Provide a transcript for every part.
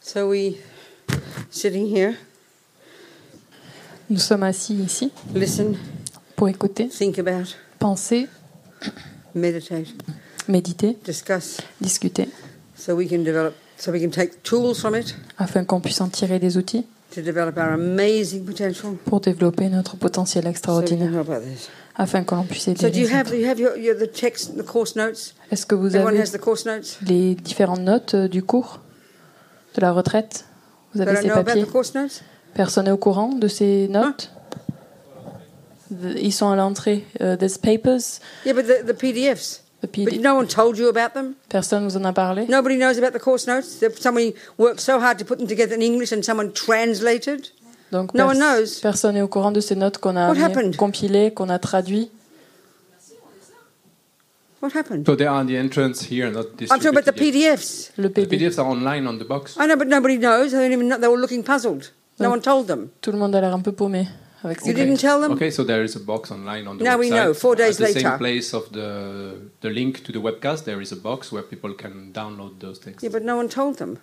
So we sitting here, Nous sommes assis ici. Listen, pour écouter, think about, penser, meditate, méditer, discuss, discuter, so we can develop, so we can take tools from it afin qu'on puisse en tirer des outils. to develop our amazing potential. pour développer notre potentiel So we can extraordinaire, help others. afin qu'on puisse aider So do you les have you have your, your the text, the course notes? Est-ce que vous Everyone avez has the course notes? les différentes notes euh, du cours? De la retraite? Vous avez ces papiers? Notes. Personne n'est au courant de ces notes? The- Ils sont à l'entrée. Uh, there's papers? Yeah, but the, the PDFs. But no one told you about them? Personne vous en a parlé? Nobody knows about the course notes? Somebody worked so hard to put them together in English, and someone translated? Donc No one knows. personne n'est au courant de ces notes qu'on a compilées, qu'on a traduites? What happened? So they are on the entrance here, not this. I'm talking about the yet. PDFs. Le The PD. PDFs are online on the box. I know, but nobody knows. They don't even know. They were looking puzzled. No No. one told them. Tout le monde a l'air un peu paumé avec You ces didn't tell them. Okay, so there is a box online on the Now website. we know, four days At the later. same place of the the link to the webcast, there is a box where people can download those texts. Yeah, but no one told them.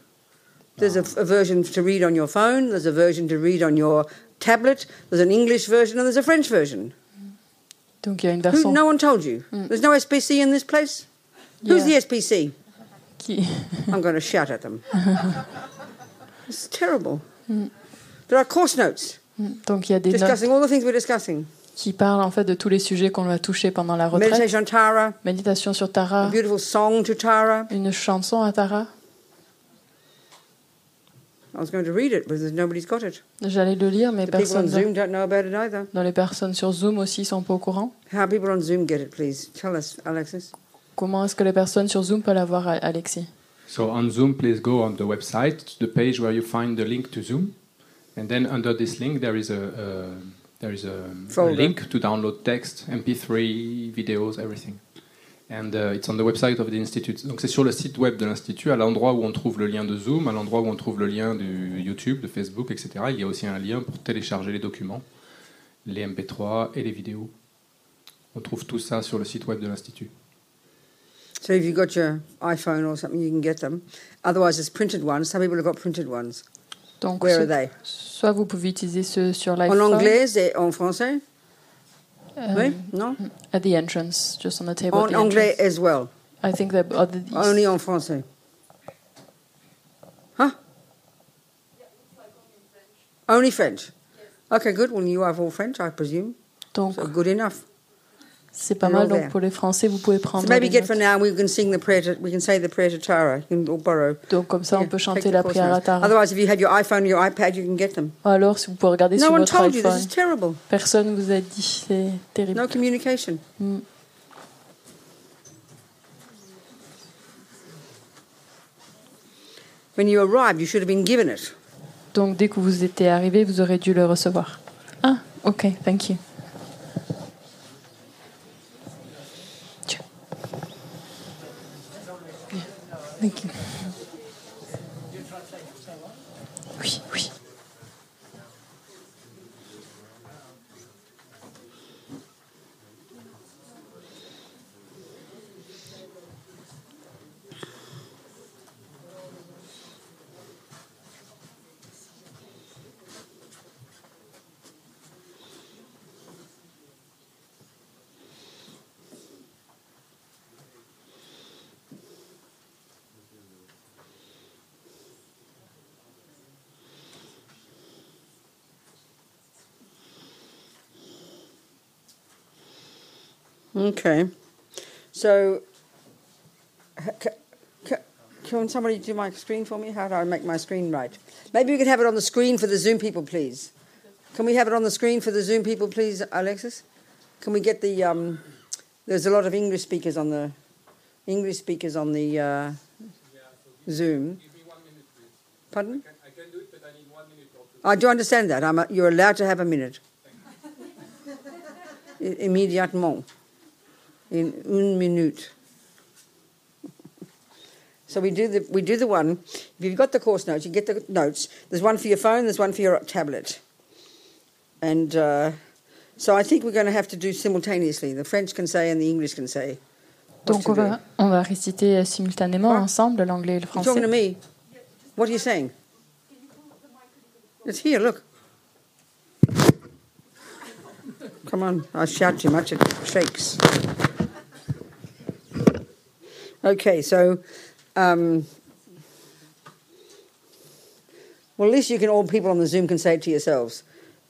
There's a, a version to read on your phone. There's a version to read on your tablet. There's an English version and there's a French version. Donc il y a une Who, version no one told you? There's no SPC in this place? Who's Yeah. the SPC? qui? I'm going to shout at them. it's terrible. There are course notes Donc il y a des notes discussing all the things we're discussing. qui parlent en fait de tous les sujets qu'on va toucher pendant la retraite. Meditation on Tara, Méditation sur a Tara, beautiful song to Tara. une chanson à Tara. I was going to read it, but there's- nobody's got it. J'allais le lire, mais The people on personne. Zoom don't know about it either. Dans les personnes sur Zoom aussi sont pas au courant. How people on Zoom get it, please? Tell us, Alexis. Comment est-ce que les personnes sur Zoom peuvent l'avoir, Alexis? So on Zoom, please go on the website to the page where you find the link to Zoom, and then under this link there is a, uh, there is a, a link to download text, MP3, videos, everything. And uh, it's on the website of the institute. Donc c'est sur le site web de l'institut, à l'endroit où on trouve le lien de Zoom, à l'endroit où on trouve le lien du YouTube, de Facebook, etc. Il y a aussi un lien pour télécharger les documents, les MP3 et les vidéos. On trouve tout ça sur le site web de l'institut. So if you've got your iPhone or something, you can get them. Otherwise, there's printed ones. Some people have got printed ones. Donc, Where ce- are they? soit vous pouvez utiliser ceux sur En l'iPhone. anglais et en français? Euh, Oui? Non? At the entrance, just on the table. En at the anglais entrance. as well. I think that other, Only en français. Huh? Only French. Okay, good. Well, you have all French, I presume. Donc, So good enough. C'est pas mal. Donc, there. pour les Français, vous pouvez prendre. So maybe get for now. We can sing the prayer. To, we can say the prayer to Tara. You can all borrow. Donc, comme ça, on Yeah, peut take chanter la prière à. Tara. Otherwise, if you have your iPhone or your iPad, you can get them. Alors, si vous pouvez regarder No sur one votre told you. This is terrible. Personne vous a dit. C'est terrible. No communication. Mm. When you arrived, you should have been given it. Donc, dès que vous étiez arrivé, vous aurez dû le recevoir. Ah, ok, thank you. Okay. So, h- c- c- can somebody do my screen for me? How do I make my screen right? Maybe we could have it on the screen for the Zoom people, please. Can we have it on the screen for the Zoom people, please, Alexis? Can we get the? Um, there's a lot of English speakers on the English speakers on the uh, Zoom. Pardon? I can do it, but I need one minute. I do understand that. I'm a, you're allowed to have a minute. I- Immédiatement. In une minute. So we do the we do the one. If you've got the course notes, you get the notes. There's one for your phone. There's one for your tablet. And uh, so I think we're going to have to do simultaneously. The French can say and the English can say. what Donc, on va, on va réciter simultanément Quoi ensemble l'anglais et le You're talking to me. What are you saying? It's here, look. Come on, I shout too much, it shakes. Okay, so, um, well, at least you can, all people on the Zoom can say it to yourselves.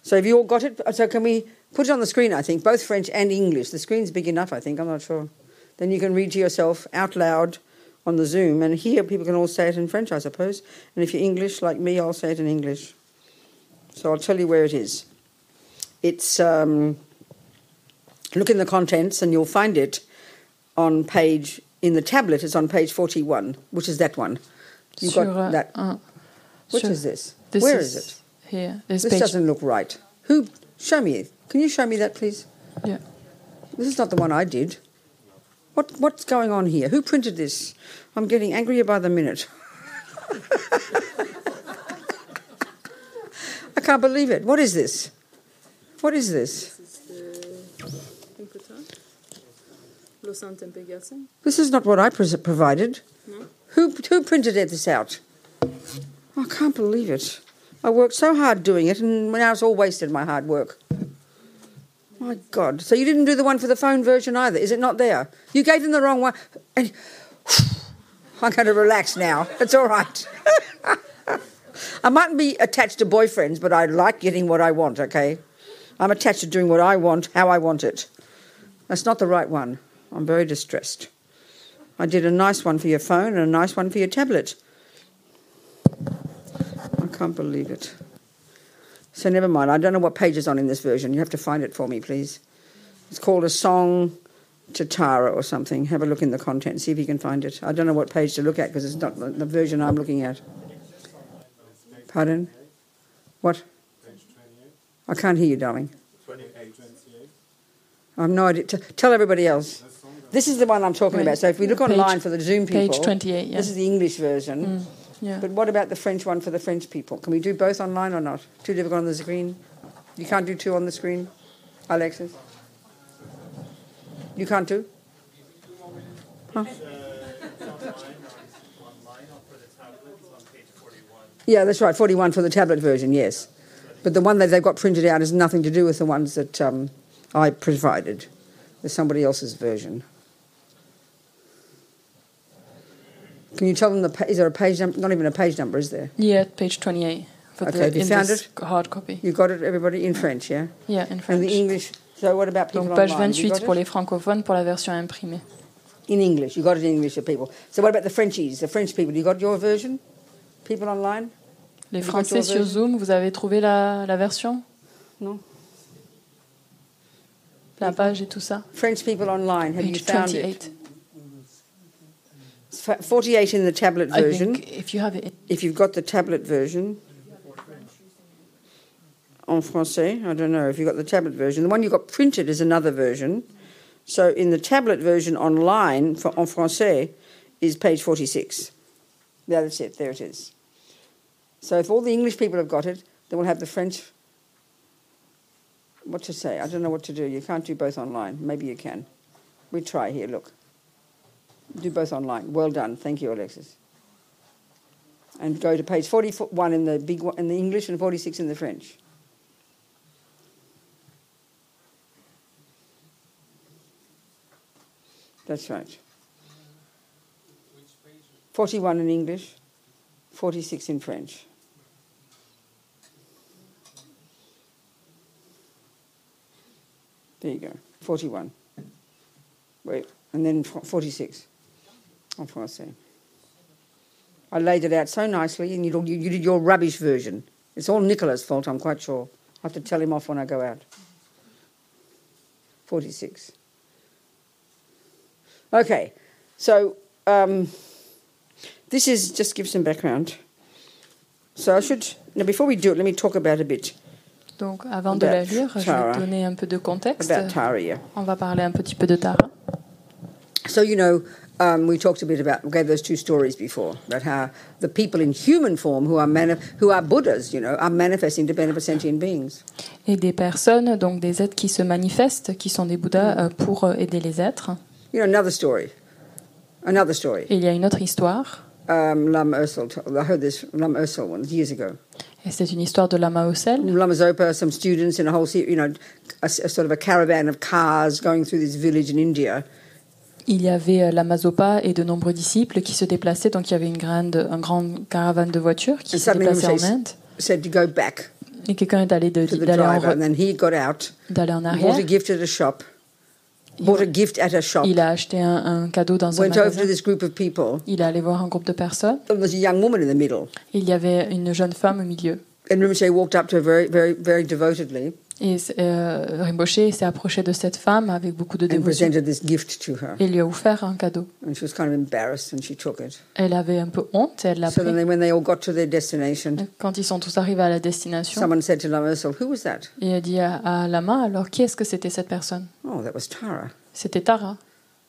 So have you all got it? So can we put it on the screen, I think, both French and English? The screen's big enough, I think, I'm not sure. Then you can read to yourself out loud on the Zoom, and here people can all say it in French, I suppose. And if you're English, like me, I'll say it in English. So I'll tell you where it is. It's um, look in the contents, and you'll find it on page in the tablet. It's on page forty-one, which is that one. You Sur, got that. un- Which sur- is this? this Where is, is it? Here. This, This doesn't look right. Who? Show me. Can you show me that, please? Yeah. This is not the one I did. What What's going on here? Who printed this? I'm getting angrier by the minute. I can't believe it. What is this? What is this? This is not what I pres- provided. Who Who printed this out? I can't believe it. I worked so hard doing it, and now it's all wasted. My hard work. My God! So you didn't do the one for the phone version either? Is it not there? You gave them the wrong one. And I'm going to relax now. It's all right. I mightn't be attached to boyfriends, but I like getting what I want. Okay, I'm attached to doing what I want, how I want it. That's not the right one. I'm very distressed. I did a nice one for your phone and a nice one for your tablet. I can't believe it. So never mind. I don't know what page is on in this version. You have to find it for me, please. It's called a song to Tara or something. Have a look in the content. See if you can find it. I don't know what page to look at because it's not the version I'm looking at. Pardon? What? I can't hear you, darling. I have no idea. T- tell everybody else. This is the one I'm talking Right. about. So if we look Page- online for the Zoom people, Page 28, yeah. this is the English version. Mm, yeah. But what about the French one for the French people? Can we do both online or not? Too difficult on the screen? You can't do two on the screen, Alexis? You can't do? Huh? Yeah, that's right, 41 for the tablet version, yes. But the one that they've got printed out has nothing to do with the ones that um, I provided. There's somebody else's version. Can you tell them the is there a page number? Not even a page number, is there? Yeah, page 28. For Okay, the, have you in found this it? hard copy. You got it, everybody, in French, yeah? Yeah, in And French. the English. So what about people Donc page online? You 28 got pour it? les francophones pour la version imprimée. In English, you got it in English for people. So what about the Frenchies, the French people? You got your version? People online? Les Have you Français sur? Zoom, vous avez trouvé la, la version? No. La page et tout ça? French people online, have you Page found it? 28. It's fa- 48 in the tablet I version. think if you have it. If you've got the tablet version. En français, I don't know if you've got the tablet version. The one you got printed is another version. So in the tablet version online for en français is page 46. Yeah, that's it. There it is. So if all the English people have got it, then we'll have the French. What to say? I don't know what to do. You can't do both online. Maybe you can. We try here. Look. Do both online. Well done. Thank you, Alexis. And go to page 41 in the big one, in the English and 46 in the French. That's right. 41 in English, 46 in French. There you go, 41. Wait, and then 46 en français. I laid it out so nicely, and you, you, did your rubbish version. It's all Nicola's fault, I'm quite sure. I have to tell him off when I go out. 46. Okay, so um, this is just give some background. So I should now before we do it, let me talk about a bit Donc avant de la lire, je vais donner un peu de contexte. about Tara. Yeah. On va parler un petit peu de Tara. So you know, um, we talked a bit about gave those two stories before about how the people in human form who are mani- who are Buddhas, you know, are manifesting to benefit sentient beings. Et des personnes, donc des êtres qui se manifestent, qui sont des Bouddhas euh, pour euh, aider les êtres. You know, another story, another story. Et il y a une autre histoire. um, Lama Ursel. I heard this Lama Ursel once years ago. Et c'est une histoire de Lama Ossel. Lama Zopa, some students in a whole, you know, a, a sort of a caravan of cars going through this village in India. Il y avait euh, Lama Zopa et de nombreux disciples qui se déplaçaient. Donc il y avait une grande, un grand caravane de voitures qui se déplaçait en Inde. Said to go back Et quelqu'un est allé d'aller en, d'aller en bought arrière. a gift at a shop, bought a gift at a shop, Il a acheté un, un cadeau dans un went over magasin. to this group of people. Il est allé voir un groupe de personnes. There was a young woman in the middle. Il y avait une jeune femme au milieu. And Rinpoche walked up to her very, very, very devotedly Et euh, s'est approché de cette femme avec beaucoup de dévotion presented this gift to her. et lui a offert un cadeau. And she was kind of embarrassed and she took it. Elle avait un peu honte et elle l'a So then, pris. they, when they all got to their destination, Quand ils sont tous arrivés à la destination, someone said to Lama Ursel, Who was that? il a dit à, à Lama, alors qui est-ce que c'était cette personne? Oh, that was Tara. C'était Tara.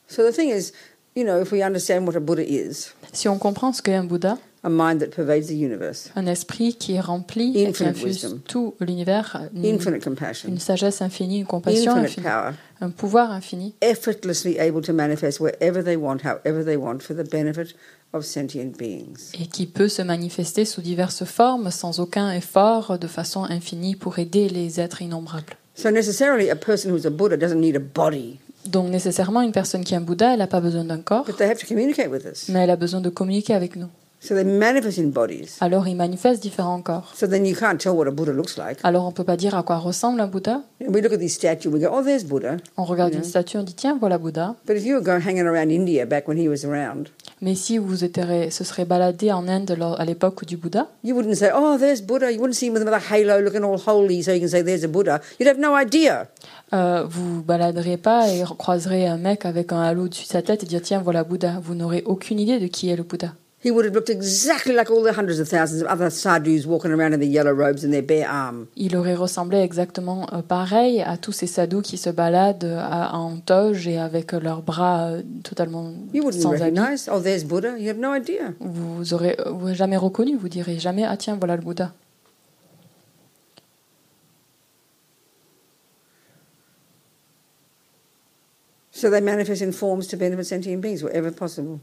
So the thing is, you know, if we understand what a Buddha is, Si on comprend ce qu'est un Bouddha, a mind that pervades the universe, un esprit qui est rempli et qui Infinite infuse wisdom. tout l'univers, une, sagesse infinie, une compassion infinite infinie, power, un pouvoir infini, effortlessly able to manifest wherever they want, however they want, for the benefit of sentient beings. et qui peut se manifester sous diverses formes sans aucun effort, de façon infinie, pour aider les êtres innombrables. So necessarily, a person who's a Buddha doesn't need a body, Donc nécessairement, une personne qui est un Bouddha, elle n'a pas besoin d'un corps, but they have to communicate with us. mais elle a besoin de communiquer avec nous. So they manifest in bodies. Alors il manifeste différents corps. So then you can't tell what a Buddha looks like. Alors on ne peut pas dire à quoi ressemble un Bouddha. We look at these statues, we go, oh, there's Buddha. On regarde Yeah. une statue, on dit tiens, voilà Bouddha. But if you were going hanging around India back when he was around, Mais si vous étiez, se serait baladé en Inde à l'époque du Bouddha, you wouldn't say, oh, there's Buddha. You wouldn't see him with a halo looking all holy so you can say, there's a Buddha. You'd have no idea. euh, vous baladeriez pas et croiserez un mec avec un halo dessus de sa tête et dire tiens, voilà Bouddha. Vous n'aurez aucune idée de qui est le Bouddha. He would have looked exactly like all the hundreds of thousands of other sadhus walking around in their yellow robes and their bare arm. Il aurait ressemblé exactement euh, pareil à tous ces sadhus qui se baladent euh, à- en toge et avec leurs bras euh, totalement You wouldn't sans recognize, oh, there's Buddha. You have no idea. Vous aurez euh, vous jamais reconnu, vous direz jamais ah tiens voilà le Bouddha. So they manifest in forms to benefit sentient beings wherever possible.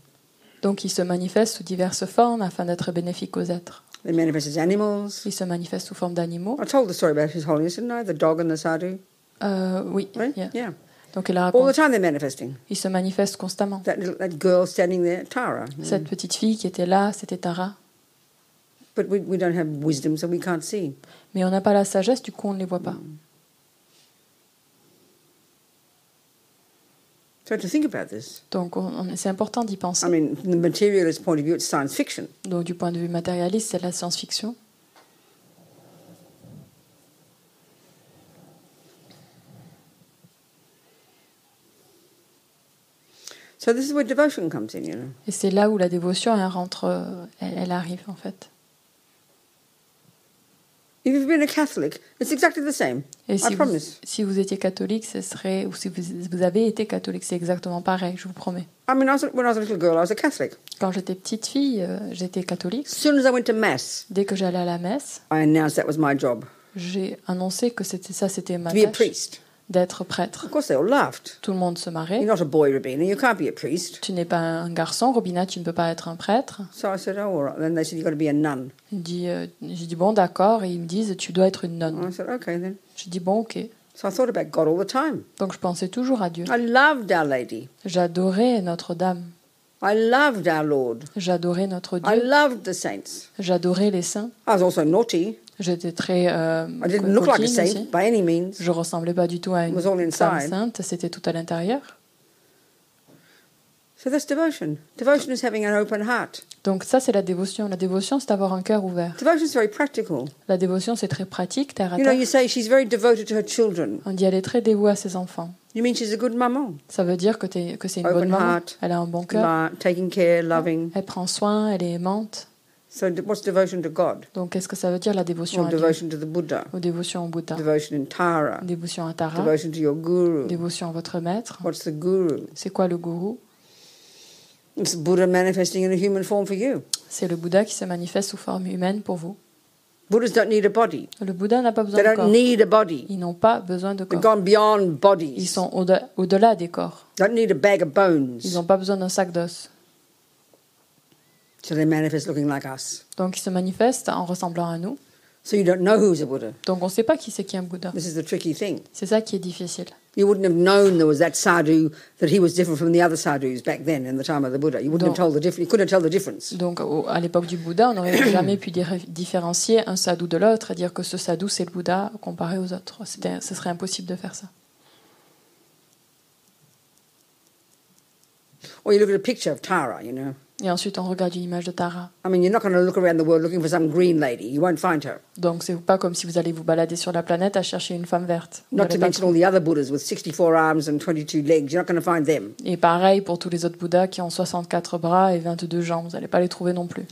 Donc il se manifeste sous diverses formes afin d'être bénéfique aux êtres. They manifest as animals. Il se manifeste sous forme d'animaux. I told the story about His Holiness, didn't I? The dog and the sadhu. Euh, oui. Right? yeah. Yeah. Donc il la All the raconte. time they're manifesting. Il se manifeste constamment. That, little, that girl standing there, Tara. Cette petite fille qui était là, c'était Tara. But we, we don't have wisdom, so we can't see. Mais on n'a pas la sagesse, du coup on ne les voit pas. So to think about this. Donc on- on- c'est important d'y penser. I mean, from the materialist point of view, it's science fiction. Donc du point de vue matérialiste, c'est la science-fiction. So this is where devotion comes in, you know. Et c'est là où la dévotion, elle rentre, euh, elle, elle arrive en fait. If you've been a Catholic, it's exactly the same. Et I si vous, promise. si vous étiez catholique, ce serait, ou si vous, vous avez été catholique, c'est exactement pareil, je vous promets. I mean, I was, when I was a little girl, I was a Catholic. Quand j'étais petite fille, euh, j'étais catholique. As soon as I went to Mass, Dès que j'allais à la messe, I announced that was my job j'ai annoncé que c'était ça, c'était ma to be a tâche, priest. D'être prêtre. Of course, they all laughed. Tout le monde se marrait. You're not a boy, Rabina. You can't be a priest. Tu n'es pas un garçon, Robina, tu ne peux pas être un prêtre. So I said, oh, all right. Then they said, you've got to be a nun. Il dit, euh, J'ai dit bon, d'accord, et ils me disent tu dois être une nonne. I said, okay, then. J'ai dit bon, ok. So I thought about God all the time. Donc je pensais toujours à Dieu. I loved Our Lady. J'adorais Notre-Dame. I loved our Lord. J'adorais notre I Dieu. loved the saints. J'adorais les saints. I was also naughty. J'étais très euh, I didn't look like a saint aussi. by any means. Je ressemblais pas du tout à It was all une femme sainte. C'était tout à l'intérieur. So that's devotion. Devotion is having an open heart. Donc ça, c'est la dévotion. La dévotion, c'est avoir un cœur ouvert. Devotion is very practical. La dévotion, c'est très pratique, terre à You know, you say she's very devoted to her children. On dit elle est très dévouée à ses enfants. You mean she's a good maman? Ça veut dire que, c'est une Open bonne maman. heart. Elle a un bon cœur. La- taking care, loving. Elle prend soin, elle est aimante. So de- what's devotion to God? Donc qu'est-ce que ça veut dire la dévotion Or à Dieu? devotion to the Buddha? Ou dévotion au Bouddha? Devotion in Tara? Dévotion à Tara Devotion to your guru? Dévotion à votre maître What's the guru? C'est quoi le gourou It's Buddha manifesting in a human form for you. C'est le Bouddha qui se manifeste sous forme humaine pour vous. Buddhas don't need a body. Le Bouddha n'a pas besoin They de don't corps. need a body. Ils n'ont pas besoin de They've corps. gone beyond Ils bodies. sont au-de- au-delà des corps. Don't need a bag of bones. Ils n'ont pas besoin d'un sac d'os. So they manifest looking like us. Donc ils se manifestent en ressemblant à nous. So you don't know who's a Buddha. Donc on ne sait pas qui c'est qui est un Bouddha. This is the tricky thing. C'est ça qui est difficile. You wouldn't have known there was that sadhu, that he was different from the other sadhus back then in the time of the Buddha. You wouldn't have No. told the difference. You couldn't tell the difference. Donc à l'époque du Bouddha, on n'aurait jamais pu différencier un sadhu de l'autre et dire que ce sadhu c'est le Bouddha comparé aux autres. C'était- Ce serait impossible de faire ça. Or you look at a picture of Tara, you know. Et ensuite on regarde une image de Tara. I mean, you're not going to look around the world looking for some green lady. You won't find her. Donc c'est pas comme si vous allez vous balader sur la planète à chercher une femme verte. Vous Not to pas mention all the other Buddhas with 64 arms and 22 legs. You're not going to find them. Et pareil pour tous les autres Bouddhas qui ont 64 bras et 22 jambes. Vous n'allez pas les trouver non plus.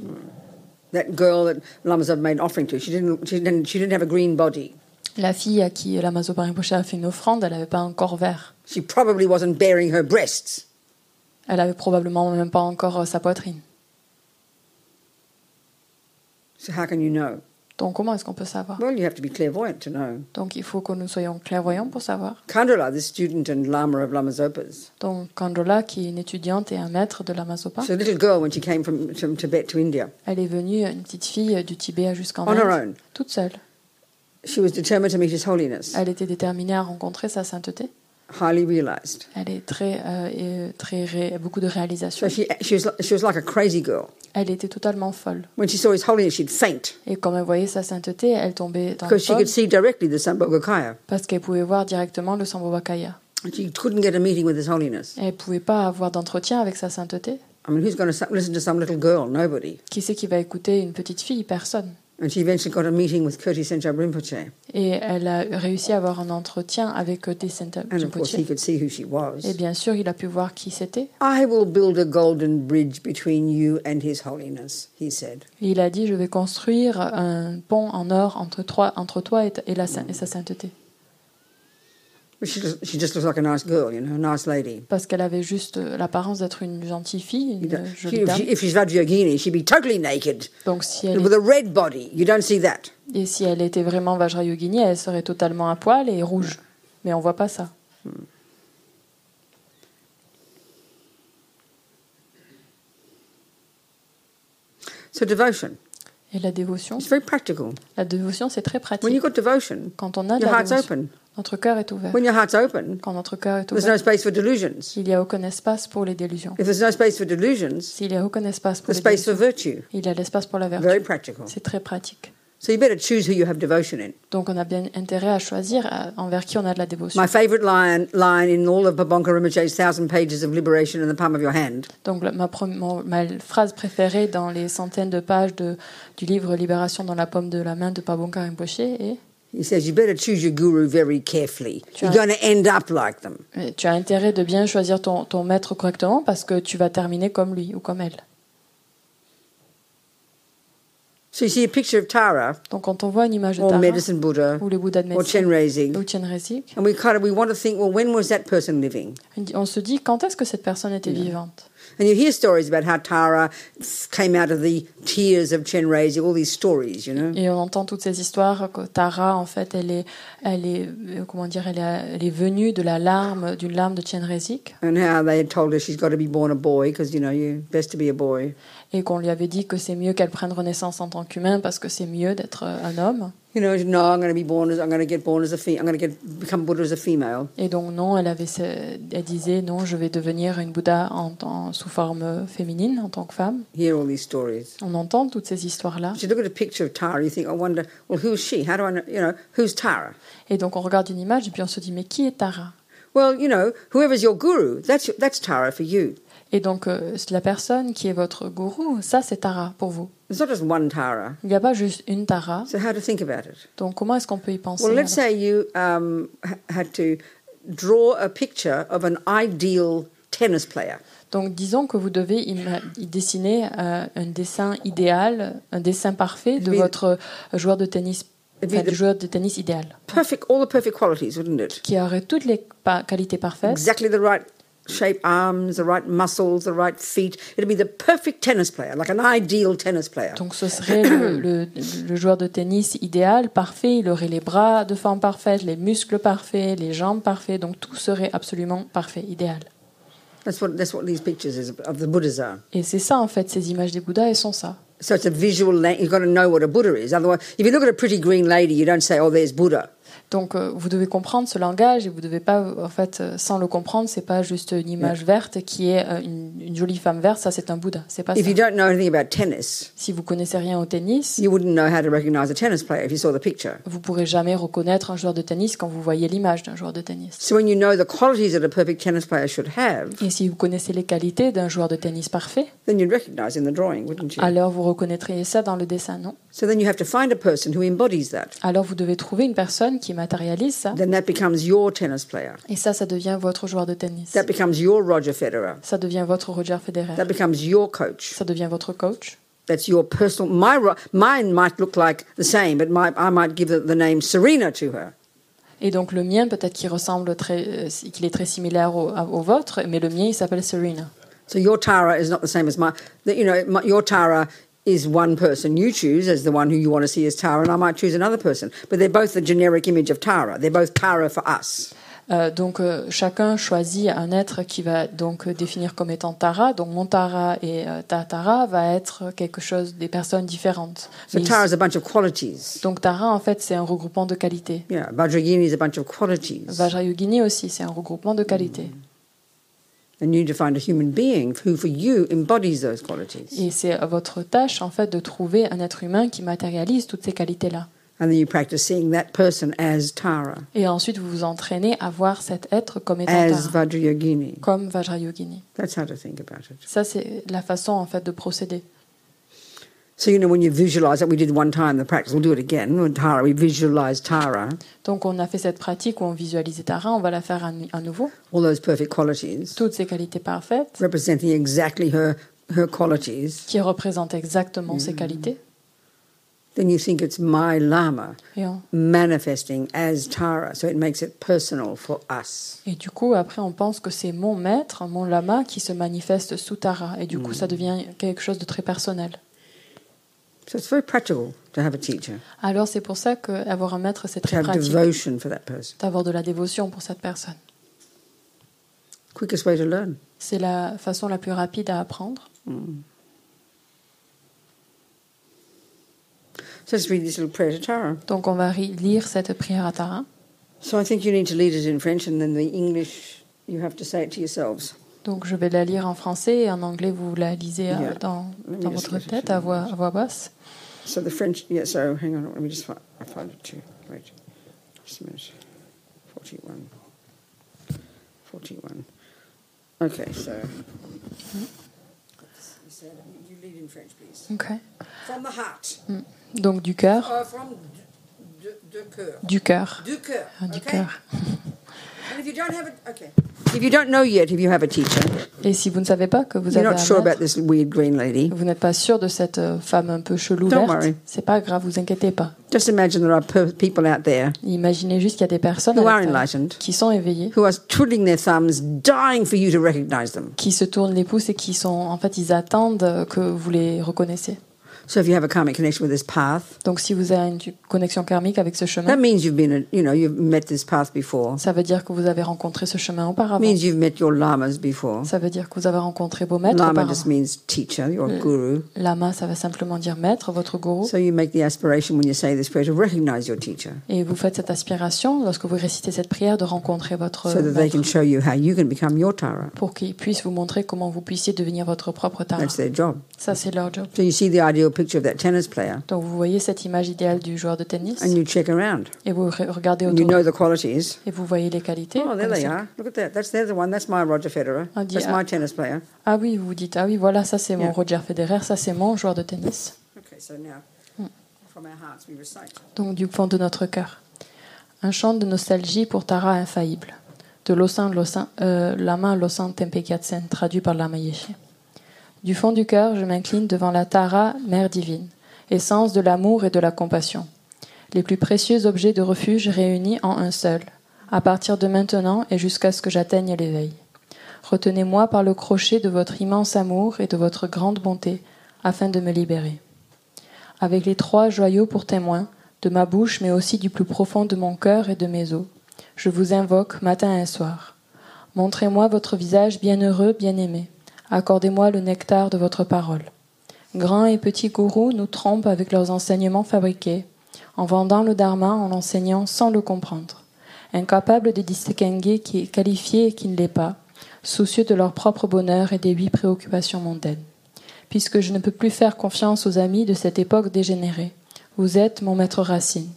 That girl that Lamas have made offering to, she didn't, she didn't, she didn't have a green body. La fille à qui la Mazo Rinpoche a fait une offrande, elle n'avait pas un corps vert. She probably wasn't bearing her breasts. Elle avait probablement même pas encore euh, sa poitrine. So how can you know? Donc comment est-ce qu'on peut savoir? Well, you have to be clairvoyant to know. Donc il faut que nous soyons clairvoyants pour savoir. This student and Lama of Lama Zopa's, Donc Kandola, qui est une étudiante et un maître de la Mazopa, so a little girl when she came from, from Tibet to India elle est venue, une petite fille du Tibet jusqu'en on her Inde, own. toute seule. She was determined to meet His Holiness, Elle était déterminée à rencontrer sa sainteté. Highly realized. Elle est très, euh, et très ré- beaucoup de réalisations. So she, she, was, she was like a crazy girl. Elle était totalement folle. When she saw His Holiness, she'd faint Et comme elle voyait sa sainteté, elle tombait dans le because she could see directly the Sambhogakaya. parce qu'elle pouvait voir directement le Sambhogakaya. She couldn't get a meeting with His Holiness. Elle pouvait pas avoir d'entretien avec sa sainteté. I mean, who's going to listen to some little girl? Nobody. Qui c'est qui va écouter une petite fille? Personne. And she eventually got a meeting with Kirti Rinpoche. Et elle a réussi à avoir un entretien avec Tesenta And of course, he could see who she was. Et bien sûr, il a pu voir qui c'était. I will build a golden bridge between you and His Holiness, he said. Et il a dit, je vais construire un pont en or entre toi, entre toi et, ta- et la, sain- et sa sainteté. She just, she just looks like a nice girl, you know, a nice lady. Parce qu'elle avait juste euh, l'apparence d'être une gentille fille, une she- jolie if, dame. if she's Vajrayogini, she'd be totally naked Donc si elle, with a red body. You don't see that. est- et si elle était vraiment Vajrayogini, elle serait totalement à poil et rouge. Mais on voit pas ça. So devotion, Et la dévotion, it's very practical. la dévotion, c'est très When pratique. you've got devotion, Quand on a de la dévotion, open. Notre cœur est ouvert. When your heart's open, Quand notre cœur est there's no ouvert, space for delusions. il n'y a aucun espace pour les délusions. If there's no space for delusions, S'il n'y a aucun espace pour there's les space for délusions, virtue. il y a l'espace pour la Very vertu. practical. C'est très pratique. So you better choose who you have devotion in. Donc on a bien intérêt à choisir euh, envers qui on a de la dévotion. My favorite line, line in all of Babonka Rinpoche's thousand pages of liberation in the palm of your hand Donc la- ma, mon- ma phrase préférée dans les centaines de pages de, du livre Libération dans la paume de la main de Pabonka Rinpoche est He says you better choose your guru very carefully. Tu You're as- going to end up like them. Tu as intérêt de bien choisir ton, ton maître correctement parce que tu vas terminer comme lui ou comme elle. So you see a picture of Tara Donc quand on voit une image de or Tara Medicine Buddha ou le Bouddha de or médecine Chenrezig, ou Chenrezig, and we kind of we want to think, well, when was that person living? on se dit quand est-ce que cette personne était vivante? And you hear stories about how Tara came out of the tears of Chenrezig, all these stories, you know? Et on entend toutes ces histoires que Tara, en fait, elle est, elle est, euh, comment dire, elle est, elle est venue de la larme, d'une larme de Chenrezig, And how they had told her she's got to be born a boy because, you know, you best to be a boy. et qu'on lui avait dit que c'est mieux qu'elle prenne renaissance en tant qu'humain parce que c'est mieux d'être euh, un homme. You know, no, I'm going to be born as I'm going to get born as a I'm going to get become Buddha as a female. Et donc non, elle avait, elle disait non, je vais devenir une Bouddha en, en- sous forme féminine, en tant que femme. Hear all these stories. On entend toutes ces histoires-là, So you look at a picture of Tara, you think, I wonder, well, who's she? How do I know? You know, who's Tara? et donc on regarde une image et puis on se dit mais qui est Tara? Well, you know, whoever's your guru, that's that's Tara for you. Et donc euh, la personne qui est votre gourou, ça c'est Tara pour vous. It's not just one Tara. Il n'y a pas juste une Tara. So how to think about it? Donc comment est-ce qu'on peut y penser? Well, let's say you um, ha- had to draw a picture of an ideal tennis player. Donc disons que vous devez y dessiner euh, un dessin idéal, un dessin parfait de votre joueur de tennis, enfin, du joueur de tennis idéal, Perfect, all the perfect qualities, wouldn't it? qui aurait toutes les pa- qualités parfaites, Exactly the right shape arms, the right muscles, the right feet. It'd be the perfect tennis player, like an ideal tennis player. Donc ce serait le, le- le joueur de tennis idéal, parfait. Il aurait les bras de forme parfaite, les muscles parfaits, les jambes parfaits. Donc tout serait absolument parfait, idéal. That's what that's what these pictures is of the Buddhas are. Et c'est ça, en fait, ces images des Bouddhas, elles sont ça. So it's a visual. You've got to know what a Buddha is. Otherwise, if you look at a pretty green lady, you don't say, "Oh, there's Buddha." Donc, euh, vous devez comprendre ce langage et vous devez pas, en fait, euh, sans le comprendre, c'est pas juste une image verte qui est euh, une, une jolie femme verte, ça c'est un Bouddha. C'est pas If ça. you don't know anything about tennis, Si vous connaissez rien au tennis, you wouldn't know how to recognize a tennis player if you saw the picture. vous pourrez jamais reconnaître un joueur de tennis quand vous voyez l'image d'un joueur de tennis. So when you know the qualities that a perfect tennis player should have, Et si vous connaissez les qualités d'un joueur de tennis parfait, then you'd recognize in the drawing, wouldn't you? alors vous reconnaîtriez ça dans le dessin, non? So then you have to find a person who embodies that. Alors vous devez trouver une personne qui matérialise ça. Then that becomes your tennis player. Et ça, ça devient votre joueur de tennis. That becomes your Roger Federer. Ça devient votre Roger Federer. That becomes your coach. Ça devient votre coach. That's your personal. My ro- mine might look like the same, but my, I might give the, the name Serena to her. Et donc le mien, peut-être qu'il ressemble très, euh, qu'il est très similaire au, au vôtre, mais le mien, il s'appelle Serena. So your Tara is not the same as my. You know, my, your Tara is one person you choose as the one who you want to see as Tara, and I might choose another person. But they're both the generic image of Tara. They're both Tara for us. Euh, donc euh, chacun choisit un être qui va donc euh, définir comme étant Tara. Donc mon Tara et euh, ta Tara va être quelque chose des personnes différentes. So Tara is a bunch of qualities. donc Tara en fait c'est un regroupement de qualités. Yeah, Vajrayini is a bunch of qualities. Vajrayogini aussi c'est un regroupement de qualités. And you need to find a human being who, for you, embodies those qualities. Et c'est votre tâche en fait de trouver un être humain qui matérialise toutes ces qualités là. And then you practice seeing that person as Tara, Et ensuite vous vous entraînez à voir cet être comme étant as Tara, Vajrayogini. comme Vajrayogini. That's how to think about it. Ça c'est la façon en fait de procéder. Donc on a fait cette pratique où on visualisait Tara, on va la faire à, nouveau. all those perfect qualities, Toutes ces qualités parfaites representing exactly her, her qualities. qui représentent exactement ces qualités. Then you think it's my Lama on- manifesting as Tara, so it makes it personal for us. et du coup, après, on pense que c'est mon maître, mon lama, qui se manifeste sous Tara. Et du coup, ça devient quelque chose de très personnel. So it's very practical to have a teacher, Alors c'est pour ça qu'avoir un maître, c'est très pratique. devotion for that person. D'avoir de la dévotion pour cette personne. Quickest way to learn. C'est la façon la plus rapide à apprendre. So let's read this little prayer to Tara. Donc on va lire cette prière à Tara. So I think you need to lead it in French, and then the English, you have to say it to yourselves. Donc je vais la lire en français et en anglais, vous la lisez euh, Yeah. dans, dans votre tête à voix, à voix basse. So the French, yeah, so hang on, let me just find, I find it too. Wait, just a minute. 41. 41. Okay, so. You say lead in French, please. Ok. From the heart. Donc du cœur, Uh, from de, de, de cœur. du cœur, Du cœur. Ah, du okay? cœur. Et si vous ne savez pas que vous you're avez not un sure about maître, this weird green lady, vous n'êtes pas sûr de cette euh, femme un peu chelou Don't verte, worry. c'est pas grave, vous inquiétez pas. just imagine there are people out there Imaginez juste qu'il y a des personnes who à are l'extérieur enlightened, qui sont éveillées, who are twiddling their thumbs, dying for you to recognize them. qui se tournent les pouces et qui sont, en fait, ils attendent que vous les reconnaissiez. So if you have a karmic connection with this path, Donc si vous avez une connexion karmique avec ce that chemin, means you've been, a, you know, you've met this path before. ça veut dire que vous avez rencontré ce chemin auparavant. means you've met your lamas before. Ça veut dire que vous avez rencontré vos maîtres Lama auparavant. just means teacher, your guru. Lama, ça veut simplement dire maître, votre gourou. So you make the aspiration when you say this prayer to recognize your teacher, Et vous faites cette aspiration, lorsque vous récitez cette prière, de rencontrer votre so that they maître can show you how you can become your Tara. pour qu'il puisse vous montrer comment vous puissiez devenir votre propre Tara. That's their job. Ça, c'est leur job. So you see the ideal picture of that tennis player, Donc vous voyez cette image idéale du joueur de tennis and you check around, et vous re- regardez and you autour know the qualities. et vous voyez les qualités. Oh, there they are. Look at that. That's there's the one. That's my Roger Federer. Ah, dis- That's ah. my tennis player. Ah oui, vous dites, ah oui, voilà, ça c'est mon Yeah. Roger Federer, ça c'est mon joueur de tennis. Okay, so now from our hearts we recite. Donc du fond de notre cœur. Un chant de nostalgie pour Tara infaillible. De Losan Losan, euh, Lama Losan Tempekatsen, traduit par Lama Yeshe. Du fond du cœur, je m'incline devant la Tara, mère divine, essence de l'amour et de la compassion. Les plus précieux objets de refuge réunis en un seul, à partir de maintenant et jusqu'à ce que j'atteigne l'éveil. Retenez-moi par le crochet de votre immense amour et de votre grande bonté, afin de me libérer. Avec les trois joyaux pour témoins, de ma bouche, mais aussi du plus profond de mon cœur et de mes os, je vous invoque matin et soir. Montrez-moi votre visage bienheureux, bien-aimé. Accordez-moi le nectar de votre parole. Grands et petits gourous nous trompent avec leurs enseignements fabriqués, en vendant le dharma, en l'enseignant sans le comprendre. Incapables de distinguer qui est qualifié et qui ne l'est pas, soucieux de leur propre bonheur et des huit préoccupations mondaines. Puisque je ne peux plus faire confiance aux amis de cette époque dégénérée, vous êtes mon maître racine.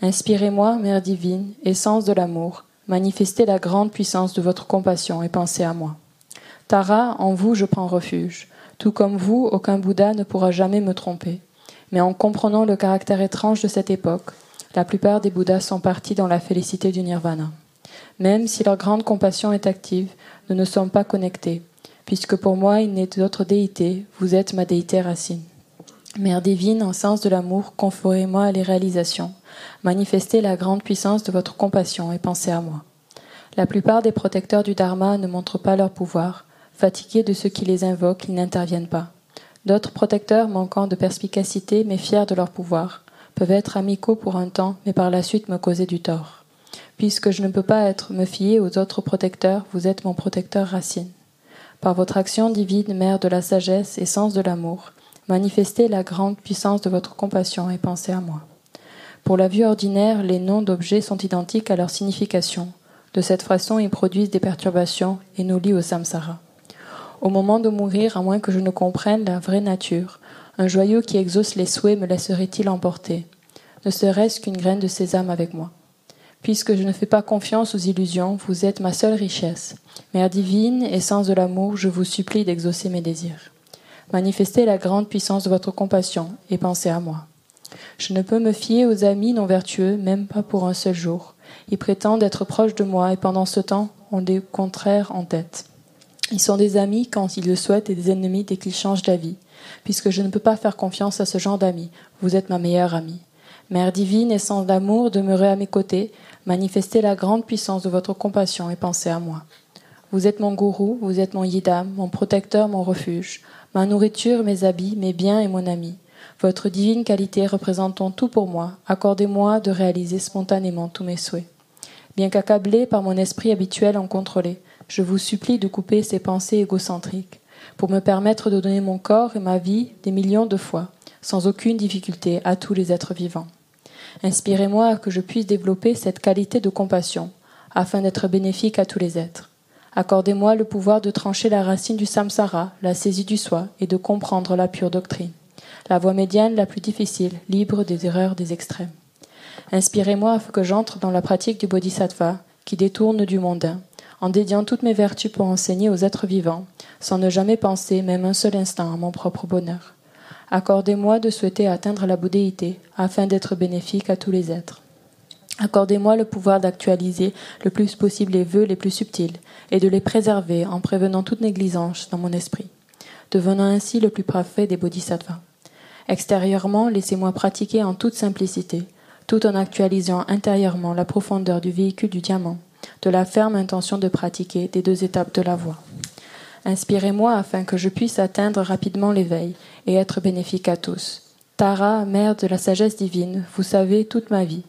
Inspirez-moi, Mère divine, essence de l'amour, manifestez la grande puissance de votre compassion et pensez à moi. Tara, en vous je prends refuge. Tout comme vous, aucun Bouddha ne pourra jamais me tromper. Mais en comprenant le caractère étrange de cette époque, la plupart des Bouddhas sont partis dans la félicité du nirvana. Même si leur grande compassion est active, nous ne sommes pas connectés, puisque pour moi il n'est d'autre déité, vous êtes ma déité racine. Mère divine, en sens de l'amour, conforez-moi les réalisations. Manifestez la grande puissance de votre compassion et pensez à moi. La plupart des protecteurs du Dharma ne montrent pas leur pouvoir. Fatigués de ceux qui les invoquent, ils n'interviennent pas. D'autres protecteurs, manquant de perspicacité mais fiers de leur pouvoir, peuvent être amicaux pour un temps, mais par la suite me causer du tort. Puisque je ne peux pas être me fier aux autres protecteurs, vous êtes mon protecteur racine. Par votre action divine, mère de la sagesse et sens de l'amour, manifestez la grande puissance de votre compassion et pensez à moi. Pour la vue ordinaire, les noms d'objets sont identiques à leur signification. De cette façon, ils produisent des perturbations et nous lient au samsara. Au moment de mourir, à moins que je ne comprenne la vraie nature, un joyau qui exauce les souhaits me laisserait-il emporter? Ne serait-ce qu'une graine de sésame avec moi. Puisque je ne fais pas confiance aux illusions, vous êtes ma seule richesse. Mère divine, essence de l'amour, je vous supplie d'exaucer mes désirs. Manifestez la grande puissance de votre compassion et pensez à moi. Je ne peux me fier aux amis non vertueux, même pas pour un seul jour. Ils prétendent être proches de moi et pendant ce temps ont des contraires en tête. Ils sont des amis quand ils le souhaitent et des ennemis dès qu'ils changent d'avis. Puisque je ne peux pas faire confiance à ce genre d'amis, vous êtes ma meilleure amie. Mère divine, essence d'amour, demeurez à mes côtés, manifestez la grande puissance de votre compassion et pensez à moi. Vous êtes mon gourou, vous êtes mon yidam, mon protecteur, mon refuge, ma nourriture, mes habits, mes biens et mon ami. Votre divine qualité représentant tout pour moi, accordez-moi de réaliser spontanément tous mes souhaits. Bien qu'accablé par mon esprit habituel en contrôlé, je vous supplie de couper ces pensées égocentriques, pour me permettre de donner mon corps et ma vie des millions de fois, sans aucune difficulté, à tous les êtres vivants. Inspirez-moi que je puisse développer cette qualité de compassion, afin d'être bénéfique à tous les êtres. Accordez-moi le pouvoir de trancher la racine du samsara, la saisie du soi, et de comprendre la pure doctrine, la voie médiane la plus difficile, libre des erreurs des extrêmes. Inspirez-moi afin que j'entre dans la pratique du bodhisattva, qui détourne du mondain, en dédiant toutes mes vertus pour enseigner aux êtres vivants, sans ne jamais penser même un seul instant à mon propre bonheur. Accordez-moi de souhaiter atteindre la bouddhéité, afin d'être bénéfique à tous les êtres. Accordez-moi le pouvoir d'actualiser le plus possible les vœux les plus subtils et de les préserver en prévenant toute négligence dans mon esprit, devenant ainsi le plus parfait des bodhisattvas. Extérieurement, laissez-moi pratiquer en toute simplicité, tout en actualisant intérieurement la profondeur du véhicule du diamant, de la ferme intention de pratiquer des deux étapes de la voie. Inspirez-moi afin que je puisse atteindre rapidement l'éveil et être bénéfique à tous. Tara, mère de la sagesse divine, vous savez toute ma vie,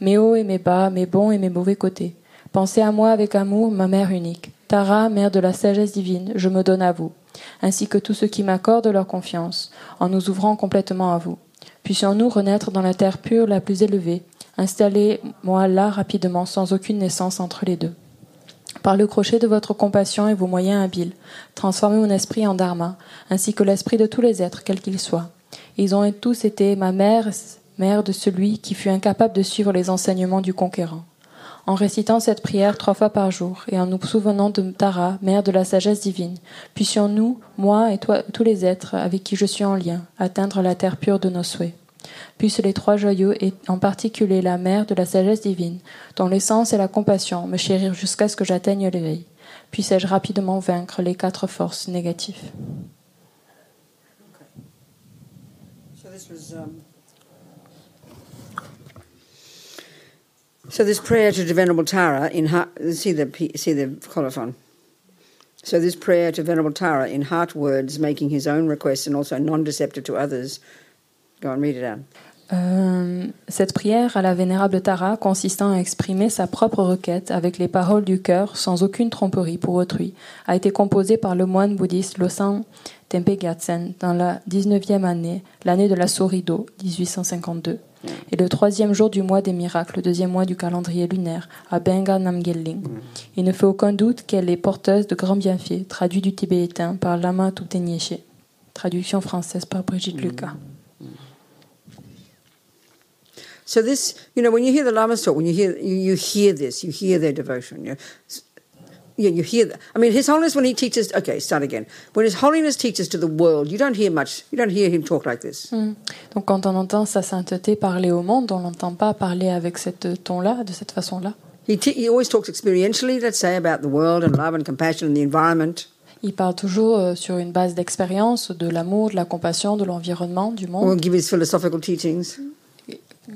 mes hauts et mes bas, mes bons et mes mauvais côtés. Pensez à moi avec amour, ma mère unique. Tara, mère de la sagesse divine, je me donne à vous, ainsi que tous ceux qui m'accordent leur confiance, en nous ouvrant complètement à vous. Puissions-nous renaître dans la terre pure la plus élevée. Installez-moi là rapidement, sans aucune naissance entre les deux. Par le crochet de votre compassion et vos moyens habiles, transformez mon esprit en dharma, ainsi que l'esprit de tous les êtres, quels qu'ils soient. Ils ont tous été ma mère, mère de celui qui fut incapable de suivre les enseignements du conquérant. En récitant cette prière trois fois par jour et en nous souvenant de Tara, mère de la sagesse divine, puissions-nous, moi et toi, tous les êtres avec qui je suis en lien, atteindre la terre pure de nos souhaits. Puissent les trois joyaux, et en particulier la mère de la sagesse divine, dont l'essence et la compassion, me chérir jusqu'à ce que j'atteigne l'éveil. Puissais-je rapidement vaincre les quatre forces négatives. So this was. Um, so this prayer to Venerable Tara in heart. See the see the colophon. So this prayer to Venerable Tara in heart words, making his own requests and also non-deceptive to others. Go on, read it out. Euh, cette prière à la vénérable Tara consistant à exprimer sa propre requête avec les paroles du cœur sans aucune tromperie pour autrui a été composée par le moine bouddhiste Losang Tempe Gyatsen dans la 19e année, l'année de la Sorido, 1852, et le troisième jour du mois des miracles, le deuxième mois du calendrier lunaire, à Benga Namgelling. Il ne fait aucun doute qu'elle est porteuse de grands bienfaits, traduit du tibétain par Lama Tutenyeshe. Traduction française par Brigitte Lucas. So this, you know, when you hear the lamas talk, when you hear you, you hear this, you hear their devotion. You know, yeah, you hear that. I mean, His Holiness when he teaches. Okay, start again. When His Holiness teaches to the world, you don't hear much. You don't hear him talk like this. Donc quand on entend sa sainteté parler au monde, on n'entend pas parler avec cette ton-là, de cette façon-là. He he always talks experientially, let's say, about the world and love and compassion and the environment, Il parle toujours euh, sur une base d'expérience, de l'amour, de la compassion, de l'environnement, du or monde. give his philosophical teachings,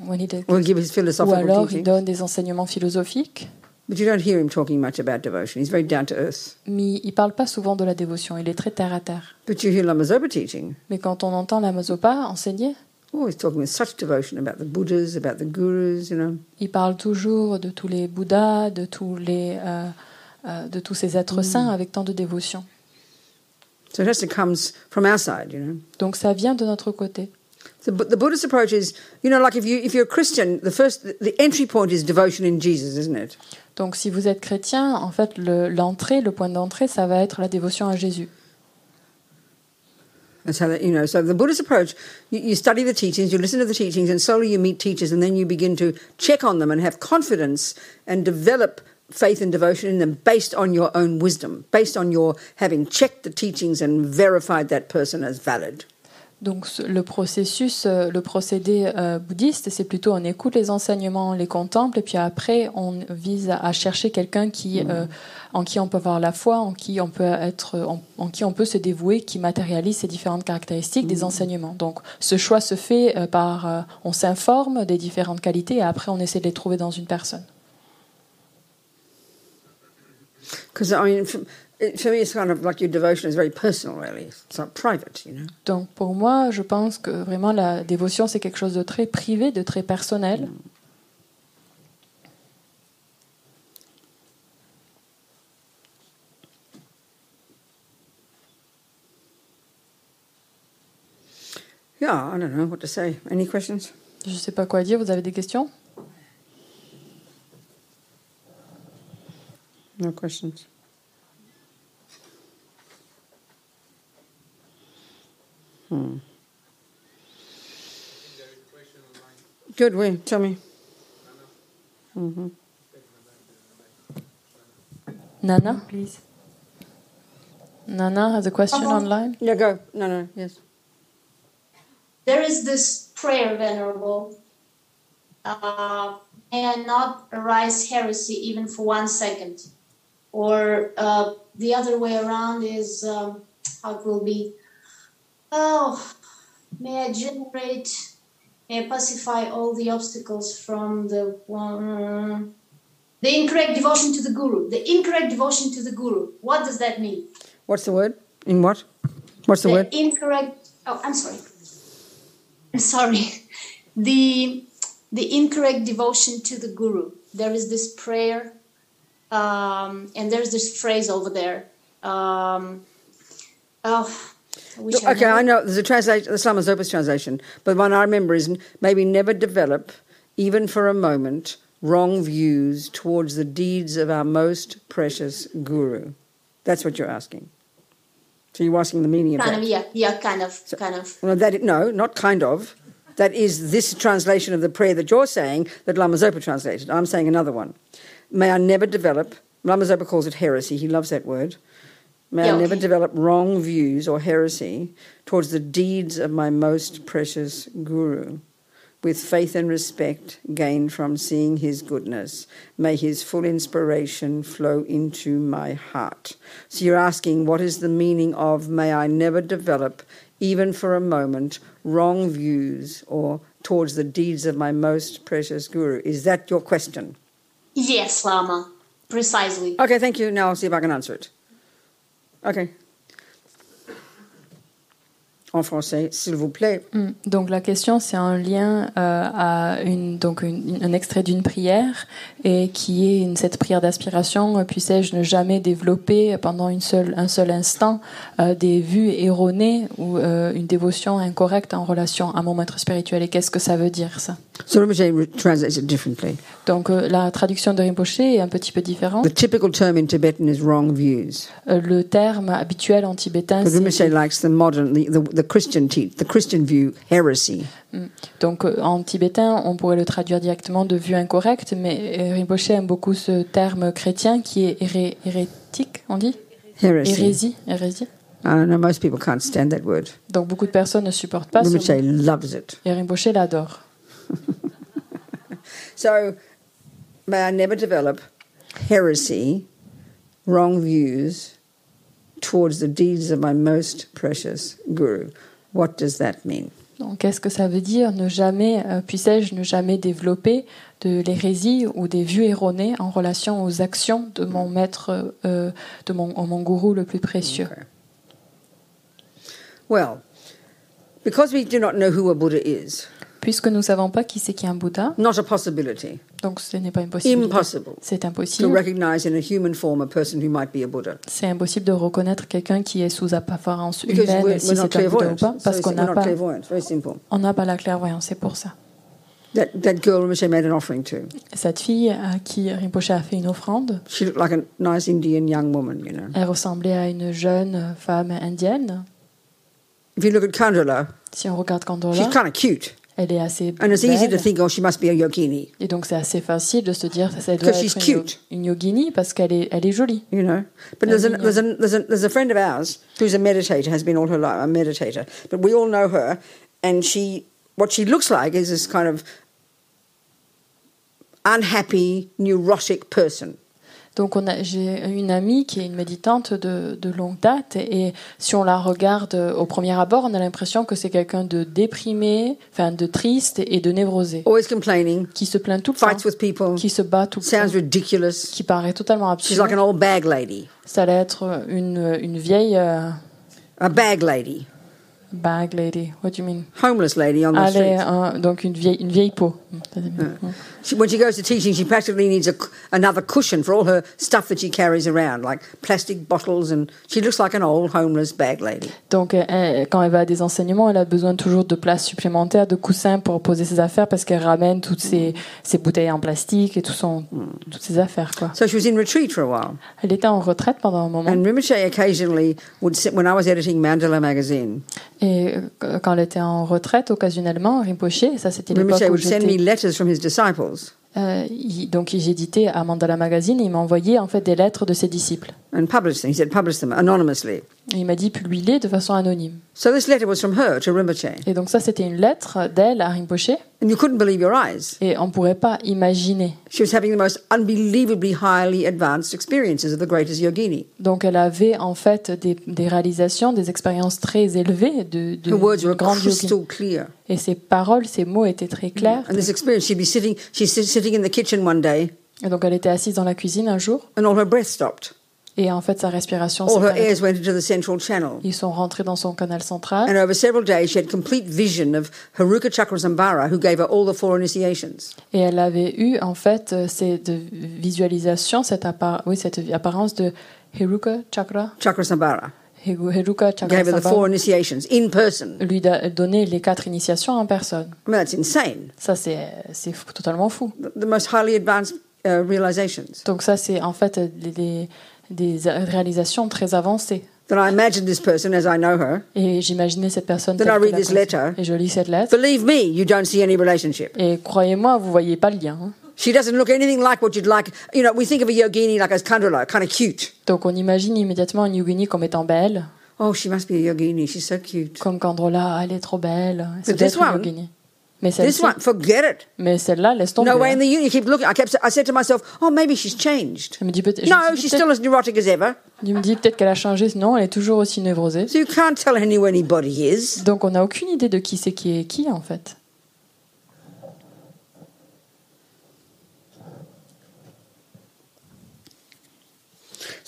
When he did- or give his Ou philosophical alors il teachings. donne des enseignements philosophiques, But you don't hear him talking much about devotion. He's very down to earth. mais il parle pas souvent de la dévotion. Il est très terre à terre. But you hear Lama Zopa teaching. Mais quand on entend la Mazopa enseigner, Oh, he's talking with such devotion about the Buddhas, about the gurus, you know. il parle toujours de tous les Bouddhas, de tous les euh, euh, de tous ces êtres saints avec tant de dévotion. So it has to comes from our side, you know. Donc ça vient de notre côté. The, the Buddhist approach is, you know, like if you if you're a Christian, the first the entry point is devotion in Jesus, isn't it? Donc si vous êtes chrétien, en fait le- l'entrée, le point d'entrée, ça va être la dévotion à Jésus. That's how that, you know. So the Buddhist approach, you, you study the teachings, you listen to the teachings, and slowly you meet teachers, and then you begin to check on them and have confidence and develop faith and devotion in them based on your own wisdom, based on your having checked the teachings and verified that person as valid. Donc le processus, euh, le procédé euh, bouddhiste, c'est plutôt on écoute les enseignements, on les contemple, et puis après on vise à, à chercher quelqu'un qui, euh, en qui on peut avoir la foi, en qui on peut être, en, en qui on peut se dévouer, qui matérialise ces différentes caractéristiques des enseignements. Donc ce choix se fait euh, par, euh, on s'informe des différentes qualités, et après on essaie de les trouver dans une personne. Because I mean, for, it, for me, it's kind of like your devotion is very personal, really. It's like private, you know? Donc pour moi, je pense que vraiment la dévotion c'est quelque chose de très privé, de très personnel. Yeah, I don't know what to say. Any questions? Je ne sais pas quoi dire. Vous avez des questions? No questions. Hmm. Good, way, tell me. hmm Nana, please. Nana has a question Uh-huh. online. Yeah, go. No, no, yes. There is this prayer, Venerable. Uh, may I not arise heresy even for one second. Or uh, the other way around is um, how it will be. Oh, may I generate, may I pacify all the obstacles from the one. The incorrect devotion to the Guru. The incorrect devotion to the Guru. What does that mean? What's the word? In what? What's the the word? incorrect oh i'm sorry i'm sorry the the incorrect devotion to the guru there is this prayer um, and there's this phrase over there um, oh Wish I okay, I know there's a translation, the Slama Zopa's translation, but the one I remember is maybe never develop, even for a moment, wrong views towards the deeds of our most precious guru. That's what you're asking. So you're asking the meaning of kind that. of yeah yeah kind of kind of Well, that no, not kind of. That is this translation of the prayer that you're saying that Lama Zopa translated. I'm saying another one. May I never develop. Lama Zopa calls it heresy. He loves that word. May Yeah, I never develop wrong views or heresy towards the deeds of my most precious guru, with faith and respect gained from seeing his goodness. May his full inspiration flow into my heart. So you're asking, what is the meaning of may I never develop, even for a moment, wrong views or towards the deeds of my most precious guru? Is that your question? yes lama precisely Okay, thank you. Now I'll see if I can answer it. Okay. En français, s'il vous plaît. Mm. Donc la question, c'est un lien euh, à une, donc une- un extrait d'une prière et qui est une, cette prière d'aspiration. euh, Puissais-je ne jamais développer pendant une seule, un seul instant euh, des vues erronées ou euh, une dévotion incorrecte en relation à mon maître spirituel? Et qu'est-ce que ça veut dire ça? So it differently. Donc la traduction de Rinpoche est un petit peu différente. The typical term in Tibetan is wrong views. Le terme habituel en tibétain, c'est the Christian te- the Christian view, heresy. Donc euh, en tibétain, on pourrait le traduire directement de vue incorrecte, mais euh, Rinpoche aime beaucoup ce terme chrétien qui est héré- hérétique, on dit? Heresy. Hérésie, hérésie. I don't know, most people can't stand that word. Donc beaucoup de personnes ne supportent pas ce Rinpoche mot. loves it. Et Rinpoche l'adore. So, may I never develop heresy, wrong views towards the deeds of my most precious guru. What does that mean? Donc qu'est-ce que ça veut dire ne jamais, euh, puissais-je ne jamais développer de l'hérésie ou des vues erronées en relation aux actions de mon maître, euh, de mon, mon gourou le plus précieux? Okay. Well, because we do not know who a Buddha is, Puisque nous ne savons pas qui c'est qui est un Bouddha, not a possibility, donc ce n'est pas une possibilité. impossible C'est to impossible. recognize in a human form a person who might be a Buddha. C'est impossible de reconnaître quelqu'un qui est sous apparence Because humaine we're, si we're not c'est un Bouddha ou clairvoyant. pas, So parce it's- qu'on we're n'a not pas, clairvoyant. Very simple. on n'a pas la clairvoyance, c'est pour ça. That, that girl Rinpoche made an offering to. Cette fille à qui Rinpoche a fait une offrande, She looked like a nice Indian young woman, you know. elle ressemblait à une jeune femme indienne. If you look at Si on regarde she's Kandola, kind of cute. Elle est assez And it's easy to think, oh, she must be a yogini, Et donc c'est assez facile de se dire ça doit Because she's être une, cute. une yogini parce qu'elle est, elle est jolie. you know. But there's a, there's, a, there's, a, there's a friend of ours who's a meditator, has been all her life, a meditator. But we all know her, and she, what she looks like is this kind of unhappy, neurotic person. Donc j'ai une amie qui est une méditante de, de longue date et si on la regarde au premier abord, on a l'impression que c'est quelqu'un de déprimé, enfin de triste et de névrosé, Always complaining, qui se plaint tout le temps, with people, qui se bat tout le sounds temps, ridiculous. qui paraît totalement She's like absurde. an old bag lady, Ça allait être une, une vieille euh, a bag lady, bag lady. What do you mean? homeless lady on the est street. un- donc une vieille, une vieille peau. She, when she goes to teaching, she practically needs a, another cushion for all her stuff that she carries around, like plastic bottles, and she looks like an old homeless bag lady. Donc, euh, elle- quand elle va à des enseignements, elle a besoin toujours de place supplémentaire, de coussins pour poser ses affaires parce qu'elle ramène toutes ses, ses bouteilles en plastique et tout son, toutes ses affaires. Quoi. So she was in retreat for a while. Elle était en retraite pendant un moment And Rinpoche occasionally would sit, when I was editing Mandala magazine, et euh, quand elle était en retraite, occasionnellement, Rinpoche, ça c'était l'époque Rinpoche où would send me j'étais. letters from his disciples. Euh, il- donc j'éditais à Mandala Magazine et il m'a envoyé en fait des lettres de ses disciples. and publish them. He said, publish them anonymously. Et il m'a dit publiez de façon anonyme. So this letter was from her to Rinpoche. Et donc ça c'était une lettre d'elle à Rinpoche And you couldn't believe your eyes. et on pourrait pas imaginer. She was having the most unbelievably highly advanced experiences of the greatest yogini. Donc elle avait en fait des, des réalisations, des expériences très élevées de, de, Her words were grande crystal clear. Et ses paroles, ses mots étaient très clairs. And this experience, she'd be sitting, she's sit- sitting in the kitchen one day, Et donc elle était assise dans la cuisine un jour and all her breath stopped. Et en fait sa respiration All s'est her airs went into the central channel. Ils sont rentrés dans son canal central And over several days, she had complete vision of Haruka Chakrasambhara, who gave her all the four initiations. et elle avait eu en fait euh, cette visualisation, cette, appar- oui, cette apparence de Heruka Chakra, Chakrasambhara Heru- Heruka Chakra gave her the four initiations in person. lui da- donner les quatre initiations en personne. I mean, that's insane. Ça c'est c'est totalement fou. The, the most highly advanced uh, realizations. Donc ça c'est en fait des, des- des réalisations très avancées. Then I imagined this person as I know her. Et j'imaginais cette personne. Then I que read la this letter. Et je lis cette lettre. Believe me, you don't see any relationship. Et croyez-moi, vous voyez pas le lien. hein. She doesn't look anything like what you'd like. You know, we think of a yogini like as Kandala, kind of cute. Donc on imagine immédiatement une yogini comme étant belle, Oh, she must be a yogini. She's so cute. comme Kandrola, elle est trop belle. C'est une yogini. Mais This celle-ci, one, forget it. mais celle-là, laisse tomber. No way in hein. the uni. You keep looking. I kept. I said to myself, oh, maybe she's changed. Je me dis peut-être. No, she's still as neurotic as ever. je me dis peut-être qu'elle a changé. Non, elle est toujours aussi névrosée. So you can't tell any who anybody is. Donc on n'a aucune idée de qui c'est qui est qui en fait.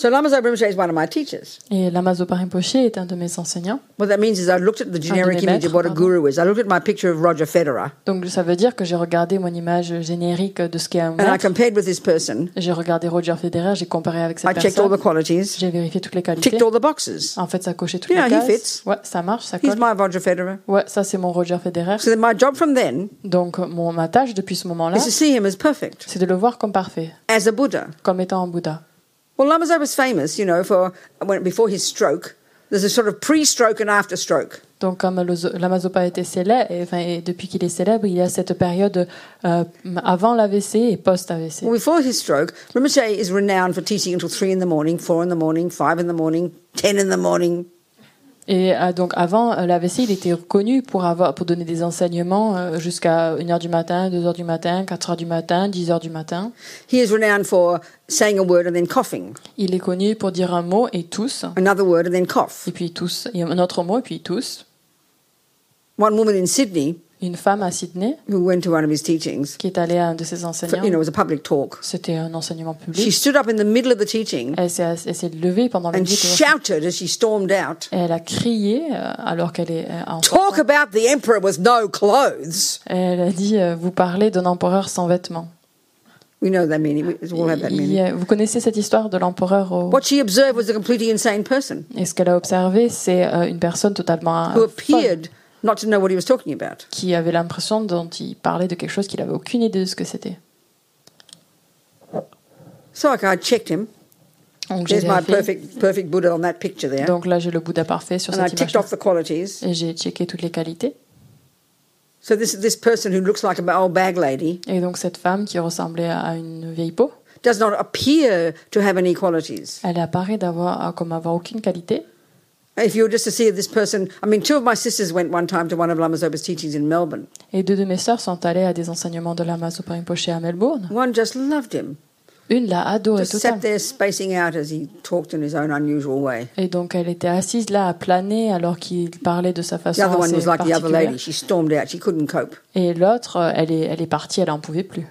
So Lama Zopa Rinpoche is one of my teachers. Et Lama Zopa Rinpoche est un de mes enseignants. What that means is I looked at the generic image of what a guru is. I looked at my picture of Roger Federer Donc ça veut dire que j'ai regardé mon image générique de ce qu'est un and I maître. compared with this person. J'ai regardé Roger Federer, j'ai comparé avec I cette checked all the personne. qualities, J'ai vérifié toutes les qualités. ticked all the boxes. En fait, ça cochait toutes Yeah, les he cases. fits. Ouais, ça marche, ça He's colle. my Roger Federer. Ouais, ça c'est mon Roger Federer. So my job from then Donc mon, ma tâche depuis ce moment-là, is to see him as perfect, c'est de le voir comme parfait, as a Buddha. comme étant un Bouddha. Well, Lama was famous, you know, for when before his stroke. There's a sort of pre-stroke and after-stroke. Donc comme le zo- Lama était célèbre, et, enfin, et depuis qu'il est célèbre, il y a cette période euh, avant l'AVC et post-AVC. Well, before his stroke, Rinpoche is renowned for teaching until three in the morning, four in the morning, five in the morning, ten in the morning. Et euh, donc avant euh, l'AVC, il était connu pour avoir pour donner des enseignements euh, jusqu'à 1h du matin, 2h du matin, 4h du matin, 10h du matin. He is renowned for saying a word and then coughing, Il est connu pour dire un mot et tous, another word and then cough. et puis tous, et un autre mot et puis tous. One woman in Sydney Une femme à Sydney who went to one of his teachings, qui est allée à un de ses for, enseignants, you know, it was a public talk. c'était un enseignement She public. stood up in the middle of the teaching Elle s'est elle s'est levée pendant le and shouted as she stormed out, Et elle a crié euh, alors qu'elle est euh, en Talk about the emperor with no clothes. Elle a dit euh, Vous parlez d'un empereur sans vêtements. We know that meaning. We all have that Il meaning. y a- vous connaissez cette histoire de l'empereur au- What she observed was a completely insane person Et ce qu'elle a observé, c'est une personne totalement who folle, not to know what he was talking about. qui avait l'impression dont il parlait de quelque chose qu'il avait aucune idée de ce que c'était. So I checked him. Donc, There's my perfect, perfect Buddha on that picture there. Donc là, j'ai le Bouddha parfait sur And I cette ticked image. off the qualities. Et j'ai checké toutes les qualités. So this this person who looks like an old bag lady Et donc cette femme qui ressemblait à une vieille peau, does not appear to have any qualities. elle apparaît d'avoir comme avoir aucune qualité. Et deux de mes sœurs sont allées à des enseignements de Lama Zopa Rinpoche à Melbourne. One just loved him. Une l'a adoré Just totalement. sat there spacing out as he talked in his own unusual way. Et donc elle était assise là à planer alors qu'il parlait de sa The façon other one assez was like the other particulière. lady. She stormed out. She couldn't cope. Et l'autre, elle est, elle est partie, elle en pouvait plus.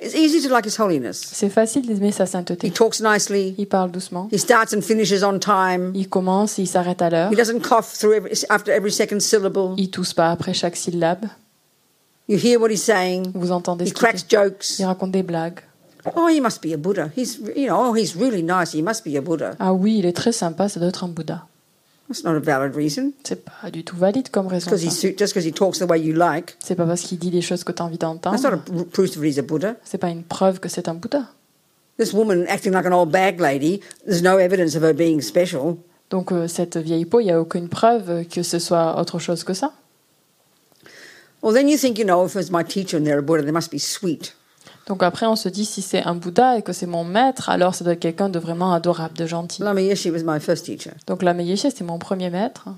It's easy to like His Holiness. C'est facile d'aimer sa He sainteté. talks nicely. Il parle doucement. He starts and finishes on time. Il commence, il s'arrête à l'heure. He doesn't cough through every, after every second syllable. Il tousse pas après chaque syllabe. You hear what he's saying. Vous entendez He ce qu'il cracks dit. jokes. Il raconte des blagues. Oh, he must be a Buddha. He's, you know, oh, he's really nice. He must be a Buddha. Ah oui, il est très sympa, ça doit être un Bouddha. That's not a valid reason. C'est pas du tout valide comme raison. Because he just because he talks the way you like. C'est pas parce qu'il dit des choses que tu as envie That's not d'entendre. a proof that he's a Buddha. C'est pas une preuve que c'est un Bouddha. This woman acting like an old bag lady. There's no evidence of her being special. Donc euh, cette vieille peau, il n'y a aucune preuve que ce soit autre chose que ça. Well, then you think, you know, if it's my teacher and they're a Buddha, they must be sweet. Donc après, on se dit si c'est un Bouddha et que c'est mon maître, alors ça doit être quelqu'un de vraiment adorable, de gentil. Lama Yeshe was my first teacher. Donc la Yeshe, c'était mon premier maître.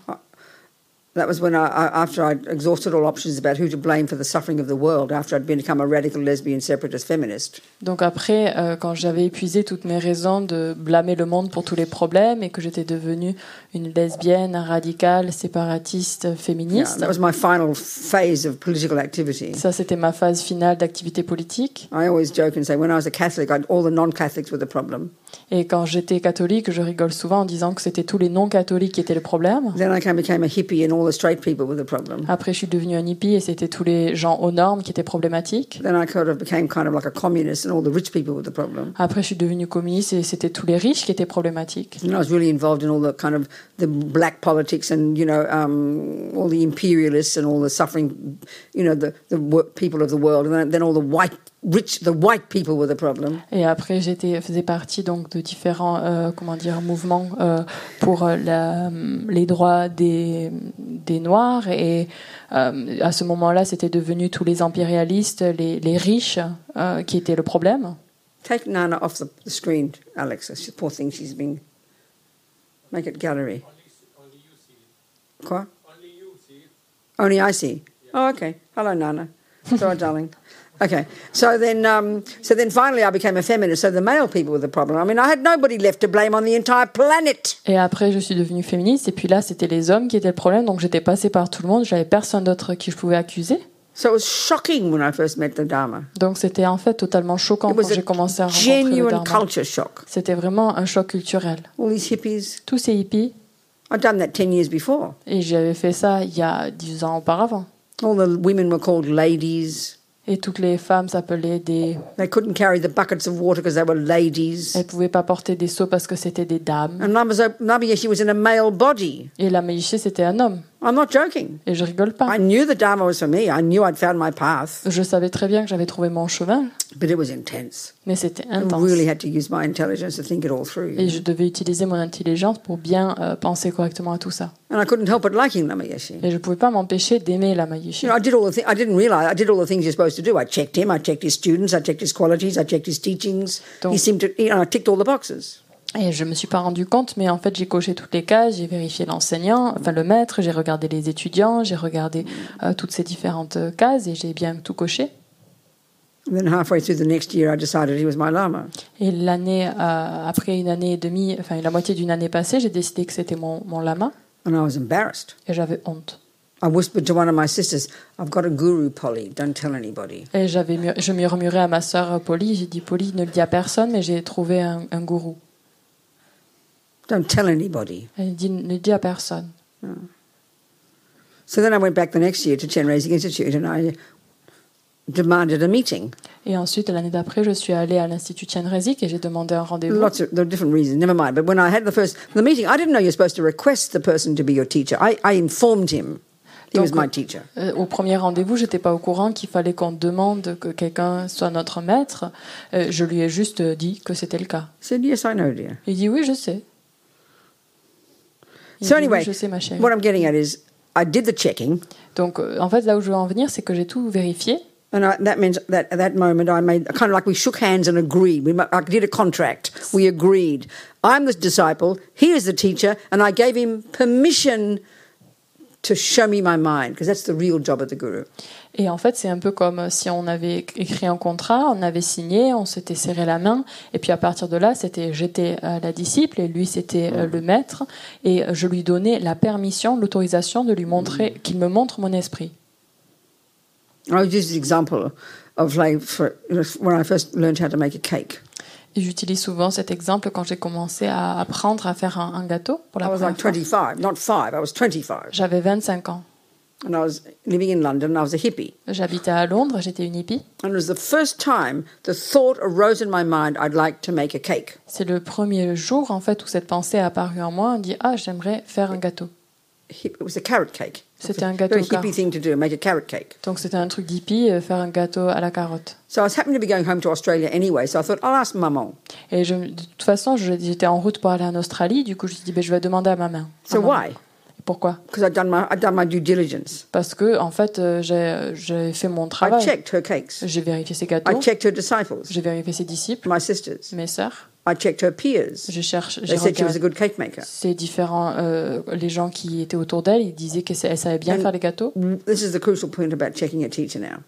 That was when I, I, after I'd exhausted all options about who to blame for the suffering of the world, after I'd become a radical lesbian separatist feminist. Donc après, euh, quand j'avais épuisé toutes mes raisons de blâmer le monde pour tous les problèmes et que j'étais devenue une lesbienne radicale, séparatiste, Yeah, féministe, that was my final phase of political activity. ça c'était ma phase finale d'activité politique. I always joke and say when I was a Catholic, I'd, all the non-Catholics were the problem. Et quand j'étais catholique, je rigole souvent en disant que c'était tous les non-catholiques qui étaient le problème. Then I became a hippie and all the straight people were the problem. Après, je suis devenue un hippie et c'était tous les gens aux normes qui étaient problématiques. Then I kind of became kind of like a communist and all the rich people were the problem. Après, je suis devenue communiste et c'était tous les riches qui étaient problématiques. And I was really involved in all the kind of the black politics and you know um, all the imperialists and all the suffering, you know, the the people of the world. And then all the white rich, the white people were the problem. Et après, j'étais faisais partie donc de différents euh, comment dire mouvements euh, pour euh, la- les droits des des noirs et euh, à ce moment-là, c'était devenu tous les impérialistes, les, les riches euh, qui étaient le problème. Take Nana off the, the screen, Alexa. She, poor thing, she's been. Make it gallery. Quoi? Only I see. Oh, okay. Hello, Nana. Sorry, darling. Okay. So then, um, so then finally, I became a feminist. So the male people were the problem. I mean, I had nobody left to blame on the entire planet. Et après, je suis devenue féministe. Et puis là, c'était les hommes qui étaient le problème. Donc, j'étais passée par tout le monde. J'avais personne d'autre qui je pouvais accuser. So it was shocking when I first met the Dharma. Donc c'était en fait totalement choquant quand j'ai commencé à rencontrer le genuine Dharma. culture shock. C'était vraiment un choc culturel. All these hippies. Tous ces hippies, I'd done that 10 years before. et j'avais fait ça il y a dix ans auparavant. All the women were called ladies. Et toutes les femmes s'appelaient des... They couldn't carry the buckets of water because they were ladies. Elles pouvaient pas porter des seaux parce que c'était des dames. And Lama- Namayashi was in a male body. Et la Meïché, c'était un homme. I'm not joking. Et je rigole pas. I knew the Dharma was for me. I knew I'd found my path, Je savais très bien que j'avais trouvé mon chemin, but it was intense. mais c'était I intense. really had to use my intelligence to think it all through. Et je devais utiliser mon intelligence pour bien euh, penser correctement à tout ça. And I couldn't help but liking Namayashi. Et je pouvais pas m'empêcher d'aimer la Meïché. You know, I did all the I didn't realize I did all the things you're supposed to do. I checked him. I checked his students. I checked his qualities. I checked his teachings. Donc- he seemed to. You know, I ticked all the boxes. Et je me suis pas rendu compte, mais en fait, j'ai coché toutes les cases, j'ai vérifié l'enseignant, enfin le maître, j'ai regardé les étudiants, j'ai regardé euh, toutes ces différentes euh, cases et j'ai bien tout coché. And then halfway through the next year, I decided he was my lama. Et l'année, euh, après une année et demie, enfin la moitié d'une année passée, j'ai décidé que c'était mon, mon lama And I was embarrassed. et j'avais honte. I whispered to one of my sisters, "I've got a guru, Polly. Don't tell anybody." Et j'avais, je murmurais à ma sœur Polly, j'ai dit Polly, ne le dis à personne, mais j'ai trouvé un, un gourou. Don't tell anybody. Elle dit ne dis à personne. So then I went back the next year to Chen Raising Institute and I demanded a meeting. Et ensuite, l'année d'après, je suis allée à l'Institut Tianrezik et j'ai demandé un rendez-vous. Lots of there are different reasons. Never mind. But when I had the first the meeting, I didn't know you're supposed to request the person to be your teacher. I, I informed him he was Donc, my teacher. Euh, au premier rendez-vous, j'étais pas au courant qu'il fallait qu'on demande que quelqu'un soit notre maître. Euh, je lui ai juste dit que c'était le cas. I said, "Yes, I know, dear." Il dit oui, je sais. So anyway, je sais ma chérie. what I'm getting at is, I did the checking, Donc euh, en fait, là où je veux en venir, c'est que j'ai tout vérifié. and I, that means that at that moment I made kind of like we shook hands and agreed. We I did a contract. We agreed. I'm the disciple. He is the teacher, and I gave him permission to show me my mind because that's the real job of the guru. Et en fait, c'est un peu comme si on avait écrit un contrat, on avait signé, on s'était serré la main, et puis à partir de là, c'était j'étais euh, la disciple et lui c'était euh, le maître, et je lui donnais la permission, l'autorisation de lui montrer qu'il me montre mon esprit. I would use the example of like for, when I first learned how to make a cake. J'utilise souvent cet exemple quand j'ai commencé à apprendre à faire un, un gâteau pour I la was première like fois. 25, not five. I was 25, J'avais 25 ans. and I was living in London. And I was a hippie, J'habitais à Londres, j'étais une hippie. and it was the first time the thought arose in my mind I'd like to make a cake. C'est le premier jour en fait où cette pensée est apparue en moi. On dit ah j'aimerais faire un gâteau. It was a carrot cake. C'était un Very gâteau car- hippie thing to do, make a carrot cake. Donc c'était un truc d'hippie, euh, faire un gâteau à la carotte. So I was happening to be going home to Australia anyway, so I thought I'll ask Maman. Et je, de toute façon, je- j'étais en route pour aller en Australie. Du coup, je me suis dit, ben, je vais demander à ma main. So maman. why? Pourquoi? Because I'd done my I'd done my due diligence. Parce que, en fait, euh, j'ai j'ai fait mon I travail. checked her cakes. J'ai vérifié ses I gâteaux, checked her disciples, j'ai vérifié ses disciples, my sisters. mes sœurs. I checked her peers. Je cherche, They said she was a good cake maker. ces différents, euh, les gens qui étaient autour d'elle. Ils disaient qu'elle savait bien And- faire les gâteaux. This is the crucial point about checking a teacher now.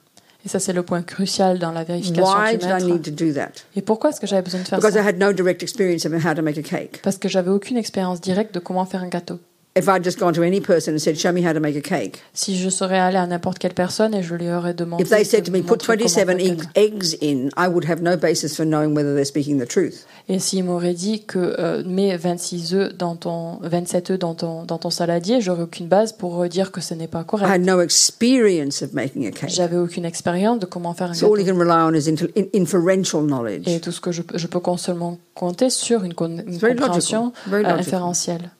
Et ça, c'est le point crucial dans la vérification Why du did I need maître. to do that? Et pourquoi est-ce que j'avais besoin de faire Because I ça had no direct experience of how to make a cake. Parce que j'avais aucune expérience directe de comment faire un gâteau. If I'd just gone to any person and said, "Show me how to make a cake," Si je serais allée à n'importe quelle personne et je lui aurais demandé if they said to me, "Put montrer comment 27 faire egg, eggs in," I would have no basis for knowing whether they're speaking the truth. Et s'il m'aurait dit que euh, mets 26 œufs dans ton 27 œufs dans ton dans ton saladier, j'aurais aucune base pour euh, dire que ce n'est pas I had correct. no experience of making a cake. J'avais aucune expérience de comment faire un So all you can rely on is in- inferential Et knowledge. tout ce que je, peux- je peux seulement compter sur une, con- une It's very compréhension logical. Very euh, logical.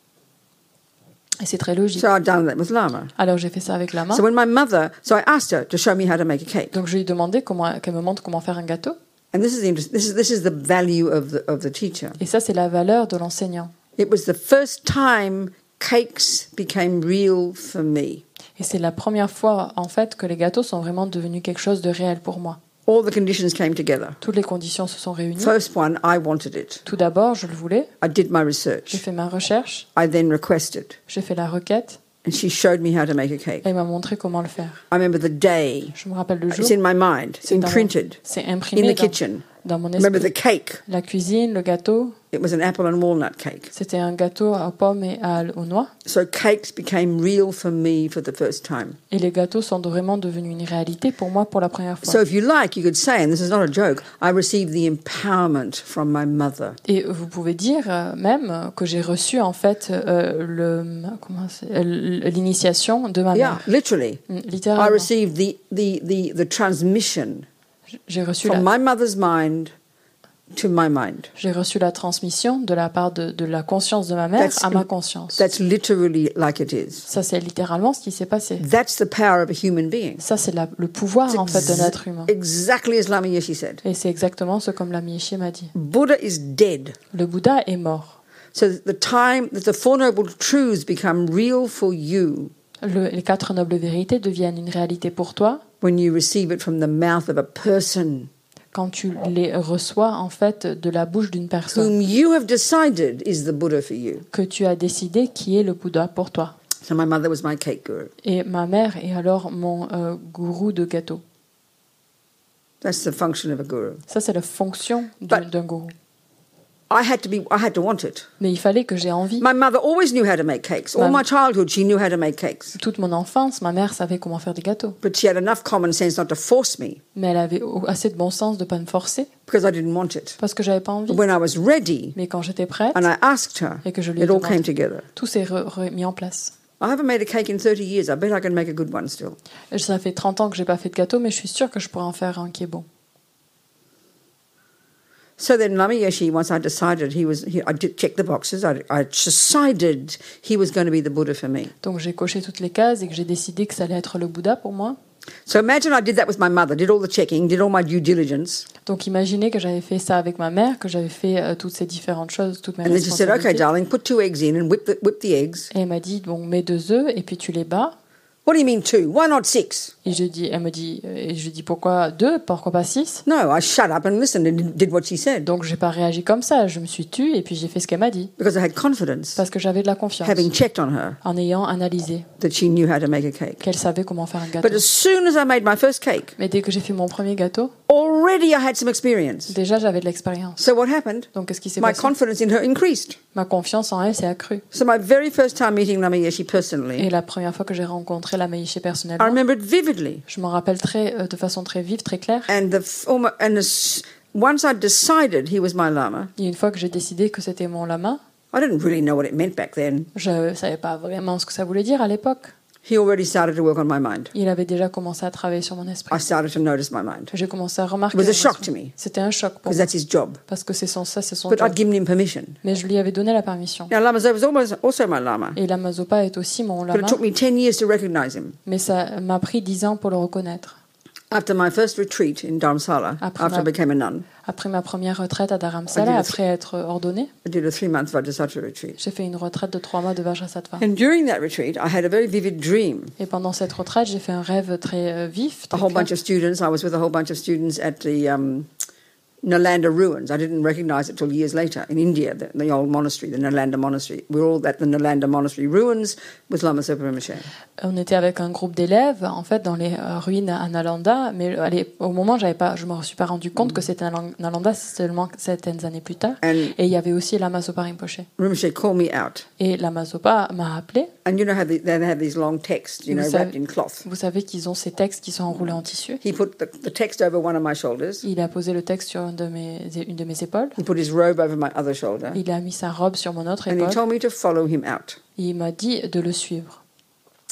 Et c'est très logique. So I'd done that with Lama. Alors j'ai fait ça avec la main. So when my mother, so I asked her to show me how to make a cake. Donc je lui ai demandé comment qu'elle me montre comment faire un gâteau. And this is the interest, this is this is the value of the of the teacher. Et ça c'est la valeur de l'enseignant. It was the first time cakes became real for me. Et c'est la première fois en fait que les gâteaux sont vraiment devenus quelque chose de réel pour moi. All the conditions came together. Toutes les conditions se sont réunies. First one, I wanted it. Tout d'abord, je le voulais. I did my J'ai research. fait ma recherche. I then requested, J'ai fait la requête. and she showed me how to make a cake. Elle m'a montré comment le faire. I remember the day. Je me rappelle le jour. It's in my mind. It's C'est imprinted C'est in imprimé the dans, kitchen. Dans mon Remember the esprit, cake? la cuisine, le gâteau, It was an apple and walnut cake. c'était un gâteau aux pommes et à, aux noix. So cakes became real for me for the first time. Et les gâteaux sont vraiment devenus une réalité pour moi pour la première fois. So if you like, you could say, and this is not a joke, I received the empowerment from my mother. Et vous pouvez dire euh, même que j'ai reçu en fait euh, le comment euh, l'initiation de ma Yeah, mère. literally. Mm, I Littéralement. received the, the, the, the transmission J'ai reçu from la, my mother's mind to my mind. j'ai reçu la transmission de la part de, de la conscience de ma mère That's à ma conscience. That's literally like it is. Ça c'est littéralement ce qui s'est passé. That's the power of a human being. Ça c'est la- le pouvoir It's en fait de l'être humain. Exactly as Lama Yeshe said. Et c'est exactement ce comme la Miyeshi m'a dit. Buddha is dead. Le Bouddha est mort. So the time that the Four Noble Truths become real for you Le- les quatre nobles vérités deviennent une réalité pour toi when you receive it from the mouth of a person quand tu les reçois en fait de la bouche d'une personne whom you have decided is the Buddha for you. que tu as décidé qui est le Bouddha pour toi. So my mother was my cake guru. Et ma mère est alors mon euh, gourou de gâteau. That's the function of a guru. Ça, c'est la fonction d'un gourou. I had to be I had to want it. Mais il fallait que j'ai envie. My mother always knew how to make cakes. All my childhood she knew how to make cakes. Toute mon enfance, ma mère savait comment faire des gâteaux. But she had enough common sense not to force me Mais elle avait assez de bon sens de ne pas me forcer because I didn't want it. parce que j'avais pas envie. But when I was ready Mais quand j'étais prête, and I asked her, Et que je lui ai it all demandé. came together. tout s'est re- remis en place. I haven't made a cake in 30 years. I bet I can make a good one still. Ça fait 30 ans que j'ai pas fait de gâteau, mais je suis sûre que je pourrais en faire un qui est bon. So then Lama Yeshe, once I decided he was, he, I did check the boxes. I, I decided he was going to be the Buddha for me. Donc j'ai coché toutes les cases et que j'ai décidé que ça allait être le Bouddha pour moi. So imagine I did that with my mother, did all the checking, did all my due diligence, Donc imaginez que j'avais fait ça avec ma mère, que j'avais fait euh, toutes ces différentes choses, toutes mes and then she said, "Okay, responsabilités. darling, put two eggs in and whip the whip the eggs." Et elle m'a dit, bon, mets deux œufs et puis tu les bats. What do you mean two? Why not six? Et je dis, elle me dit, et je dis pourquoi deux, pourquoi pas six? No, I shut up and listened and did what she said Donc j'ai pas réagi comme ça, je me suis tue et puis j'ai fait ce qu'elle m'a dit because I had confidence, parce que j'avais de la confiance having checked on her, en ayant analysé that she knew how to make a cake. qu'elle savait comment faire un But gâteau. as soon as I made my first cake, Mais dès que j'ai fait mon premier gâteau, already I had some experience. déjà j'avais de l'expérience. So what happened? Donc qu'est-ce qui s'est My passé? confidence in her increased. Ma confiance en elle s'est accrue. So my very first time meeting Yeshe Et personally, la première fois que j'ai rencontré la Maïché I remember it vividly. je m'en rappelle très, euh, de façon très vive, très claire. And the and as, once I decided he was my lama, Et une fois que j'ai décidé que c'était mon lama, I didn't really know what it meant back then. je savais pas vraiment ce que ça voulait dire à l'époque. He already started to work on my mind. Il avait déjà commencé à travailler sur mon esprit. I started to notice my mind J'ai commencé à remarquer. It was a shock to me. C'était un choc pour because moi that's his job. parce que c'est son ça, c'est son But job. I'd given him permission. Mais je lui avais donné la permission. Now Lama Zopa was almost also my lama, Et la Mazopa est aussi mon but lama, it took me ten years to recognize him. mais ça m'a pris dix ans pour le reconnaître. After my first retreat in Dharamsala, Après after I ma- became a nun, Après ma première retraite à Dharamsala, après être ordonnée, I did a three-month Vajrasattva retreat. j'ai fait une retraite de trois mois de Vajrasattva. And during that retreat, I had a very vivid dream. Et pendant cette retraite, j'ai fait un rêve très euh, vif, A whole clair. bunch of students. I was with a whole bunch of students at the um, Nalanda ruins. I didn't recognize it till years later in India, the, the old monastery, the Nalanda monastery. We were all at the Nalanda monastery ruins with Lama. On était avec un groupe d'élèves, en fait, dans les euh, ruines à Nalanda, mais euh, allez, au moment, j'avais pas, je me suis pas rendu compte que c'était Nal- Nalanda seulement certaines années plus tard. And Et il y avait aussi Lama Zopa Rinpoche. Rinpoche called me out. Et Lama Zopa m'a appelé. And you know how they, they have these long texts, you know, Vous savez- wrapped in cloth. Vous savez qu'ils ont ces textes qui sont enroulés en tissu. He put the, the text over one of my shoulders. Il a posé le texte sur une de mes, une de mes épaules. He put his robe over my other shoulder. Il a mis sa robe sur mon autre And he épaule. told me to follow him out. Et il m'a dit de le suivre.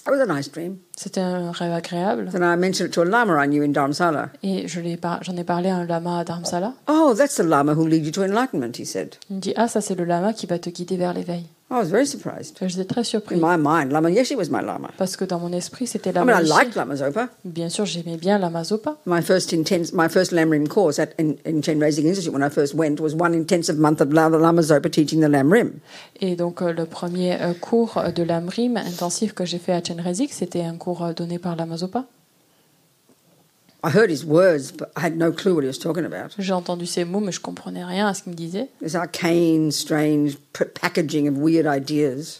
Was a nice dream. C'était un rêve agréable. Then I mentioned it to a lama I knew in Dharamsala. Et je l'ai par- j'en ai parlé à un lama à Dharamsala. Oh, that's the lama who'll lead you to enlightenment, he said. Il me dit Ah, ça, c'est le lama qui va te guider vers l'éveil. I was very surprised. J'étais très In surpris. my mind, Lama Yeshe was my lama. Parce que dans mon esprit, c'était I la mean, I liked Lama Zopa. Bien sûr, j'aimais bien Lama Zopa. My first intense, my first Lamrim course at in, in Chen Raising Institute when I first went was one intensive month of Lama Lama Zopa teaching the Lamrim. Et donc, euh, le premier euh, cours de l'AMRIM intensif que j'ai fait à Chenrezig, c'était un cours euh, donné par Lama Zopa. I heard his words, but I had no clue what he was talking about. J'ai entendu ces mots, mais je comprenais rien à ce qu'il me disait.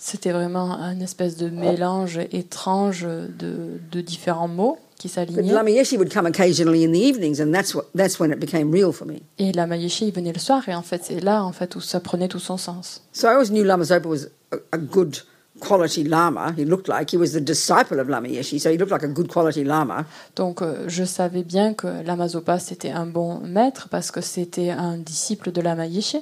C'était vraiment un espèce de mélange étrange de, de différents mots. qui s'alignaient. Et Lama Yeshe, il venait le soir, et en fait, c'est là en fait, où ça prenait tout son sens. So I always knew Lama Zopa was a, a good quality lama. He looked like he was the disciple of Lama Yeshe, so he looked like a good quality lama. Donc euh, je savais bien que Lama Zopa, c'était un bon maître, parce que c'était un disciple de Lama Yeshe,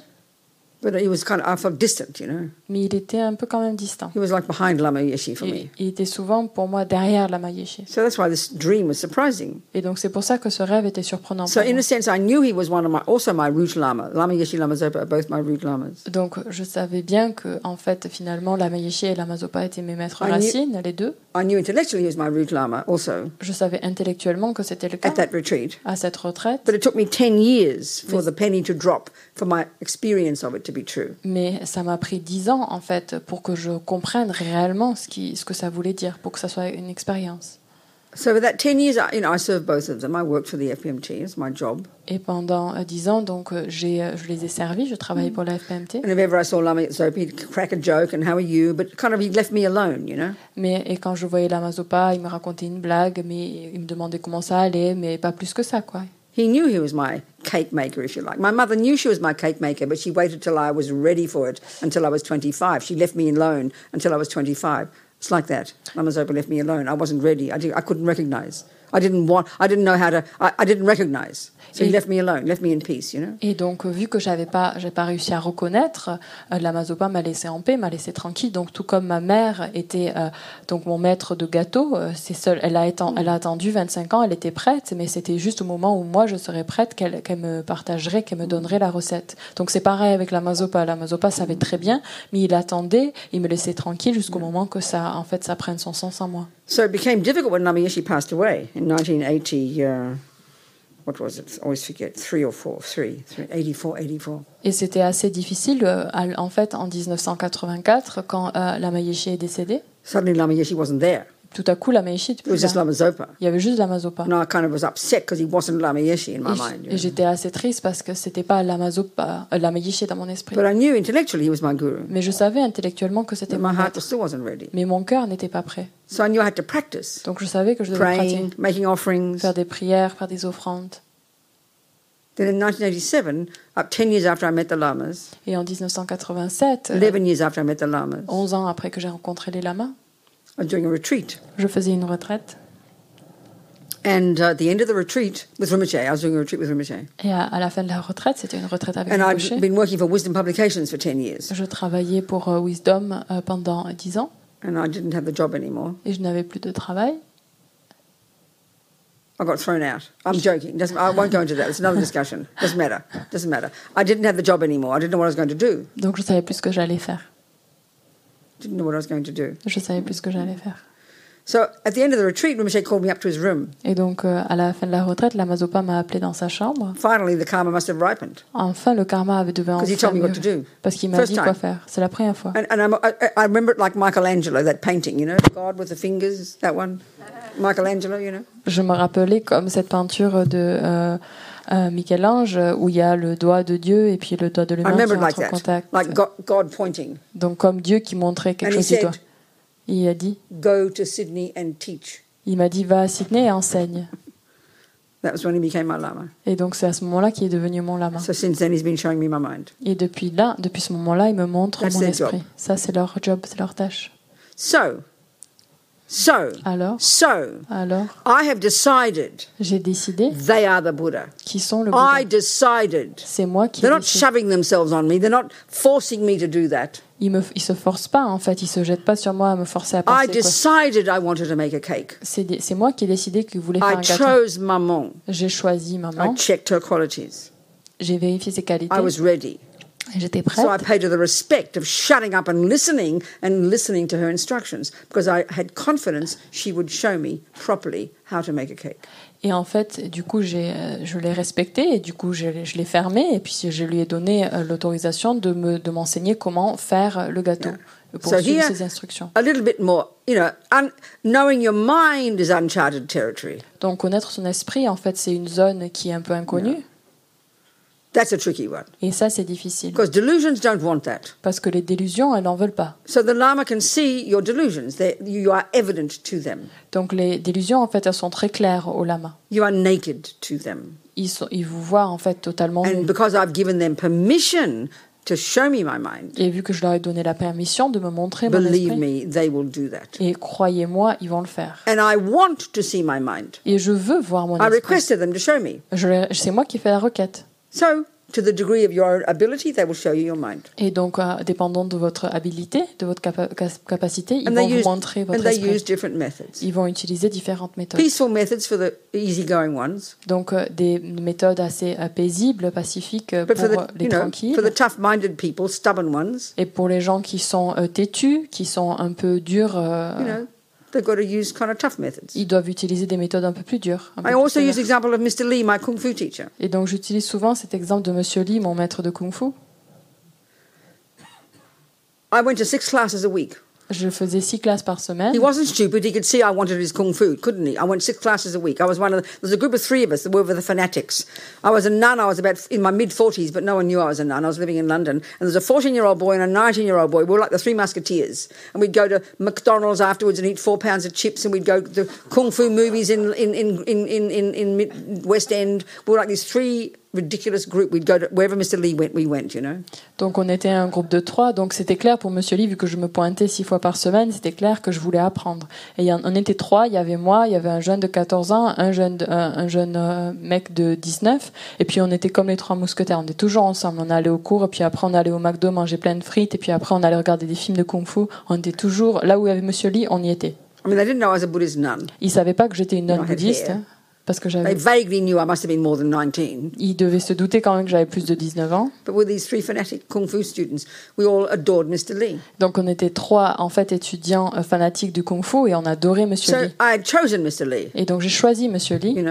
But he was kind of I felt distant, you know. mais il était un peu quand même distant. He was like behind Lama Yeshe for me. il était souvent pour moi derrière Lama Yeshe. So that's why this dream was surprising. Et donc c'est pour ça que ce rêve était surprenant So pour in moi. a sense, I knew he was one of my also my root lama. Lama Yeshe, Lama Zopa are both my root lamas. Donc je savais bien que en fait finalement Lama Yeshe et Lama Zopa étaient mes maîtres racines, les deux. I knew intellectually he was my root lama also Je savais intellectuellement que c'était le cas at that retreat. à cette retraite, But it took me 10 years for the penny to drop, for my experience of it to be true. mais ça m'a pris dix ans en fait pour que je comprenne réellement ce, qui, ce que ça voulait dire, pour que ça soit une expérience. So for that 10 years, I, you know, I served both of them. I worked for the FPMT, it's my job. Et pendant euh, dix ans, donc euh, j'ai, euh, je les ai servis, je travaillais pour la FPMT. And if ever I saw Lama Zopa, he'd crack a joke and how are you? But kind of he left me alone, you know? Mais et quand je voyais Lama Zopa, il me racontait une blague, mais il me demandait comment ça allait, mais pas plus que ça quoi. He knew he was my cake maker, if you like. My mother knew she was my cake maker, but she waited till I was ready for it until I was 25. She left me alone until I was 25. It's like that. Lama Zopa left me alone. I wasn't ready. I, did, I couldn't recognize. I didn't want, I didn't know how to, I, I didn't recognize. So he left me alone, left me in peace, you know? Et donc, vu que j'avais pas, j'ai pas réussi à reconnaître, euh, la Mazopa m'a laissé en paix, m'a laissé tranquille. Donc, tout comme ma mère était euh, donc mon maître de gâteau, euh, c'est seul. Elle a, éten- elle a attendu 25 ans, elle était prête, mais c'était juste au moment où moi je serais prête qu'elle qu'elle me partagerait, qu'elle me donnerait la recette. Donc, c'est pareil avec la Mazopa. La Mazopa savait très bien, mais il attendait, il me laissait tranquille jusqu'au moment que ça, en fait, ça prenne son sens en moi. So it became difficult when Lama Yeshe passed away in 1980. Uh, what was it? I always forget. Three or four. Three. three 84, 84. Et c'était assez difficile, euh, en fait, en 1984, quand euh, est décédée. Suddenly Lama Yeshe wasn't there. Tout à coup, la It was just Lama Zopa. Il y avait juste la Mazopa. And I kind of was upset because he wasn't Lama in my mind. Et j'étais assez triste parce que c'était pas la Mazopa, euh, la Maïeche dans mon esprit. But I knew intellectually he was my guru. Mais je savais intellectuellement que c'était mon my heart maître. still wasn't ready. Mais mon cœur n'était pas prêt. So I knew I had to practice Donc je savais que je devais pratiquer, making offerings. faire des prières, faire des offrandes. Then in 1987, up 10 years after I met the Lamas, Et en 1987, euh, 11 years after I met the Lamas, 11 ans après que j'ai rencontré les lamas, Was doing a retreat. je faisais une retraite. And uh, at the end of the retreat with Rinpoche, I was doing a retreat with Rinpoche. Et à, à la fin de la retraite, c'était une retraite avec And Rinpoche. I'd been working for Wisdom Publications for 10 years. Je travaillais pour euh, Wisdom euh, pendant 10 ans And I didn't have the job anymore. et je n'avais plus de travail. I got thrown out. I'm joking. Doesn't, I won't go into that. It's another discussion. Doesn't matter. Doesn't matter. I didn't have the job anymore. I didn't know what I was going to do. Donc je savais plus ce que j'allais faire. Didn't know what I was going to do. Je savais plus ce que j'allais faire. So at the end of the retreat, Rinpoche called me up to his room. Et donc euh, à la fin de la retraite, la Mazopa m'a appelé dans sa chambre. Finally, the karma must have ripened Enfin, le karma avait devait because he told me what to do. Parce qu'il m'a dit time. quoi faire. C'est la première fois. And, and I'm, I, I remember it like Michelangelo, that painting, you know, God with the fingers, that one. Michelangelo, you know. Je me rappelais comme cette peinture de euh, euh, Michel-Ange où il y a le doigt de Dieu et puis le doigt de l'humain qui like en contact. like God, God pointing. Donc comme Dieu qui montrait quelque And chose du doigt. Il a dit, "Go to Sydney and teach." il m'a dit va à Sydney et enseigne. That was when he became my lama. Et donc c'est à ce moment-là qu'il est devenu mon lama. So since then, he's been showing me my mind. Et depuis là, depuis ce moment-là, il me montre That's mon esprit. job. Ça c'est leur job, c'est leur tâche. So, so, Alors, so, alors, I have decided j'ai décidé they are the Buddha. qui sont le I Bouddha. decided. C'est moi qui They're not shoving themselves on me. They're not forcing me to do that. Ils me, ils se forcent pas en fait, ils se jettent pas sur moi à me forcer à I quoi. decided I wanted to make a cake. C'est moi qui ai décidé que je voulais faire I un gâteau. chose Maman. J'ai choisi I maman, checked her qualities. j'ai vérifié ses qualités, I was ready. Et j'étais So I paid her the respect of shutting up and listening and listening to her instructions because I had confidence she would show me properly how to make a cake. Et en fait, du coup, j'ai, euh, je l'ai respecté et du coup, je, l'ai- je l'ai fermé et puis je lui ai donné euh, l'autorisation de me de m'enseigner comment faire le gâteau pour So suivre here- ses instructions. A little bit more, you know, un- knowing your mind is uncharted territory. Donc connaître son esprit, en fait, c'est une zone qui est un peu inconnue. That's a tricky one. Et ça, c'est difficile. Because delusions don't want that. Parce que les délusions, elles n'en veulent pas. So the Lama can see your delusions. They, you are evident to them. Donc les délusions, en fait, elles sont très claires au lama. You are naked to them. Ils, sont, ils vous voient, en fait, totalement And nus. because I've given them permission to show me my mind, Et vu que je leur ai donné la permission de me montrer mon believe esprit, me, they will do that. et croyez-moi, ils vont le faire. And I want to see my mind. Et je veux voir mon I esprit. requested them to show me. Je l'ai- C'est moi qui fais la requête. So, to the degree of your ability, they will show you your mind. Et donc, euh, dépendant de votre habilité, de votre capa- capacité, ils And vont vous use, montrer and votre they esprit. use different methods. Ils vont utiliser différentes méthodes. Peaceful methods for the easygoing ones, Donc, euh, des méthodes assez euh, paisibles, pacifiques euh, but pour for euh, the, les you know, tranquilles. for the tough-minded people, stubborn ones, Et pour les gens qui sont euh, têtus, qui sont un peu durs, you know, they've got to use kind of tough methods. ils doivent utiliser des méthodes un peu plus dures. un peu I plus also use sévères. example of Mr. Lee, my kung fu teacher. Et donc, j'utilise souvent cet exemple de Monsieur Lee, mon maître de kung fu. I went to six classes a week. Je faisais six classes par semaine. He wasn't stupid. He could see I wanted his kung fu, couldn't he? I went six classes a week. I was one of the, there was a group of three of us that were the fanatics. I was a nun. I was about in my mid forties, but no one knew I was a nun. I was living in London, and there was a fourteen-year-old boy and a nineteen-year-old boy. We were like the Three Musketeers, and we'd go to McDonald's afterwards and eat four pounds of chips, and we'd go to kung fu movies in in in in in, in, in West End. We were like these three ridiculous group. We'd go to wherever Mr. Lee went, we went. You know? Donc on était un groupe de trois, donc c'était clair pour Monsieur Lee, vu que je me pointais six fois par semaine, c'était clair que je voulais apprendre. Et on était trois, il y avait moi, il y avait un jeune de 14 ans, un jeune, de- un, un jeune euh, mec de 19, et puis on était comme les trois mousquetaires, on était toujours ensemble, on allait au cours, et puis après on allait au McDo manger plein de frites, et puis après on allait regarder des films de kung-fu, on était toujours, là où il y avait Monsieur Lee, on y était. I mean, they didn't know I was a Buddhist nun. Il savait pas que j'étais une nonne bouddhiste, hair. Parce que j'avais... vaguely knew I must have been more than nineteen. Il devait se douter quand même que j'avais plus de 19 ans. But with these three fanatic kung fu students, we all adored Mr. Lee. Donc on était trois en fait étudiants euh, fanatiques du kung-fu et on adorait Monsieur Lee. I had chosen Mr. Lee. Et donc j'ai choisi Monsieur You Lee.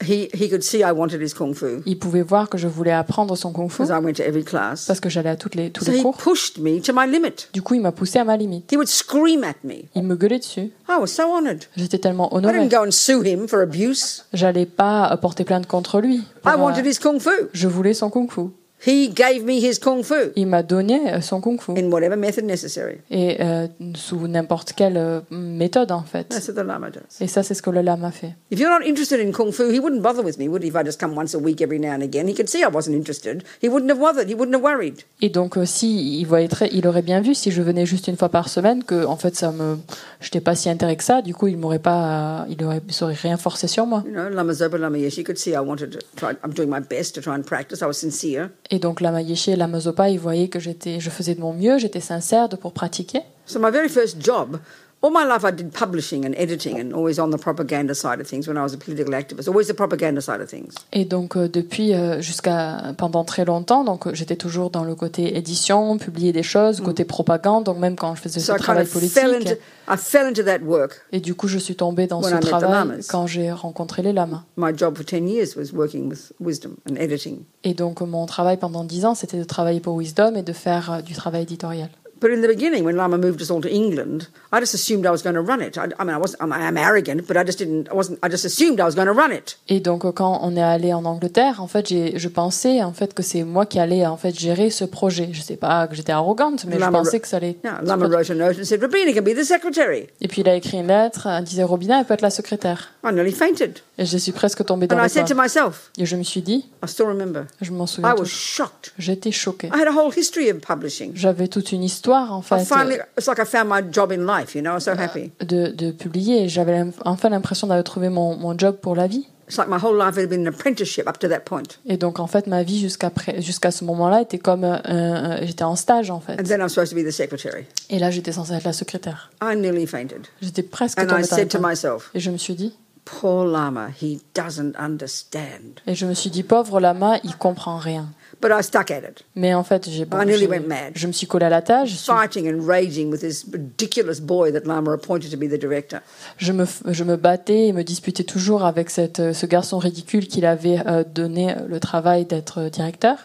Know, he he could see I wanted his kung fu Il pouvait voir que je voulais apprendre son kung-fu because I went to every class. parce que j'allais à toutes les, tous So les he cours. pushed me to my limit. Du coup, il m'a poussé à ma limite. He would scream at me. Il me gueulait dessus. I was so honored. J'étais tellement I honorée. didn't go and sue him for abuse. J'allais pas porter plainte contre lui. pour, I euh, wanted his kung fu. Je voulais son kung-fu. He gave me his kung fu Il m'a donné euh, son kung-fu. in whatever method necessary. Et euh, sous n'importe quelle euh, méthode, en fait. That's what the Lama does. Et ça, c'est ce que le lama fait. If you're not interested in kung fu, he wouldn't bother with me, would he? If I just come once a week every now and again, he could see I wasn't interested. He wouldn't have bothered. He wouldn't have worried. Et donc, euh, si il voyait très, il aurait bien vu si je venais juste une fois par semaine que, en fait, ça me, j'étais pas si intéressé que ça. Du coup, il m'aurait pas, il aurait, il aurait rien forcé sur moi. You know, Lama Zopa Lama Yeshi could see I wanted to try. I'm doing my best to try and practice. I was sincere. Et donc, Lama Yeshe et Lama Zopa, ils voyaient que j'étais, je faisais de mon mieux, j'étais sincère de pour pratiquer. So my very first job, all my life I did publishing and editing and always on the propaganda side of things when I was a political activist, always the propaganda side of things. Et donc, euh, depuis, euh, jusqu'à, pendant très longtemps, donc, euh, j'étais toujours dans le côté édition, publier des choses, côté propagande, donc même quand je faisais So ce I kind travail of fell politique. into, I fell into that work. Et du coup, je suis tombée dans I ce the travail quand j'ai rencontré les lamas. My job for 10 years was working with wisdom and editing. Et donc, mon travail pendant dix ans, c'était de travailler pour Wisdom et de faire euh, du travail éditorial. But in the beginning, when Lama moved us all to England, I just assumed I was going to run it. I, I mean, I wasn't, I'm, I'm arrogant, but I just didn't, I wasn't, I just assumed I was going to run it. Et donc, quand on est allé en Angleterre, en fait, j'ai, je pensais en fait que c'est moi qui allais en fait gérer ce projet. Je sais pas que j'étais arrogante, mais je pensais que ça allait. Yeah, Lama wrote a note and said, can be the secretary. Et puis il a écrit une lettre, disait Robina, elle peut être la secrétaire. I nearly fainted. Et je suis presque tombée dans And I le said to myself, Et je me suis dit, I still remember, je m'en souviens I toujours. was shocked. J'étais choquée. I had a whole history of publishing. J'avais toute une histoire en I fait finally, it's like I found my job in life, you know, I was so happy. de, de publier. J'avais l'im- enfin l'impression d'avoir trouvé mon, mon job pour la vie. It's like my whole life had been an apprenticeship up to that point. Et donc en fait ma vie jusqu'à pré- jusqu'à ce moment-là était comme euh, un- j'étais en stage en fait. And then I'm supposed to be the secretary. Et là j'étais censée être la secrétaire. I nearly fainted. J'étais presque And I tombée dans said le to myself, Et je me suis dit poor Lama, he doesn't understand. et je me suis dit pauvre lama, il comprend rien. But I stuck at it, Mais en fait j'ai bon, I nearly went mad. je me suis collée à la tâche. Je, suis- fighting and raging with this ridiculous boy that Lama appointed to be the director. je me je me battais et me disputais toujours avec cette ce garçon ridicule qu'il avait euh, donné le travail d'être directeur.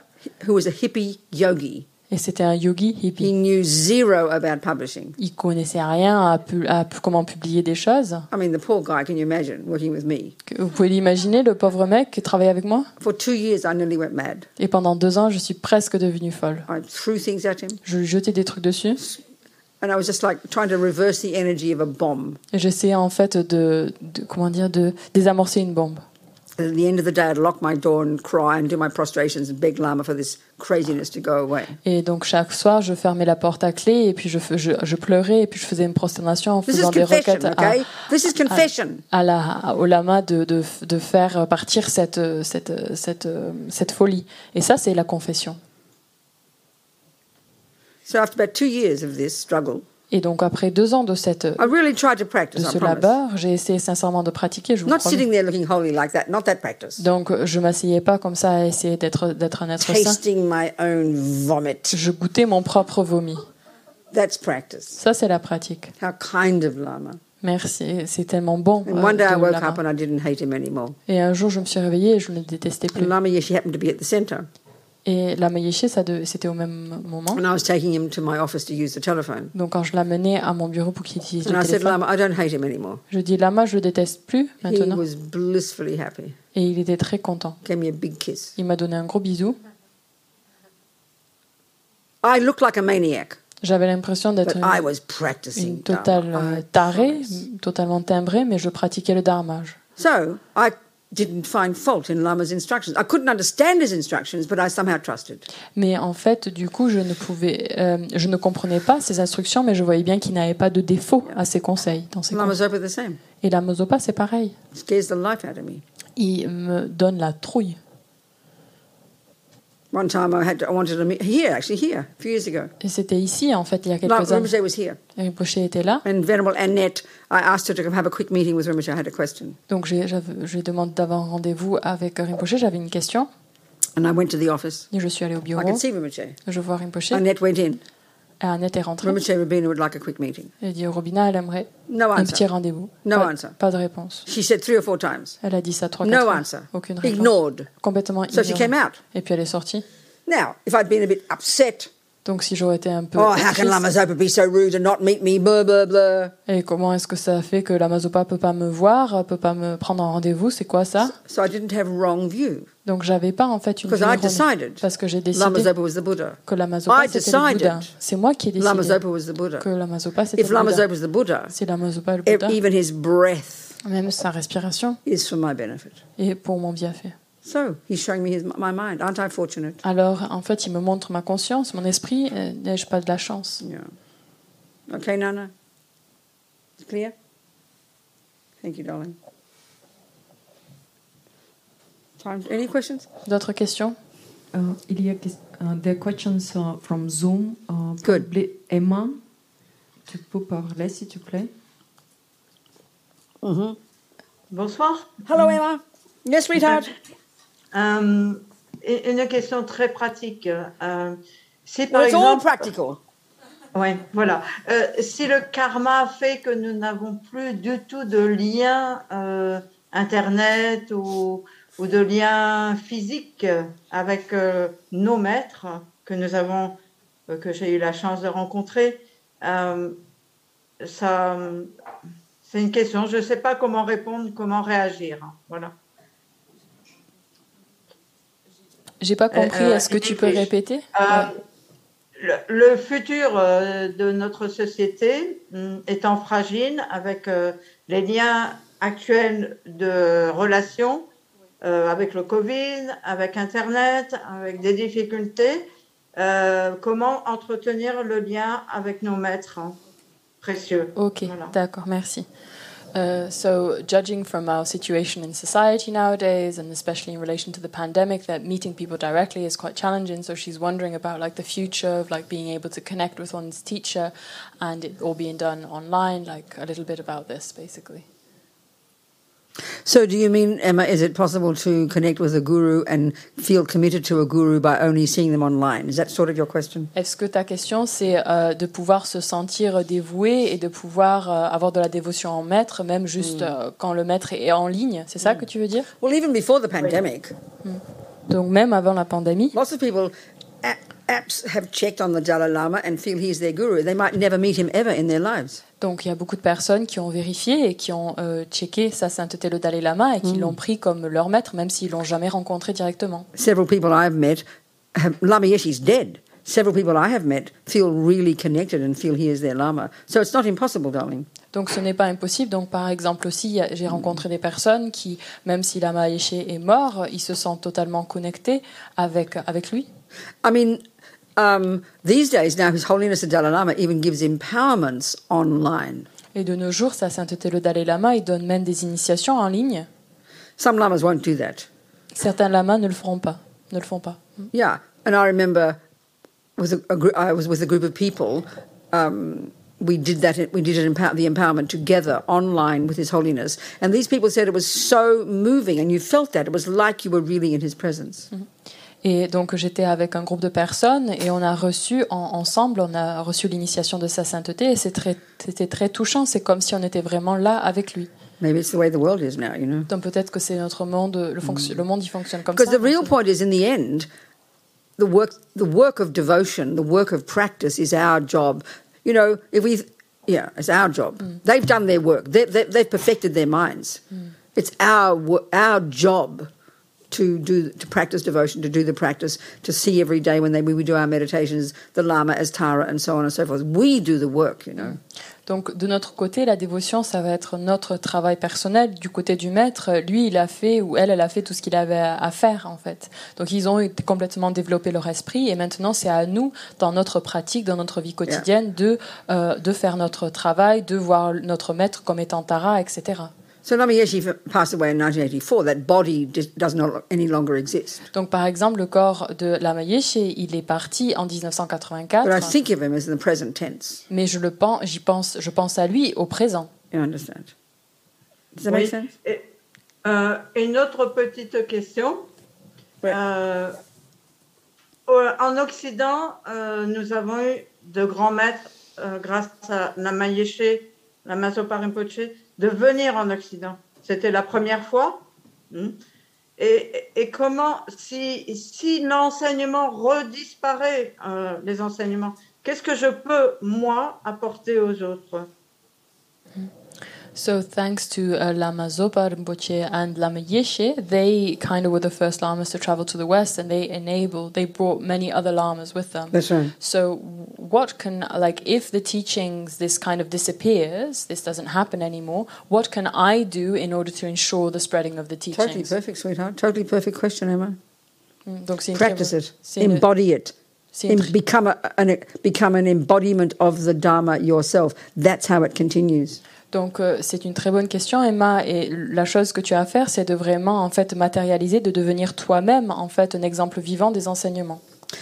who was a hippie yogi. Et c'était un yogi He hippie. knew zero about publishing. Il connaissait rien à, pu- à comment publier des choses. I mean, the poor guy, can you imagine, working with me? Vous pouvez l'imaginer, le pauvre mec qui travaillait avec moi? For two years, I nearly went mad. Et pendant deux ans, je suis presque devenue folle. I threw things at him, Je lui jetais des trucs dessus. and I was just like trying to reverse the energy of a bomb. Et j'essayais en fait de, de- comment dire, de désamorcer une bombe. At the end of the day, I'd lock my door and cry and do my prostrations and beg Lama for this craziness to go away. Et donc chaque soir, je fermais la porte à clé et puis je, fais- je, je pleurais et puis je faisais une prosternation en This is faisant des requêtes à, okay? This is confession. à la, au lama de, de, de faire partir cette, cette, cette, cette folie. Et ça, c'est la confession. So after about two years of this struggle, Et donc après deux ans de, cette, really to de practice, ce labeur, j'ai essayé sincèrement de pratiquer, je vous Not promets. sitting there looking holy like that, not that practice. Donc je m'asseyais pas comme ça à essayer d'être d'être un être saint. Tasting my own vomit. Je goûtais mon propre vomi. That's practice. Ça, c'est la pratique. How kind of Lama. Merci, c'est tellement bon. And euh, one day I de woke lama. up and I didn't hate him anymore. Et un jour, je me suis réveillée et je ne le détestais plus. And Lama happened to be at the center. Et la de- c'était au même moment. And I was taking him to my office to use the telephone. Donc quand je l'amenais à mon bureau pour qu'il utilise And le I said, téléphone, Lama, I don't hate him anymore. je dis Lama, je le déteste plus He maintenant. was blissfully happy. Et il était très content. Gave me a big kiss. Il m'a donné un gros bisou. I looked like a maniac, J'avais l'impression d'être une, was practicing. une totale Dharma, tarée, totalement timbrée, mais je pratiquais le. So I didn't find fault in Lama's instructions. I couldn't understand his instructions, but I somehow trusted. Mais en fait, du coup, je ne pouvais, euh, je ne comprenais pas ses instructions, mais je voyais bien qu'il n'avait pas de défaut à ses conseils. Dans ses conseils. Zopa the same. Et la Mozopa, c'est pareil. It scares the life out of me. Il me donne la trouille. One time I had to, I wanted to meet here, actually here, a few years ago. Et c'était ici, en fait, il y a quelques années. Here. Rinpoche était là. And Venerable Annette, I asked her to come have a quick meeting with Rinpoche. I had a question. Donc, je lui demande d'avoir un rendez-vous avec Rinpoche. J'avais une question. And I went to the office. Et je suis allée au I bureau. could see Rinpoche. Je vois Rinpoche. Annette went in. Et Annette est rentrée. Rinpoche Rabina would like a quick meeting? Elle dit Robina, elle aimerait No un petit rendez-vous. No pas, answer. pas de réponse. She said three or four times. Elle a dit ça trois, No fois. answer. Aucune réponse. Ignored. Complètement So she ignorée. came out. Et puis elle est sortie. Now, if I'd been a bit upset, Donc si j'aurais été un peu oh, how can triste, Lama Zopa be so rude and not meet me, blah, blah, blah. et comment est-ce que ça fait que la Mazopa peut pas me voir, peut pas me prendre en rendez-vous, c'est quoi ça? So I didn't have wrong view Donc j'avais pas en fait une decided parce que j'ai Lama décidé Zopa que la Mazopa I c'était le Bouddha. C'est moi qui ai Lama décidé Zopa que la Mazopa c'était le Lama Bouddha. Zopa Si la Mazopa est le Bouddha, even his breath même sa respiration is for my benefit. est pour mon bienfait. So he's showing me his, my mind. Aren't I fortunate? Alors en fait il me montre ma conscience, mon esprit, n'ai-je pas de la chance? Yeah. Okay, Nana? It's clear? Thank you, darling. Time, any questions? D'autres questions? Uh, il y a ques- uh, des questions uh, from Zoom. Uh, Good. Emma, tu peux parler s'il te plaît? Mm-hmm. Bonsoir. Hello, Emma. Yes, sweetheart. Euh, une question très pratique. Euh, si par Well, it's all practical. ouais, voilà. Euh, si le karma fait que nous n'avons plus du tout de lien euh, internet ou, ou de lien physique avec euh, nos maîtres que nous avons, euh, que j'ai eu la chance de rencontrer, euh, ça, c'est une question. Je ne sais pas comment répondre, comment réagir. Voilà. J'ai pas compris, euh, est-ce que tu peux répéter? Euh, le, le futur de notre société hum, étant fragile avec les liens actuels de relations euh, avec le Covid, avec Internet, avec des difficultés, euh, comment entretenir le lien avec nos maîtres hein, précieux. Ok, Voilà. d'accord, merci. Uh, so, judging from our situation in society nowadays, and especially in relation to the pandemic, that meeting people directly is quite challenging. So she's wondering about like the future of like being able to connect with one's teacher, and it all being done online. Like a little bit about this, basically. So, do you mean, Emma, is it possible to connect with a guru and feel committed to a guru by only seeing them online? Is that sort of your question? Est-ce que ta question c'est euh, de pouvoir se sentir dévoué et de pouvoir euh, avoir de la dévotion en maître, même juste euh, quand le maître est en ligne? C'est ça que tu veux dire? Well, even before the pandemic, Donc même avant la pandémie, lots of people, apps have checked on the Dalai Lama and feel he's their guru. They might never meet him ever in their lives. Donc il y a beaucoup de personnes qui ont vérifié et qui ont euh, checké sa sainteté le Dalai Lama et qui l'ont pris comme leur maître, même s'ils l'ont jamais rencontré directement. Several people I've met, have, Lama Yeshe's dead. Several people I have met feel really connected and feel he is their Lama. So it's not impossible, darling. Donc ce n'est pas impossible. Donc par exemple aussi, j'ai rencontré des personnes qui, même si Lama Yeshe est mort, ils se sentent totalement connectés avec, avec lui. I mean, um, these days now, His Holiness the Dalai Lama even gives empowerments online. Et de nos jours, sa sainteté le Dalai Lama, il donne même des initiations en ligne. Some lamas won't do that. Certains lamas ne le feront pas, ne le font pas. Yeah, and I remember with a, a group, I was with a group of people. Um, we did that. We did it empower, the empowerment together online with His Holiness, and these people said it was so moving, and you felt that it was like you were really in His presence. Et donc j'étais avec un groupe de personnes et on a reçu en- ensemble, on a reçu l'initiation de sa sainteté et c'est très- c'était très touchant. C'est comme si on était vraiment là avec lui. Maybe it's the way the world is now, you know? Donc peut-être que c'est notre monde, le, fonction- le monde il fonctionne comme ça. Because the real point is, in the end, the work, the work of devotion, the work of practice is our job. You know, if we, yeah, it's our job. They've done their work. They, they, they've perfected their minds. It's our our job to do to practice devotion, to do the practice, to see every day when they, we do our meditations, the Lama as Tara, and so on and so forth. We do the work, you know. Donc de notre côté, la dévotion, ça va être notre travail personnel. Du côté du maître, lui, il a fait ou elle, elle a fait tout ce qu'il avait à faire en fait. Donc ils ont complètement développé leur esprit et maintenant c'est à nous, dans notre pratique, dans notre vie quotidienne, de euh, de faire notre travail, de voir notre maître comme étant Tara, etc. So Lama Yeshe passed away in 1984. That body does not any longer exist. Donc par exemple, le corps de Lama Yeshe, il est parti en But I 1984, think of him as in the present tense. mais je le pense, j'y pense, je pense à lui au présent. You understand? Does that Oui. make sense? Et, euh, une autre petite question. Ouais. Euh, en Occident, euh, nous avons eu de grands maîtres, euh, grâce à Lama Yeshe, Lama Zopa Rinpoche, de venir en Occident. C'était la première fois. Hmm. Et, comment, si, si l'enseignement redisparaît, euh, les enseignements, qu'est-ce que je peux, moi, apporter aux autres? So thanks to uh, Lama Zopa Rinpoche and Lama Yeshe, they kind of were the first lamas to travel to the west, and they enabled, they brought many other lamas with them. That's right. So what can like if the teachings this kind of disappears, this doesn't happen anymore. What can I do in order to ensure the spreading of the teachings? Totally perfect, sweetheart. Totally perfect question, Emma. Mm, Practice it. Embody it. Em- become, a, an, become an embodiment of the Dharma yourself. That's how it continues. Donc euh, c'est une très bonne question Emma et la chose que tu as à faire c'est de vraiment en fait matérialiser de devenir toi-même en fait un exemple vivant des enseignements.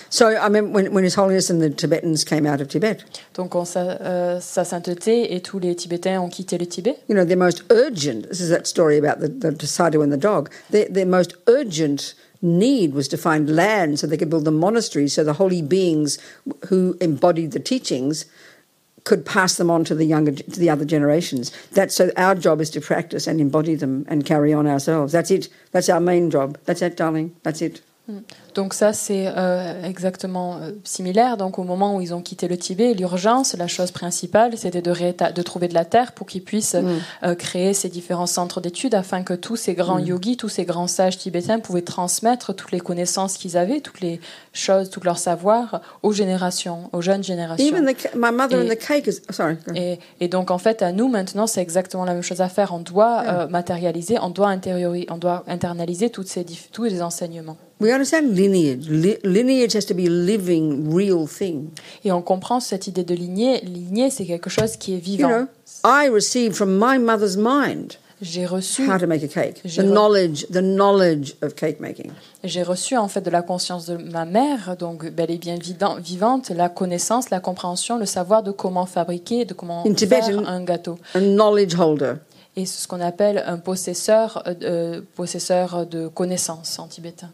So I remember when, when His Holiness and the Tibetans came out of Tibet, Donc on, sa, euh, sa sainteté et tous les Tibétains ont quitté le Tibet. you know, their most urgent, this is that story about the, the sadhu and the dog, their, their most urgent need was to find land so they could build the monasteries so the holy beings who embodied the teachings could pass them on to the younger to the other generations. That's so our job is to practice and embody them and carry on ourselves. That's it. That's our main job. That's it, darling. That's it. Hmm. Donc ça, c'est euh, exactement euh, similaire. Donc au moment où ils ont quitté le Tibet, l'urgence, la chose principale, c'était de, trouver de la terre pour qu'ils puissent euh, créer ces différents centres d'études afin que tous ces grands yogis, tous ces grands sages tibétains pouvaient transmettre toutes les connaissances qu'ils avaient, toutes les choses, tout leur savoir aux générations, aux jeunes générations. Even the, ca- my mother Et- and the cake is sorry. go. Et, et donc en fait, à nous maintenant, c'est exactement la même chose à faire. On doit matérialiser, on doit on doit internaliser toutes ces tous les enseignements. We understand lineage. Li- lineage has to be a living, real thing. Et on comprend cette idée de lignée. Lignée, c'est quelque chose qui est You vivant. know, I received from my mother's mind J'ai reçu, how to make a cake, the knowledge, the knowledge of cake making. j'ai reçu en fait de la conscience de ma mère, donc bel et bien vivante, la connaissance, la compréhension, le savoir de comment fabriquer, de comment In faire Tibetan- un gâteau. A knowledge holder. Et c'est ce qu'on appelle un possesseur, euh, euh, possesseur de connaissances en tibétain.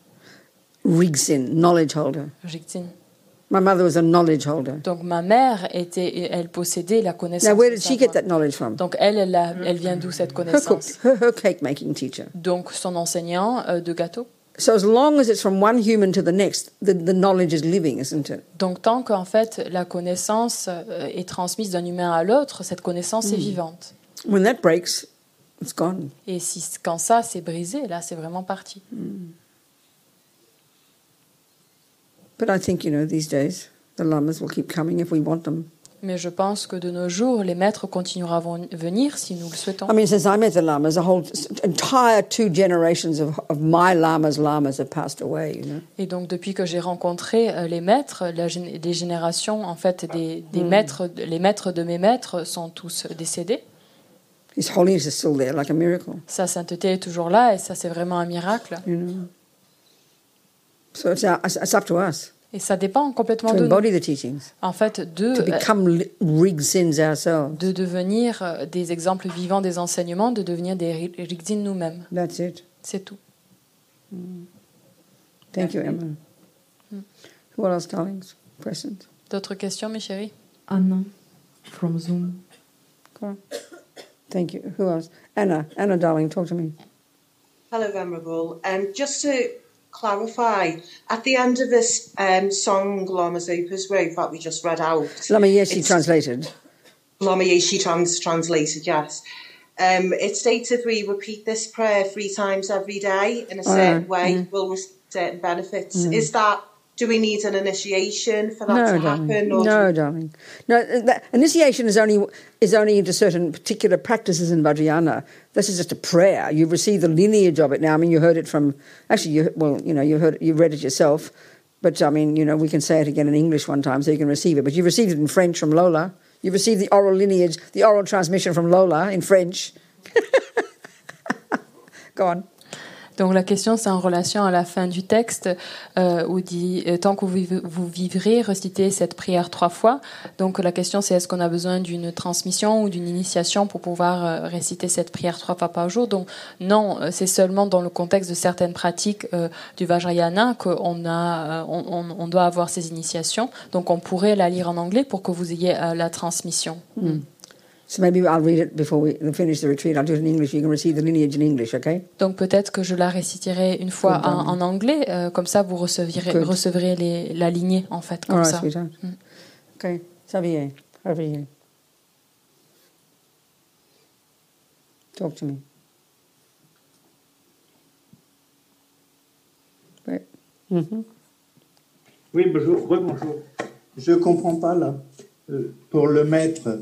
Rigsin, knowledge holder. Jigtsin. My mother was a knowledge holder. Donc ma mère était, elle possédait la connaissance. Now, where did she get that knowledge from? Donc elle, elle, a- elle vient d'où cette connaissance? her, her cake making teacher. Donc son enseignant euh, de gâteau. So as long as it's from one human to the next, the, the knowledge is living, isn't it? Donc tant qu'en fait la connaissance euh, est transmise d'un humain à l'autre, cette connaissance est vivante. When that breaks, it's gone. Et si quand ça c'est brisé, là c'est vraiment parti. But I think, you know, these days, the lamas will keep coming if we want them. Mais je pense que de nos jours, les maîtres continueront à ven- venir si nous le souhaitons. I mean, since I met the lamas, a whole entire two generations of, of my lamas, lamas have passed away, you know. Et donc depuis que j'ai rencontré euh, les maîtres, la les générations en fait des, des maîtres, les maîtres de mes maîtres sont tous décédés. His holiness is still there, like a miracle, Sa sainteté est toujours là et ça c'est vraiment un miracle. you know. So it's, our, it's up to us Et ça dépend complètement to de nous. embody the teachings, En fait, de, to become li- rig sins ourselves. de devenir euh, des exemples vivants des enseignements, de devenir des ri- rigzin nous-mêmes. That's it. C'est tout. Thank you, Emma. What else, darlings? Present? D'autres questions, mes chéris? Anna from Zoom. Go on. Thank you. Who else? Anna. Anna, darling, talk to me. Hello, Venerable. Um, just to clarify, at the end of this um, song, Lama Zopa's Road, that we just read out, Lama Yeshi translated. Lama Yeshi trans- translated, yes. Um, it states if we repeat this prayer three times every day in a Oh, certain yeah. way, we'll receive certain benefits. Is that, do we need an initiation for that No, to darling. happen? Or No, darling. No, uh, that, initiation is only is only into certain particular practices in Vajrayana. This is just a prayer. You receive the lineage of it now. I mean, you heard it from actually. You well, you know, you heard you read it yourself. But I mean, you know, we can say it again in English one time, so you can receive it. But you received it in French from Lola. You received the oral lineage, the oral transmission from Lola in French. Go on. Donc la question, c'est en relation à la fin du texte euh, où dit euh, tant que vous, viv- vous vivrez, recitez cette prière trois fois. Donc la question, c'est est-ce qu'on a besoin d'une transmission ou d'une initiation pour pouvoir euh, réciter cette prière trois fois par jour? Donc non, euh, c'est seulement dans le contexte de certaines pratiques du Vajrayana qu'on a, on, doit avoir ces initiations. Donc on pourrait la lire en anglais pour que vous ayez la transmission. So maybe I'll read it before we finish the retreat. I'll do it in English. You can receive the lineage in English, okay? Donc peut-être que je la réciterai une fois Good, en, anglais, euh, comme ça vous recevrez, Good. recevrez les, la lignée en fait, comme All right, ça. sweetheart. Okay, Xavier, over here. Talk to me. Right. Mhm. Oui, bonjour, bonjour. Je comprends pas là. Euh, pour le maître,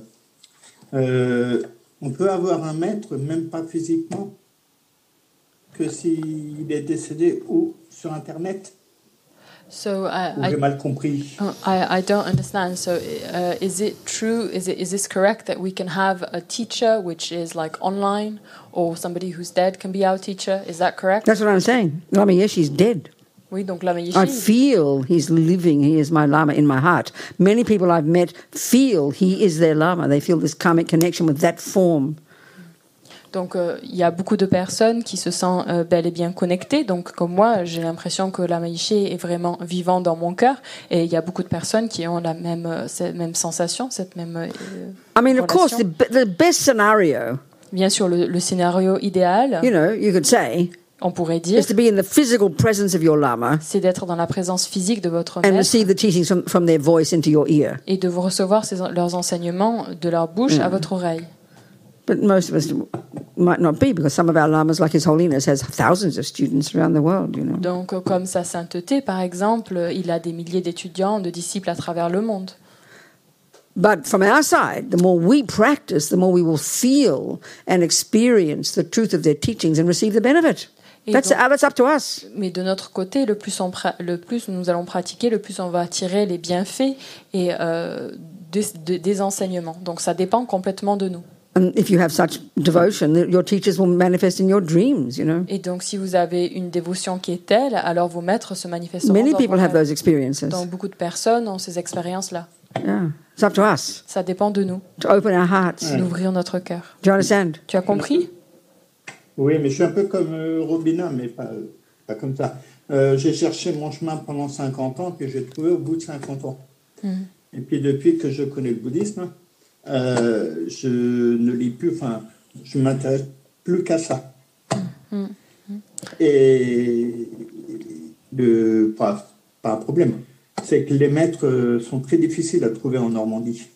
euh, on peut avoir un maître, même pas physiquement, que s'il est décédé ou sur Internet. So I, Ou I, j'ai mal compris. uh, I, I don't understand. So uh, is it true? Is it is this correct that we can have a teacher which is like online, or somebody who's dead can be our teacher? Is that correct? That's what I'm saying. Lama Yeshi's dead. Oui, donc Lama I Yeshe, feel he's living. He is my Lama in my heart. Many people I've met feel he is their Lama. They feel this karmic connection with that form. Donc euh, il y a beaucoup de personnes qui se sentent euh, bel et bien connectées. Donc comme moi, j'ai l'impression que Lama Yeshe est vraiment vivant dans mon cœur. Et il y a beaucoup de personnes qui ont la même, euh, cette même sensation, cette même... euh, I mean, of course, relation. the, the best scenario, Bien sûr, le, le scénario idéal, you know, you could say, on pourrait dire, is to be in the physical presence of your Lama c'est d'être dans la présence physique de votre and maître receive the teachings from, from their voice into your ear. et de vous recevoir ces- leurs enseignements de leur bouche à votre oreille. But most of us might not be because some of our lamas, like His Holiness, has thousands of students around the world, you know. Donc, comme sa sainteté, par exemple, il a des milliers d'étudiants, de disciples à travers le monde. But from our side, the more we practice, the more we will feel and experience the truth of their teachings and receive the benefit. Et That's, donc- that's up to us. Mais de notre côté, le plus, on pra- le plus nous allons pratiquer, le plus on va tirer les bienfaits et euh, des, de- des enseignements. Donc, ça dépend complètement de nous. And if you have such devotion, that your teachers will manifest in your dreams, you know. Et donc, si vous avez une dévotion qui est telle, alors vos maîtres se manifesteront Many dans, people have rêves. those experiences. Donc, beaucoup de personnes ont ces expériences-là. Yeah. It's up to us Ça dépend de nous, to open our hearts. d'ouvrir notre cœur. Do you understand? Tu as compris? Oui, mais je suis un peu comme euh, Robina, mais pas, pas comme ça. Euh, j'ai cherché mon chemin pendant 50 ans que j'ai trouvé au bout de 50 ans. Et puis depuis que je connais le bouddhisme, euh, je ne lis plus, enfin, je m'intéresse plus qu'à ça. Et, de pas, pas un problème. C'est que les maîtres sont très difficiles à trouver en Normandie.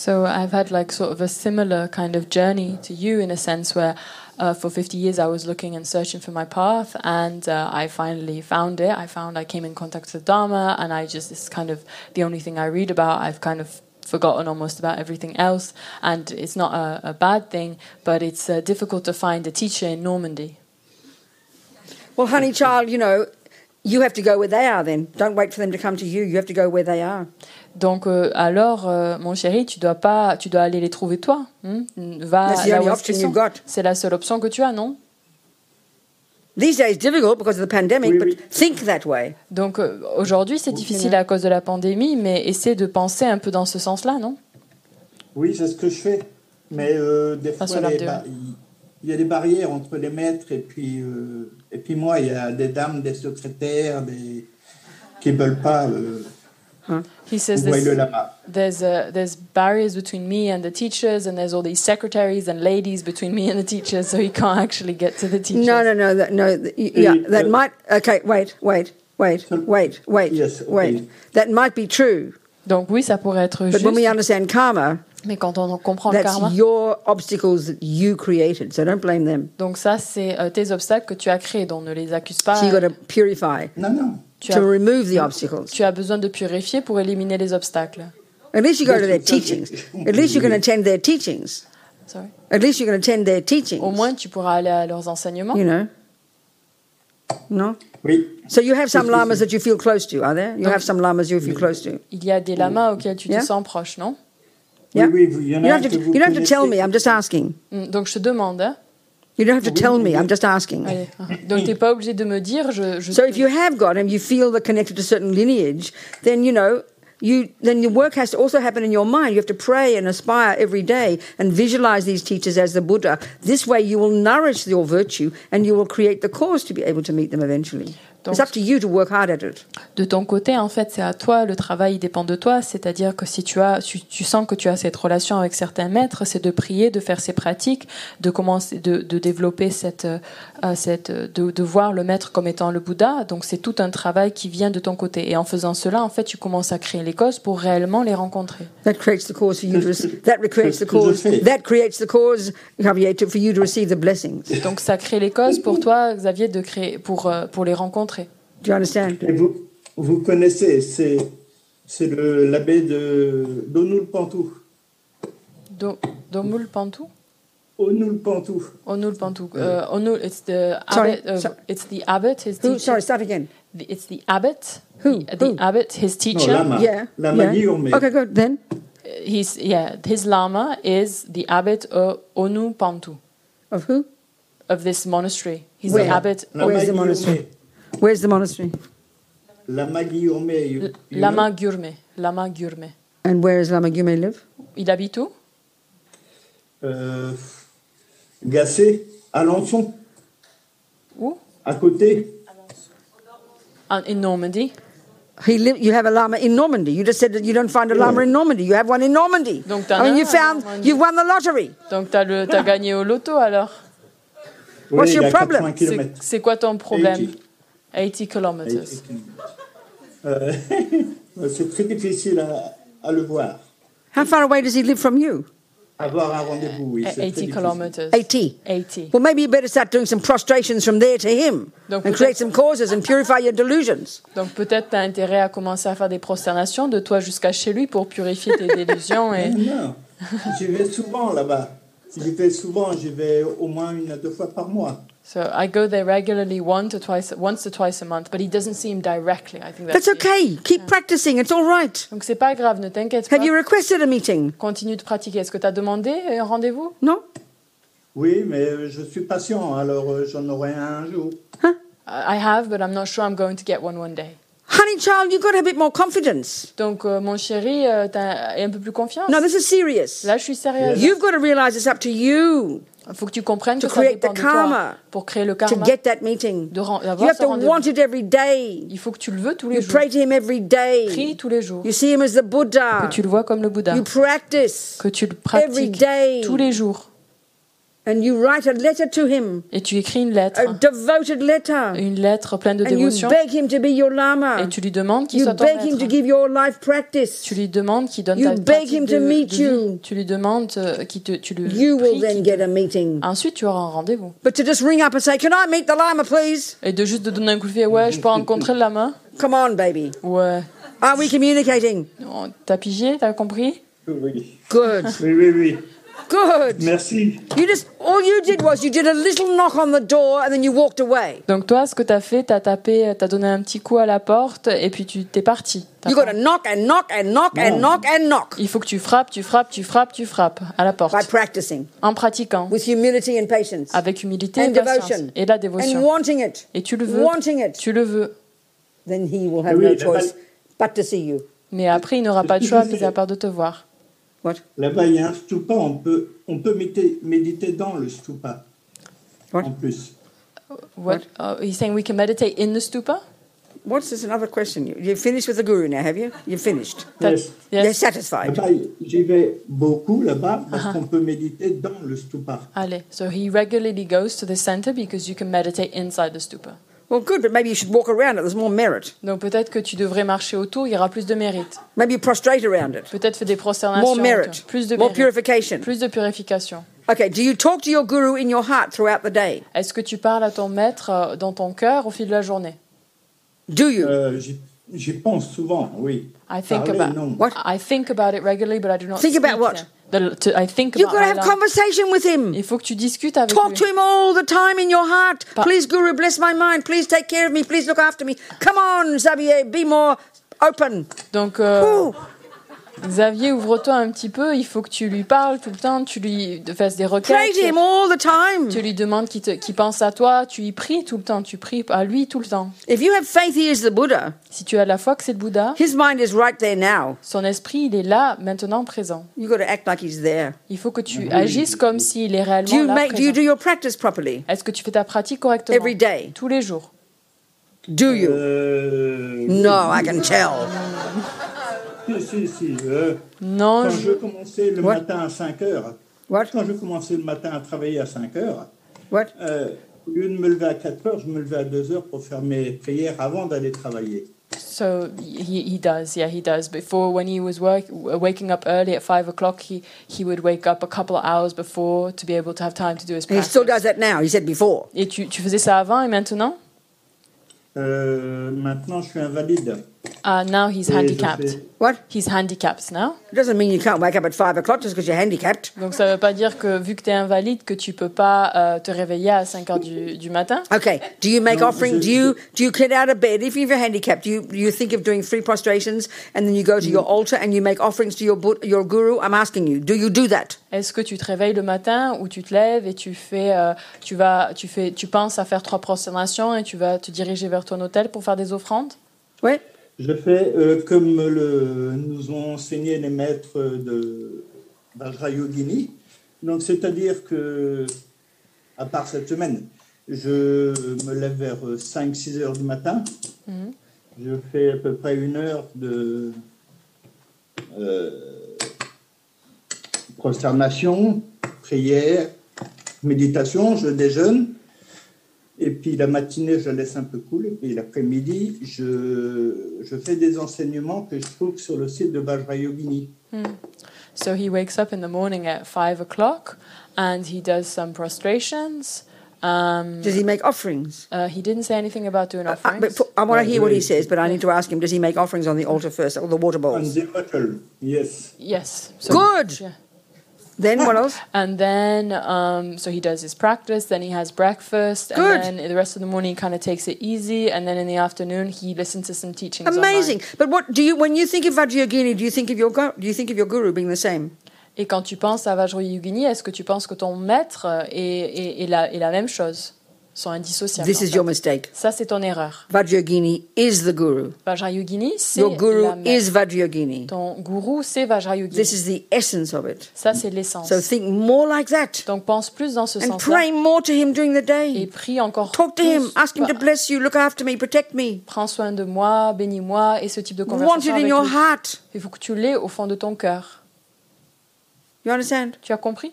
So I've had like sort of a similar kind of journey to you in a sense where uh, for 50 years I was looking and searching for my path and uh, I finally found it. I found I came in contact with Dharma and I just, it's kind of the only thing I read about. I've kind of forgotten almost about everything else and it's not a, a bad thing, but it's uh, difficult to find a teacher in Normandy. Well, honey child, you know, you have to go where they are then. Don't wait for them to come to you. You have to go where they are. Donc euh, alors, euh, mon chéri, tu dois pas, tu dois aller les trouver toi. hein. Va. C'est la seule option que tu as, non? These days, difficult because of the pandemic, Oui, but oui. think that way. Donc euh, aujourd'hui, c'est difficile à cause de la pandémie, mais essaie de penser un peu dans ce sens-là, non? Oui, c'est ce que je fais. Mais euh, des fois, il y a des barrières entre les maîtres et puis, euh, et puis moi. Il y a des dames, des secrétaires, des, qui ne veulent pas. He says vous there's, lama. there's, uh, there's barriers between me and the teachers, and there's all these secretaries and ladies between me and the teachers, so he can't actually get to the teachers. No, no, no, that, no. th- Yeah, Uh, that uh, might. Okay, wait, wait, wait, wait, wait, Yes, okay. wait. That might be true, Donc oui, ça pourrait être but juste, when we understand karma, mais quand on comprend le that's karma, your obstacles that you created. So don't blame them. donc ça, c'est euh, tes obstacles que tu as créés, donc ne les accuse pas. So you got to purify Non, non. Tu to as, remove the obstacles. tu as besoin de purifier pour éliminer les obstacles. At least you go to their teachings. At least you can attend their teachings. Sorry. At least you can attend their teachings. Au moins, tu pourras aller à leurs enseignements. you know? No? Oui. So you have some lamas that you feel close to, are there? You No. have some lamas you feel close to. Il y a des lamas auxquels tu te Yeah? sens proche, non? Yeah. Oui, oui, You don't have to, you don't have to tell me. I'm just asking. Mm, Donc je te demande. You don't have to tell me. I'm just asking. Allez. Uh-huh. Donc t'es pas obligé de me dire. Je, je So if you have got and you feel they're connected to certain lineage, then you know you then your work has to also happen in your mind. You have to pray and aspire every day and visualize these teachers as the Buddha. This way, you will nourish your virtue and you will create the cause to be able to meet them eventually. It's Donc- up to you to work hard at it. De ton côté, en fait, c'est à toi, le travail il dépend de toi. C'est-à-dire que si tu, as, tu, tu sens que tu as cette relation avec certains maîtres, c'est de prier, de faire ces pratiques, de commencer, de, de développer cette, euh, cette de, de voir le maître comme étant le Bouddha. Donc c'est tout un travail qui vient de ton côté. Et en faisant cela, en fait, tu commences à créer les causes pour réellement les rencontrer. That creates the cause for you to That's- rec- that creates the that's what cause I say. that creates the cause Javier, to, for you to receive the blessings. Donc ça crée les causes pour toi, Xavier, de créer, pour, euh, pour les rencontrer. Do you understand? Et vous, vous connaissez, c'est, c'est le, l'abbé de, d'Onul Pantou. Do, Pantu? Onul Pantou. Onul Pantu. Uh, Onul, it's the Sorry, abbot. Uh, so- it's the abbot. His Who? teacher. Sorry, start again. The- It's the abbot. Who? The, abbot, his teacher. lama. Yeah. Lama yeah. Guillaume. Okay, good. Then? He's yeah. His lama is the abbot of Onu Pantu of who? of this monastery. He's Where? the abbot. The Guillaume. monastery? Where's the monastery? Lama you Lama? Gurme. Lama Gurme. And where does Lama Gume live? Il habite où? Euh, Gassé, Alençon, Où? à côté. En- In Normandy. He live. You have a lama in Normandy. You just said that you don't find a lama in Normandy. You have one in Normandy. Donc I mean, you un found en Normandie. you've won the lottery. Donc t'as le t'as gagné au loto alors. What's Oui, your il a problem? 80 C'est kilomètres. c'est quoi ton problème? 80. 80 kilometers. Euh, c'est très difficile à, à le voir. How far away does he live from you? Avoir un rendez-vous, oui. c'est très 80 difficile. kilometers. 80. 80. Well, maybe you better start doing some prostrations from there to him Donc and peut-être- create some causes and purify your delusions. Donc peut-être tu as intérêt à commencer à faire des prosternations de toi jusqu'à chez lui pour purifier tes délusions. Et... Non, j'y vais souvent là-bas. J'y vais souvent, j'y vais au moins une à deux fois par mois. So I go there regularly one to twice, once to twice a month, but he doesn't see him directly. I think that's, That's the- okay. Keep practicing. It's all right. Donc c'est pas grave, ne t'inquiète pas. Have you requested a meeting? Continue de pratiquer. Est-ce que tu as demandé un rendez-vous No? Oui, mais euh, je suis patient, alors euh, j'en aurai un un jour. I have, but I'm not sure I'm going to get one one day. Honey child, you've got to have a bit more confidence. Donc euh, mon chéri, euh, t'as un peu plus confiance. No, this is serious. Là, je suis sérieuse. You've got to realize it's up to you Il faut que tu comprennes to que ça dépend de toi pour créer le to karma. get that meeting. de ren- You d'avoir have ce to rendez-vous. want it every day. Il faut que tu le veux tous les You jours. pray to him every day. Prie tous les jours. You see him as the Buddha. Que tu le vois comme le Bouddha. You practice. Que tu le Every pratiques day. tous les jours. and you write a letter to him, et tu écris une lettre, a devoted letter, une lettre pleine de and you dévotion, beg him to be your lama. et tu lui demandes qu'il You soit ton beg him to maître. give your life practice. Tu lui demandes qu'il donne You ta beg pratique him de, to meet de vie. you. Tu lui demandes euh, qu'il te, tu You pries will then qu'il- get a meeting. Ensuite, tu auras un rendez-vous. But to just ring up and say, Can I meet the Lama, please? Et de juste de donner un coup de pied, ouais, je peux rencontrer le lama? Come on, baby. Ouais. Are we communicating? Oh, T'as pigé, t'as compris? Oui, Good. oui, oui. oui. Good. Merci. You just, all you did was you did a little knock on the door and then you walked away. Donc toi, ce que t'as fait, t'as tapé, t'as donné un petit coup à la porte et puis tu t'es parti. You pas- got to knock and knock and knock and knock and knock Il faut que tu frappes, tu frappes, tu frappes, tu frappes à la porte. by practicing En pratiquant, with humility and patience avec humilité et and patience. devotion Et la and dévotion. wanting it, Et tu le veux, wanting it. tu le veux. Then he will have Oui, no choice but to see you. Mais après, il n'aura pas de choix, mis à part de te voir. What? Là-bas, il y a un stupa, on peut, on peut méditer, méditer dans le stupa. What? En plus. What? Oh, he's saying we can meditate in the stupa? What's this? Another question. You, finished with the guru now, have you? You're finished. Yes. You're Yes. satisfied. Là-bas, j'y vais beaucoup là-bas parce Uh-huh. qu'on peut méditer dans le stupa. Allez. So he regularly goes to the center because you can meditate inside the stupa. Well, good, but maybe you should walk around it. There's more merit. Donc peut-être que tu devrais marcher autour, il y aura plus de mérite. Maybe prostrate around it. Peut-être fais des prosternations. More merit. Plus de More mérite. purification. Plus de purification. Okay, do you talk to your guru in your heart throughout the day? Est-ce que tu parles à ton maître euh, dans ton cœur au fil de la journée? Do you? Euh, j'y- J'y pense souvent, oui. I think Parler, about non. What? I think about it regularly, but I do not Think about speak what? them. The- to- I think You've got to have conversation with him. Il faut que tu discutes avec Talk lui. to him all the time in your heart. Please, Guru, bless my mind. Please take care of me. Please look after me. Come on, Xavier, be more open. Donc, euh. Xavier, ouvre-toi un petit peu. Il faut que tu lui parles tout le temps. Tu lui fasses des Pray requêtes. to him all the time. Tu lui demandes qu'il pense à toi. Tu y pries tout le temps. Tu pries à lui tout le temps. If you have faith he is the Buddha, Si tu as la foi que c'est le Bouddha, his mind is right there now. son esprit, il est là, maintenant, présent. You've got to act like he's there. Il faut que tu agisses comme s'il est Do réellement you là, make do you présent. do your practice properly? Est-ce que tu fais ta pratique correctement? Every day. Tous les jours. Do you? Euh, No, I can tell. Si, si, si. euh, Non, quand je- je commençais le What? matin à 5 heures, What? quand je commençais le matin à travailler à 5 heures, What? euh, au lieu de me lever à 4 heures, je me levais à 2 heures pour faire mes prières avant d'aller travailler. So he, he does, yeah, he does. Before, when he was work, waking up early at five o'clock, he, he would wake up a couple of hours before to be able to have time to do his And he practice. still does that now. He said before. Et tu, tu faisais ça avant et maintenant? Euh, maintenant, je suis invalide. Uh, now he's handicapped. What? He's handicapped now. It doesn't mean you can't wake up at five o'clock just because you're handicapped. Donc ça veut pas dire que vu que tu es invalide que tu peux pas euh, te réveiller à 5 heures du, du matin. Okay. Do you make offering? Do you do you get out of bed if you're handicapped? Do you do you think of doing three prostrations and then you go to your altar and you make offerings to your your guru? I'm asking you. Do you do that? Est-ce que tu te réveilles le matin ou tu te lèves et tu fais, euh, tu vas, tu fais, tu penses à faire trois prosternations et tu vas te diriger vers ton hôtel pour faire des offrandes? Oui. Je fais euh, comme le, nous ont enseigné les maîtres de Vajrayogini. Donc, c'est-à-dire que, à part cette semaine, je me lève vers 5-6 heures du matin. Mhm. Je fais à peu près une heure de euh, prosternation, prière, méditation, je déjeune. Et puis la matinée, je laisse un peu couler. Et l'après-midi, je, je fais des enseignements que je trouve sur le site de Vajrayogini. So he wakes up in the morning at five o'clock and he does some prostrations. Um, Does he make offerings? uh, he didn't say anything about doing Uh, offerings. but for, I want to hear what he says, but I need to ask him. Does he make offerings on the altar first, or the water On bowls? the bottle, yes. yes. So, Good. Yeah. Then what else? And then, um, so he does his practice, then he has breakfast, and Good. then the rest of the morning he kind of takes it easy, and then in the afternoon he listens to some teachings. Amazing. online. But what do you when you think of Vajrayogini? Do you think of your do you think of your guru being the same? Et quand tu penses à Vajrayogini, est-ce que tu penses que ton maître est, est, est la, est la même chose Sont indissociables. This is your mistake. Ça, c'est ton erreur. Vajrayogini is the guru. Vajrayogini, c'est Your guru la is Vajrayogini. Ton gourou, c'est Vajrayogini. This is the essence of it. Ça, c'est l'essence. So think more like that, Donc pense plus dans ce and sens-là. pray more to him during the Et day. prie encore Talk to plus. him. Ask him to bless you. Look after me. Protect me. Prends soin de moi, bénis-moi, et ce type de Want conversation it in avec your lui. heart. Il faut que tu l'aies au fond de ton cœur. You understand? Tu as compris?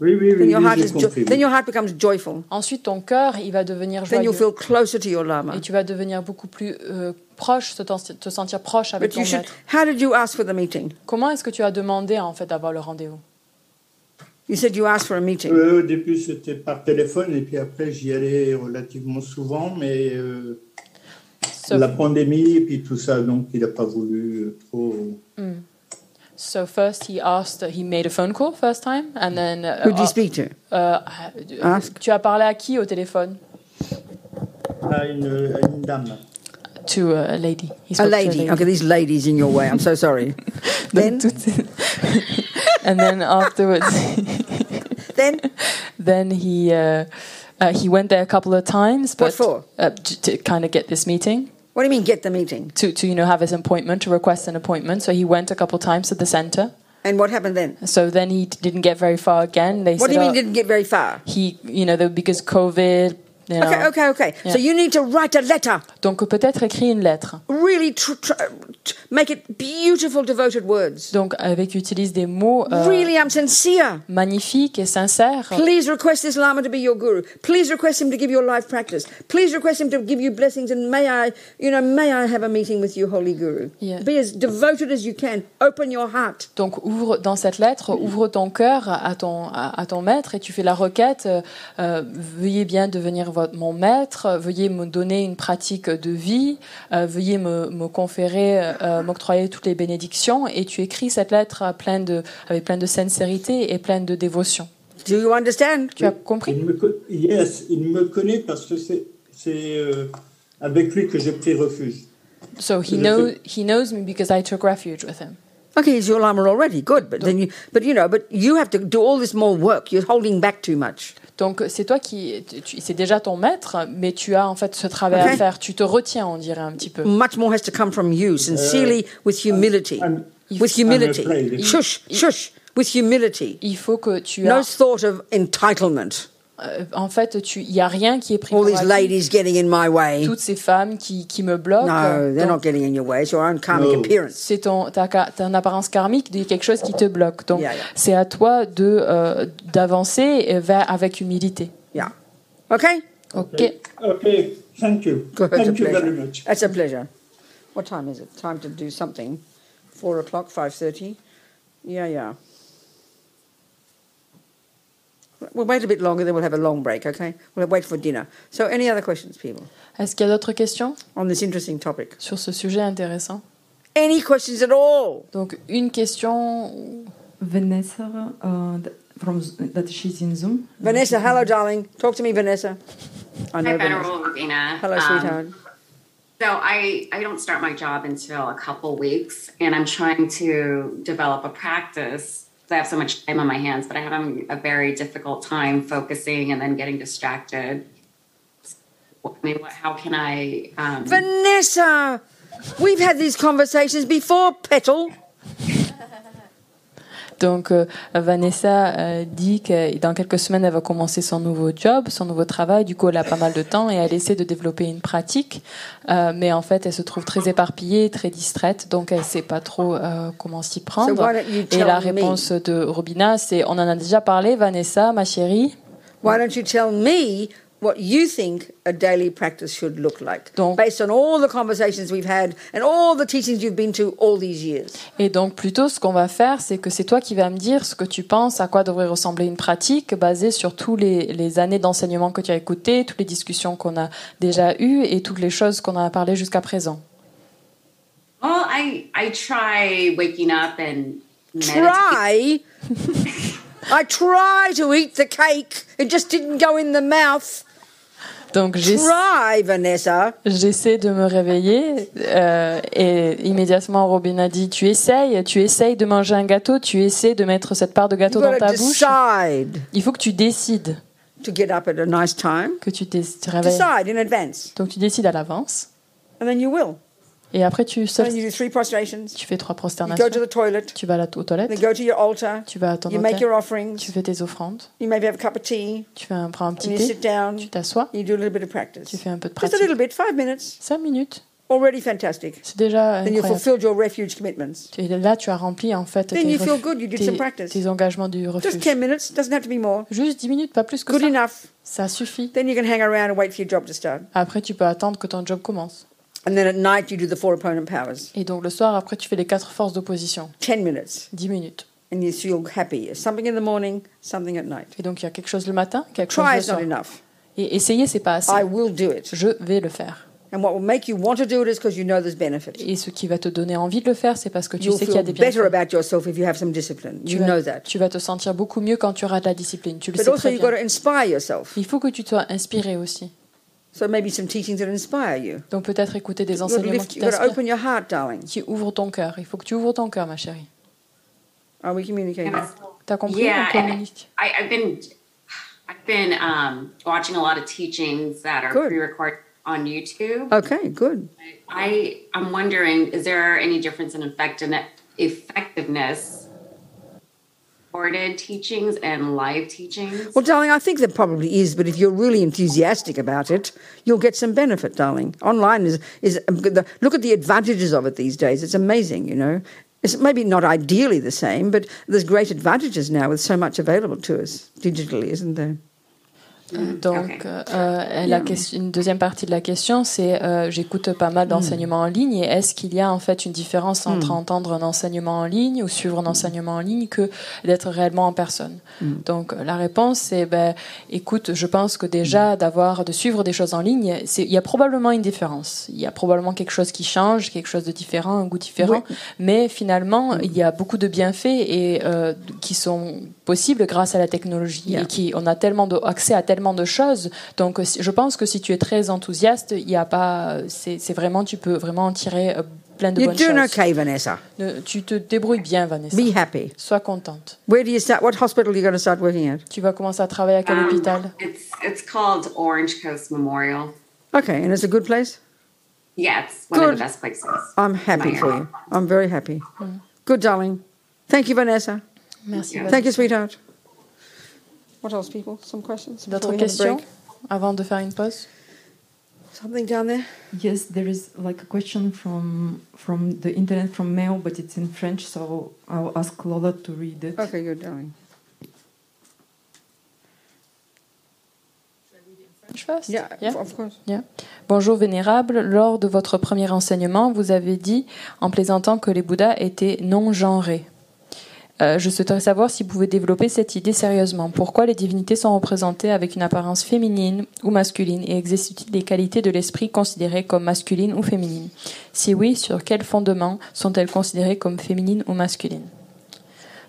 Oui, oui, Then oui, your oui, heart j'ai is jo- compris. then your heart becomes joyful. Ensuite, ton cœur, il va devenir Then you'll joyeux. feel closer to your lama. Et tu vas devenir beaucoup plus euh, proche, te, te sentir proche avec But ton you should. maître. How did you ask for the meeting? Comment est-ce que tu as demandé en fait d'avoir le rendez-vous? You said you asked for a meeting. Euh, au début, c'était par téléphone, et puis après, j'y allais relativement souvent, mais euh, so, la pandémie et puis tout ça, donc il n'a pas voulu trop. So first he asked, he made a phone call first time, and then uh, Who did you speak to? uh, Ask. tu as parlé à qui au téléphone à une, à une dame. To a lady. He A spoke to lady. Okay, these ladies in your way. I'm so sorry. then, and then afterwards, then, then he uh, uh, he went there a couple of times, What but for? Uh, to, to kind of get this meeting. What do you mean get the meeting? To, to you know have his appointment to request an appointment so he went a couple times to the center And what happened then? so then he didn't get very far again they What do you mean oh, didn't get very far? he you know because covid you know? Okay, okay, okay. So Yeah. you need to write a letter. donc peut-être écrit une lettre Really tr- tr- tr- make it beautiful, devoted words. donc avec utilise des mots euh, Really, I'm sincere. magnifiques et sincères Please request this Lama to be your guru. Please request him to give you a life practice. Please request him to give you blessings. And may I, you know, may I have a meeting with you, Holy Guru. Yeah. Be as devoted as you can. Open your heart. Donc ouvre dans cette lettre, ouvre ton cœur à ton à, à ton maître et tu fais la requête. euh, euh, veuillez bien devenir votre, mon maître. Veuillez me donner une pratique de vie. euh, veuillez me, me conférer, euh, m'octroyer toutes les bénédictions. Et tu écris cette lettre plein de avec plein de sincérité et pleine de dévotion. Do you understand? Tu as compris? Il me, yes, il me connaît parce que c'est euh, avec lui que j'ai pris refuge. So he sais. he knows me because I took refuge with him. Okay, he's your Lama already? Good, but then you, but you know, but you have to do all this more work. You're holding back too much. Donc c'est toi qui, c'est déjà ton maître, mais tu as en fait ce travail à Ok. faire. Tu te retiens, on dirait un petit peu. Much more has to come from you, sincerely, with humility. I'm- with humility. Shush, shush. With humility. Il faut que tu No as, thought of entitlement. Euh, en fait, tu, il y a rien qui est pris All these ladies getting in my way. Toutes ces femmes qui, qui me bloquent. No, they're donc not getting in your way. It's your own karmic No. appearance. c'est ton, ta, ta apparence karmique de quelque chose qui te bloque. Donc, Yeah, yeah. c'est à toi de euh, d'avancer euh, vers avec humilité. Yeah. Okay? Ok. Okay, thank you. Good, thank you pleasure. very much. That's a pleasure. What time is it? Time to do something. Four o'clock, five thirty? Yeah, yeah. We'll wait a bit longer, then we'll have a long break, okay? We'll wait for dinner. So, any other questions, people, Est-ce qu'il y a d'autres questions on this interesting topic? sur ce sujet intéressant Any questions at all? Donc, une question. Vanessa, uh, from that she's in Zoom. Vanessa, hello, darling. Talk to me, Vanessa. I know Hi, Vanessa. Venerable Ravina. Hello, Um, sweetheart. So I, I don't start my job until a couple weeks, and I'm trying to develop a practice. I have so much time on my hands, but I have a very difficult time focusing and then getting distracted. I mean, what, how can I? Um, Vanessa! We've had these conversations before, Petal. Donc, euh, Vanessa euh, dit que dans quelques semaines, elle va commencer son nouveau job, son nouveau travail. Du coup, elle a pas mal de temps et elle essaie de développer une pratique. Euh, mais en fait, elle se trouve très éparpillée, très distraite. Donc, elle sait pas trop comment s'y prendre. Et la me? réponse de Robina, c'est on en a déjà parlé, Vanessa, ma chérie. Why don't you tell me what you think a daily practice should look like, Donc- based on all the conversations we've had and all the teachings you've been to all these years? Et donc, plutôt, ce qu'on va faire, c'est que c'est toi qui vas me dire ce que tu penses, à quoi devrait ressembler une pratique basée sur tous les, les années d'enseignement que tu as écoutées, toutes les discussions qu'on a déjà eues et toutes les choses qu'on a parlé jusqu'à présent. well, I I try waking up and. Try? I try to eat the cake. It just didn't go in the mouth. Donc, j'essaie de me réveiller euh, et immédiatement, Robin a dit Tu essayes, tu essayes de manger un gâteau, tu essaies de mettre cette part de gâteau dans ta bouche. Il faut que tu décides to get up at a nice time. que tu te réveilles. Decide in advance, Donc, tu décides à l'avance then you et après, tu, then you prostrations. tu fais trois You prosternations. go to the toilet. Tu vas aux toilettes. Then go to your altar. Tu vas à ton You make hôtel, your offerings. tu fais tes offrandes, You maybe have a cup of tea. tu fais un, prends un petit you thé, sit down. tu t'assois, You do a little bit of practice. tu fais un peu de Just a pratique. little bit, five minutes. Cinq minutes. Already fantastic. C'est déjà Then you've incroyable. fulfilled your refuge commitments. Et là, tu as rempli en fait Then tes, you feel good, you did tes- some practice. tes engagements du Just refuge. 10 minutes, doesn't have to be more. Juste 10 minutes, pas plus que Good ça. enough. Ça suffit. Then you can hang around and wait for your job to start. Après, tu peux attendre que ton job commence. And then at night, you do the four opponent powers. Et donc le soir, après, tu fais les quatre forces d'opposition. 10 minutes. 10 minutes. And you feel happy. Something in the morning, something at night. Et donc il y a quelque chose le matin, quelque chose Try le is not soir. enough. Et essayer, c'est pas assez. I will do it. Je vais le faire. And what will make you want to do it is because you know there's benefit. Et ce qui va te donner envie de le faire, c'est parce que tu You'll sais qu'il y a des better bienfaits. about yourself if you have some discipline. Tu You vas, know that. tu vas te sentir beaucoup mieux quand tu auras de la discipline. Tu le But sais also, très you've got bien. to inspire yourself. Il faut que tu sois inspiré aussi. So maybe some teachings that inspire you. Donc peut-être écouter des You've got to, enseignements lift, qui you've got to t'inspirent, open your heart, darling. qui ouvrent ton cœur. Il faut que tu ouvres ton cœur, ma chérie. Are we communicating? T'as compris Yeah, On and communique. I, I've been I've been um, watching a lot of teachings that are Good. pre-recorded on YouTube. Okay, good. I I'm wondering, is there any difference in effectiveness effectiveness recorded teachings and live teachings? Well, darling, I think there probably is, but if you're really enthusiastic about it, you'll get some benefit, darling. Online is is um, look at the advantages of it these days. It's amazing, you know. It's maybe not ideally the same, but there's great advantages now with so much available to us digitally, isn't there? Donc, Ok. euh, la question, une deuxième partie de la question, c'est euh, j'écoute pas mal d'enseignements en ligne et est-ce qu'il y a en fait une différence entre entendre un enseignement en ligne ou suivre un enseignement en ligne que d'être réellement en personne? Donc, euh, la réponse c'est ben, écoute, je pense que déjà d'avoir de suivre des choses en ligne, il y a probablement une différence. Il y a probablement quelque chose qui change, quelque chose de différent, un goût différent, mais finalement il y a beaucoup de bienfaits et euh, qui sont possibles grâce à la technologie Yeah. et qui on a tellement de, accès à tellement de choses. Donc, je pense que si tu es très enthousiaste, il y a pas, c'est c'est vraiment, tu peux vraiment en tirer euh, plein de You're bonnes doing choses. okay, Vanessa. Ne- tu te débrouilles bien, Vanessa. Be happy. Sois contente. Where do you start? What hospital are you going to start working at? Tu vas commencer à travailler à quel Um, hôpital? It's it's called Orange Coast Memorial. Okay, and it's a good place? Yeah, it's one of Good. the best places. I'm happy for you. I'm very happy. Good, darling. Thank you, Vanessa. Merci. Yeah. Thank you, sweetheart. What else, people? Some questions? D'autres questions avant de faire une pause? Something down there? Yes, there is like a question from from the internet from mail, but it's in French, so I'll ask Lola to read it. Okay, good, darling. Yeah, Yeah. of course. Bonjour Vénérable, lors de votre premier enseignement, vous avez dit en plaisantant que les Bouddhas étaient non-genrés. Euh, je souhaiterais savoir si vous pouvez développer cette idée sérieusement. Pourquoi les divinités sont représentées avec une apparence féminine ou masculine et existe-t-il des qualités de l'esprit considérées comme masculines ou féminines Si oui, sur quel fondement sont-elles considérées comme féminines ou masculines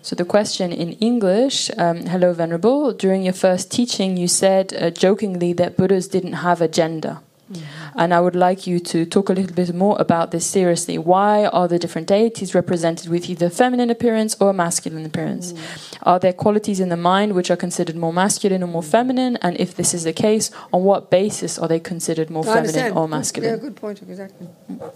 So the question in English, um, hello venerable. During your first teaching, you said uh, jokingly that Buddhas didn't have a gender, Mm-hmm. and I would like you to talk a little bit more about this seriously. Why are the different deities represented with either feminine appearance or masculine appearance? Mm. Are there qualities in the mind which are considered more masculine or more feminine? And if this is the case, on what basis are they considered more I feminine understand. or masculine? Yeah, good point, exactly. Mm.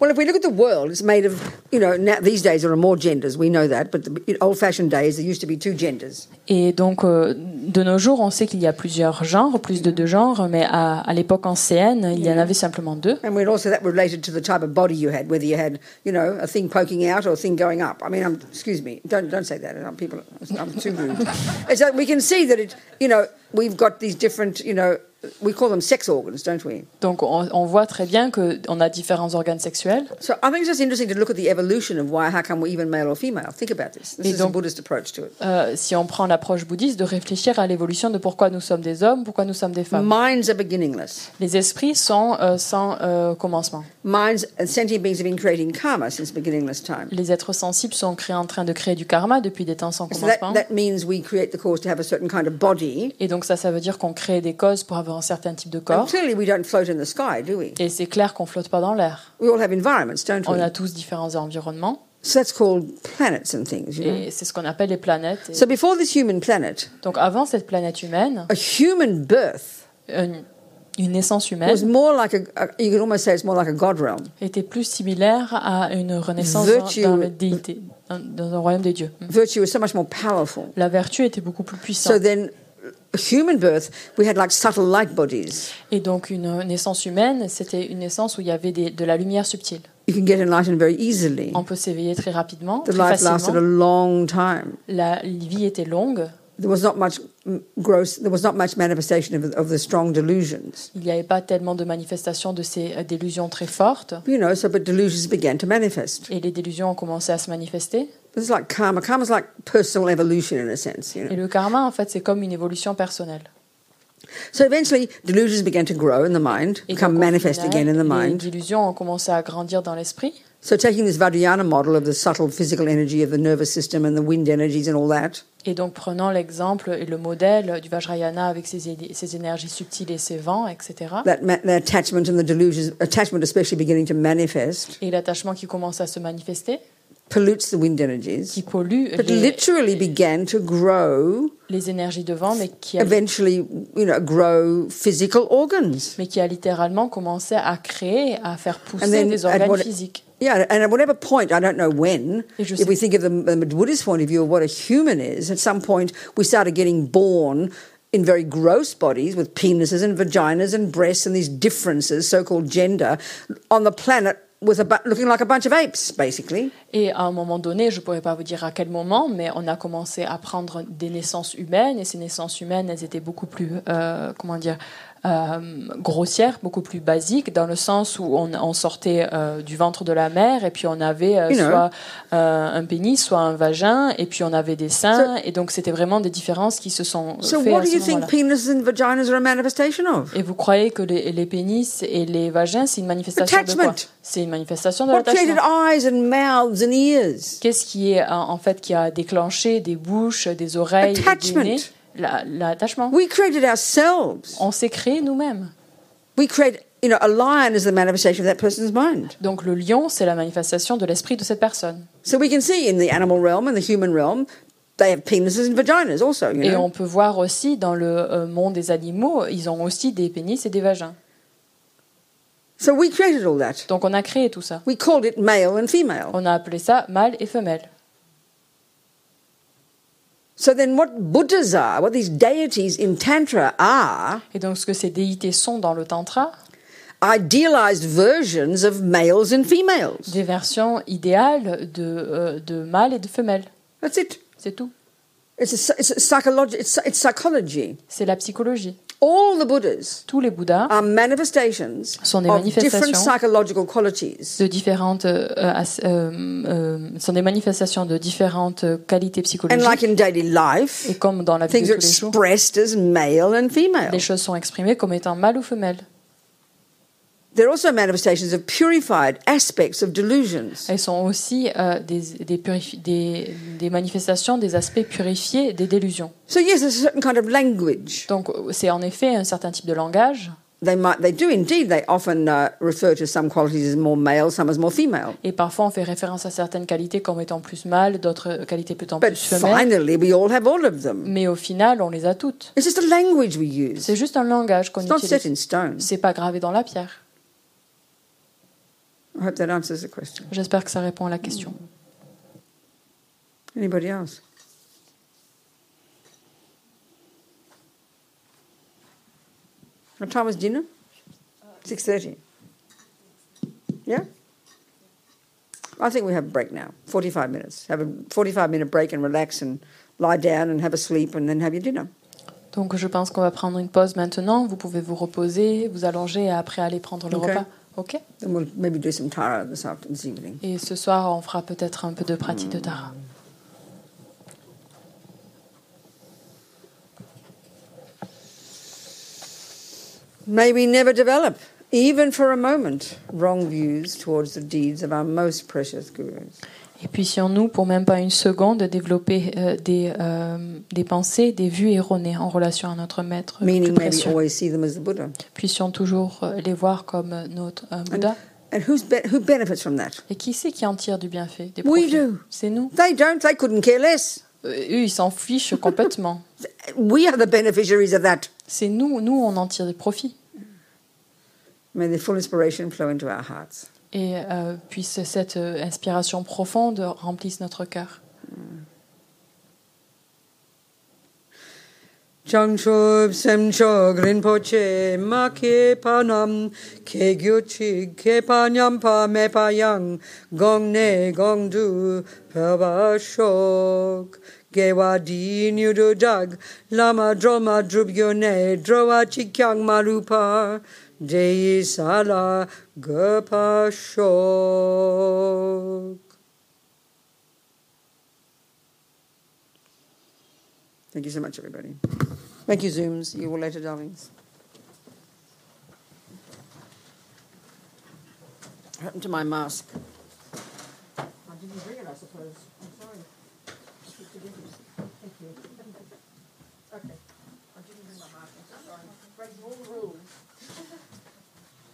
Well, if we look at the world, it's made of, you know, now, these days there are more genders, we know that, but the old fashioned days there used to be two genders. Et donc, euh, de nos jours, on sait qu'il y a plusieurs genres, plus de deux genres, mais à, à l'époque ancienne, il y en avait simplement deux. And we'd also that related to the type of body you had, whether you had, you know, a thing poking out or a thing going up. I mean, um, excuse me, don't don't say that. People, I'm too rude. It's like we can see that it, you know, we've got these different, you know, we call them sex organs, don't we? Donc, on, on voit très bien qu'on a différents organes sexuels. So I think it's just interesting to look at the evolution of why, how come we're even male or female. Think about this. This Et is a Buddhist approach to it. Euh, si on prend l'approche bouddhiste, de réfléchir à l'évolution de pourquoi nous sommes des hommes, pourquoi nous sommes des femmes. Minds are beginningless. Les esprits sont euh, sans euh, commencement. Minds and sentient beings have been creating karma since beginningless time. Les êtres sensibles sont créés en train de créer du karma depuis des temps sans So that, commencement. that means we create the cause to have a certain kind of body. Et donc ça, ça veut dire qu'on crée des causes pour avoir un certain type de corps. clearly, we don't float in the sky, do we? Et c'est clair qu'on flotte pas dans l'air. We all have environments, don't On we? a tous différents environnements. So that's called planets and things. You know? Et c'est ce qu'on appelle les planètes. Et So before this human planet, donc avant cette planète humaine, a human birth une, une naissance was humaine more like a, a. You could almost say it's more like a god realm. était plus similaire à une renaissance Virtue- dans, dans déité, dans, dans un royaume des dieux. Virtue was so much more powerful. La vertu était beaucoup plus So puissante. then, human birth, we had like subtle light bodies. Et donc une naissance humaine, c'était une naissance où il y avait des- de la lumière subtile. You can get enlightened very easily. On peut s'éveiller très rapidement, The très life lasted a facilement. long time. La vie était longue. There was not much gross. There was not much manifestation of, of the strong delusions. Il n'y avait pas tellement de manifestations de ces euh, délusions très fortes. You know, so but delusions began to manifest. Et les délusions ont commencé à se manifester. It's like karma. Karma's like personal evolution in a sense. You Et know. le karma, en fait, c'est comme une évolution personnelle. So eventually, delusions began to grow in the mind, Et become donc, manifest final, again in the les mind. délusions ont commencé à grandir dans l'esprit. So taking this Vajrayana model of the subtle physical energy of the nervous system and the wind energies and all that, Et donc, prenant l'exemple et le modèle du Vajrayana avec ses, ses énergies subtiles et ses vents, etc. that the attachment and the delusions, attachment especially beginning to manifest, Et l'attachement qui commence à se manifester, pollutes the wind energies, qui pollue but les, literally began to grow, les énergies de vent, mais qui, a, eventually, you know, grow physical organs. mais qui a littéralement commencé à créer, à faire pousser then des organes what- physiques. Yeah, and at whatever point, I don't know when, if we think of the, the Buddhist point of view of what a human is, at some point we started getting born in very gross bodies with penises and vaginas and breasts and these differences, so called gender, on the planet with a bu- looking like a bunch of apes, basically. Et à un moment donné, je ne pourrais pas vous dire à quel moment, mais on a commencé à prendre des naissances humaines, et ces naissances humaines, elles étaient beaucoup plus, euh, comment dire, euh, grossières, beaucoup plus basiques, dans le sens où on, on sortait euh, du ventre de la mère, et puis on avait euh, soit un pénis, soit un vagin, et puis on avait des seins, et donc c'était vraiment des différences qui se sont So, faites what à do ce you think and vaginas are a manifestation of? Et vous croyez que les, les pénis et les vagins, c'est une manifestation de quoi? C'est une manifestation de l'attachement. eyes and mouths and ears? Qu'est-ce qui est en fait qui a déclenché des bouches, des oreilles, des Attachment. Nez La- L'attachement. We created ourselves. On s'est créé nous-mêmes. We create, you know, a lion is the manifestation of that person's mind. Donc le lion, c'est la manifestation de l'esprit de cette personne. So we can see in the animal realm and the human realm, they have penises and vaginas also, you Et know. on peut voir aussi dans le euh, monde des animaux, ils ont aussi des pénis et des vagins. So we created all that. Donc on a créé tout ça. We called it male and female. On a appelé ça mâle et femelle. So then what Buddhas are, what these deities in Tantra are, Et donc ce que ces déités sont dans le tantra, idealized versions of males and females. des versions idéales de, euh, de mâle et de femelle. That's it. C'est tout. It's, a, it's, a psychology, it's, it's psychology. C'est la psychologie. All the Buddhas Tous les Bouddhas are manifestations Sont des of different manifestations. psychological qualities. de différentes euh, as- euh, euh, sont des manifestations de différentes euh, qualités And psychologiques like in daily life, et comme dans la vie de are tous les jours expressed as male and female. les choses sont exprimées comme étant mâle ou femelle They're also manifestations of purified aspects of delusions. Elles sont aussi euh, des, des, purifi- des, des manifestations des aspects purifiés des délusions So yes, a certain kind of language. donc c'est en effet un certain type de langage They might, they do indeed. They often refer to some qualities as more male, some as more female. et parfois on fait référence à certaines qualités comme étant plus mâles d'autres qualités étant plus femelles finally, we all have all of them. mais au final on les a toutes It's just a language we use. c'est juste un langage qu'on utilise in stone. c'est pas gravé dans la pierre I hope that answers the question. J'espère que ça répond à la question Anybody else? What time is dinner? Six thirty. Yeah? I think we have a break now. Forty-five minutes. Have a forty-five minute break and relax and lie down and have a sleep and then have your dinner. Donc je pense qu'on va prendre une pause maintenant. Vous pouvez vous reposer, vous allonger et après aller prendre le repas. Ok. Then we'll maybe do some tara this afternoon, this evening. Et ce soir, on fera peut-être un peu de pratique de mm. Tara. May we never develop, even for a moment, wrong views towards the deeds of our most precious gurus. Et puissions-nous, pour même pas une seconde, développer euh, des, euh, des pensées, des vues erronées en relation à notre maître Meaning, maybe always see them as the Buddha. Puissions toujours euh, les voir comme notre Bouddha. And who's be- who benefits from that? Et qui c'est qui en tire du bienfait des We profits? do. C'est nous. They don't. They couldn't care less. Eux, ils s'en fichent complètement. We are the beneficiaries of that. C'est nous, nous, on en tire des profits. May the full inspiration flow into our hearts. Et euh, puisse cette euh, inspiration profonde remplisse notre cœur. Changchub semchog rinpoche ma ke panam ke gyuchi ke panyam pa me payang gong ne gong du pava shok gewa di nyudo dag lama droma drubyo ne drowa chikyang marupa dei sala gapa shok Thank you so much, everybody. Thank you, Zooms. You all later, darlings. What happened to my mask? I didn't bring it, I suppose.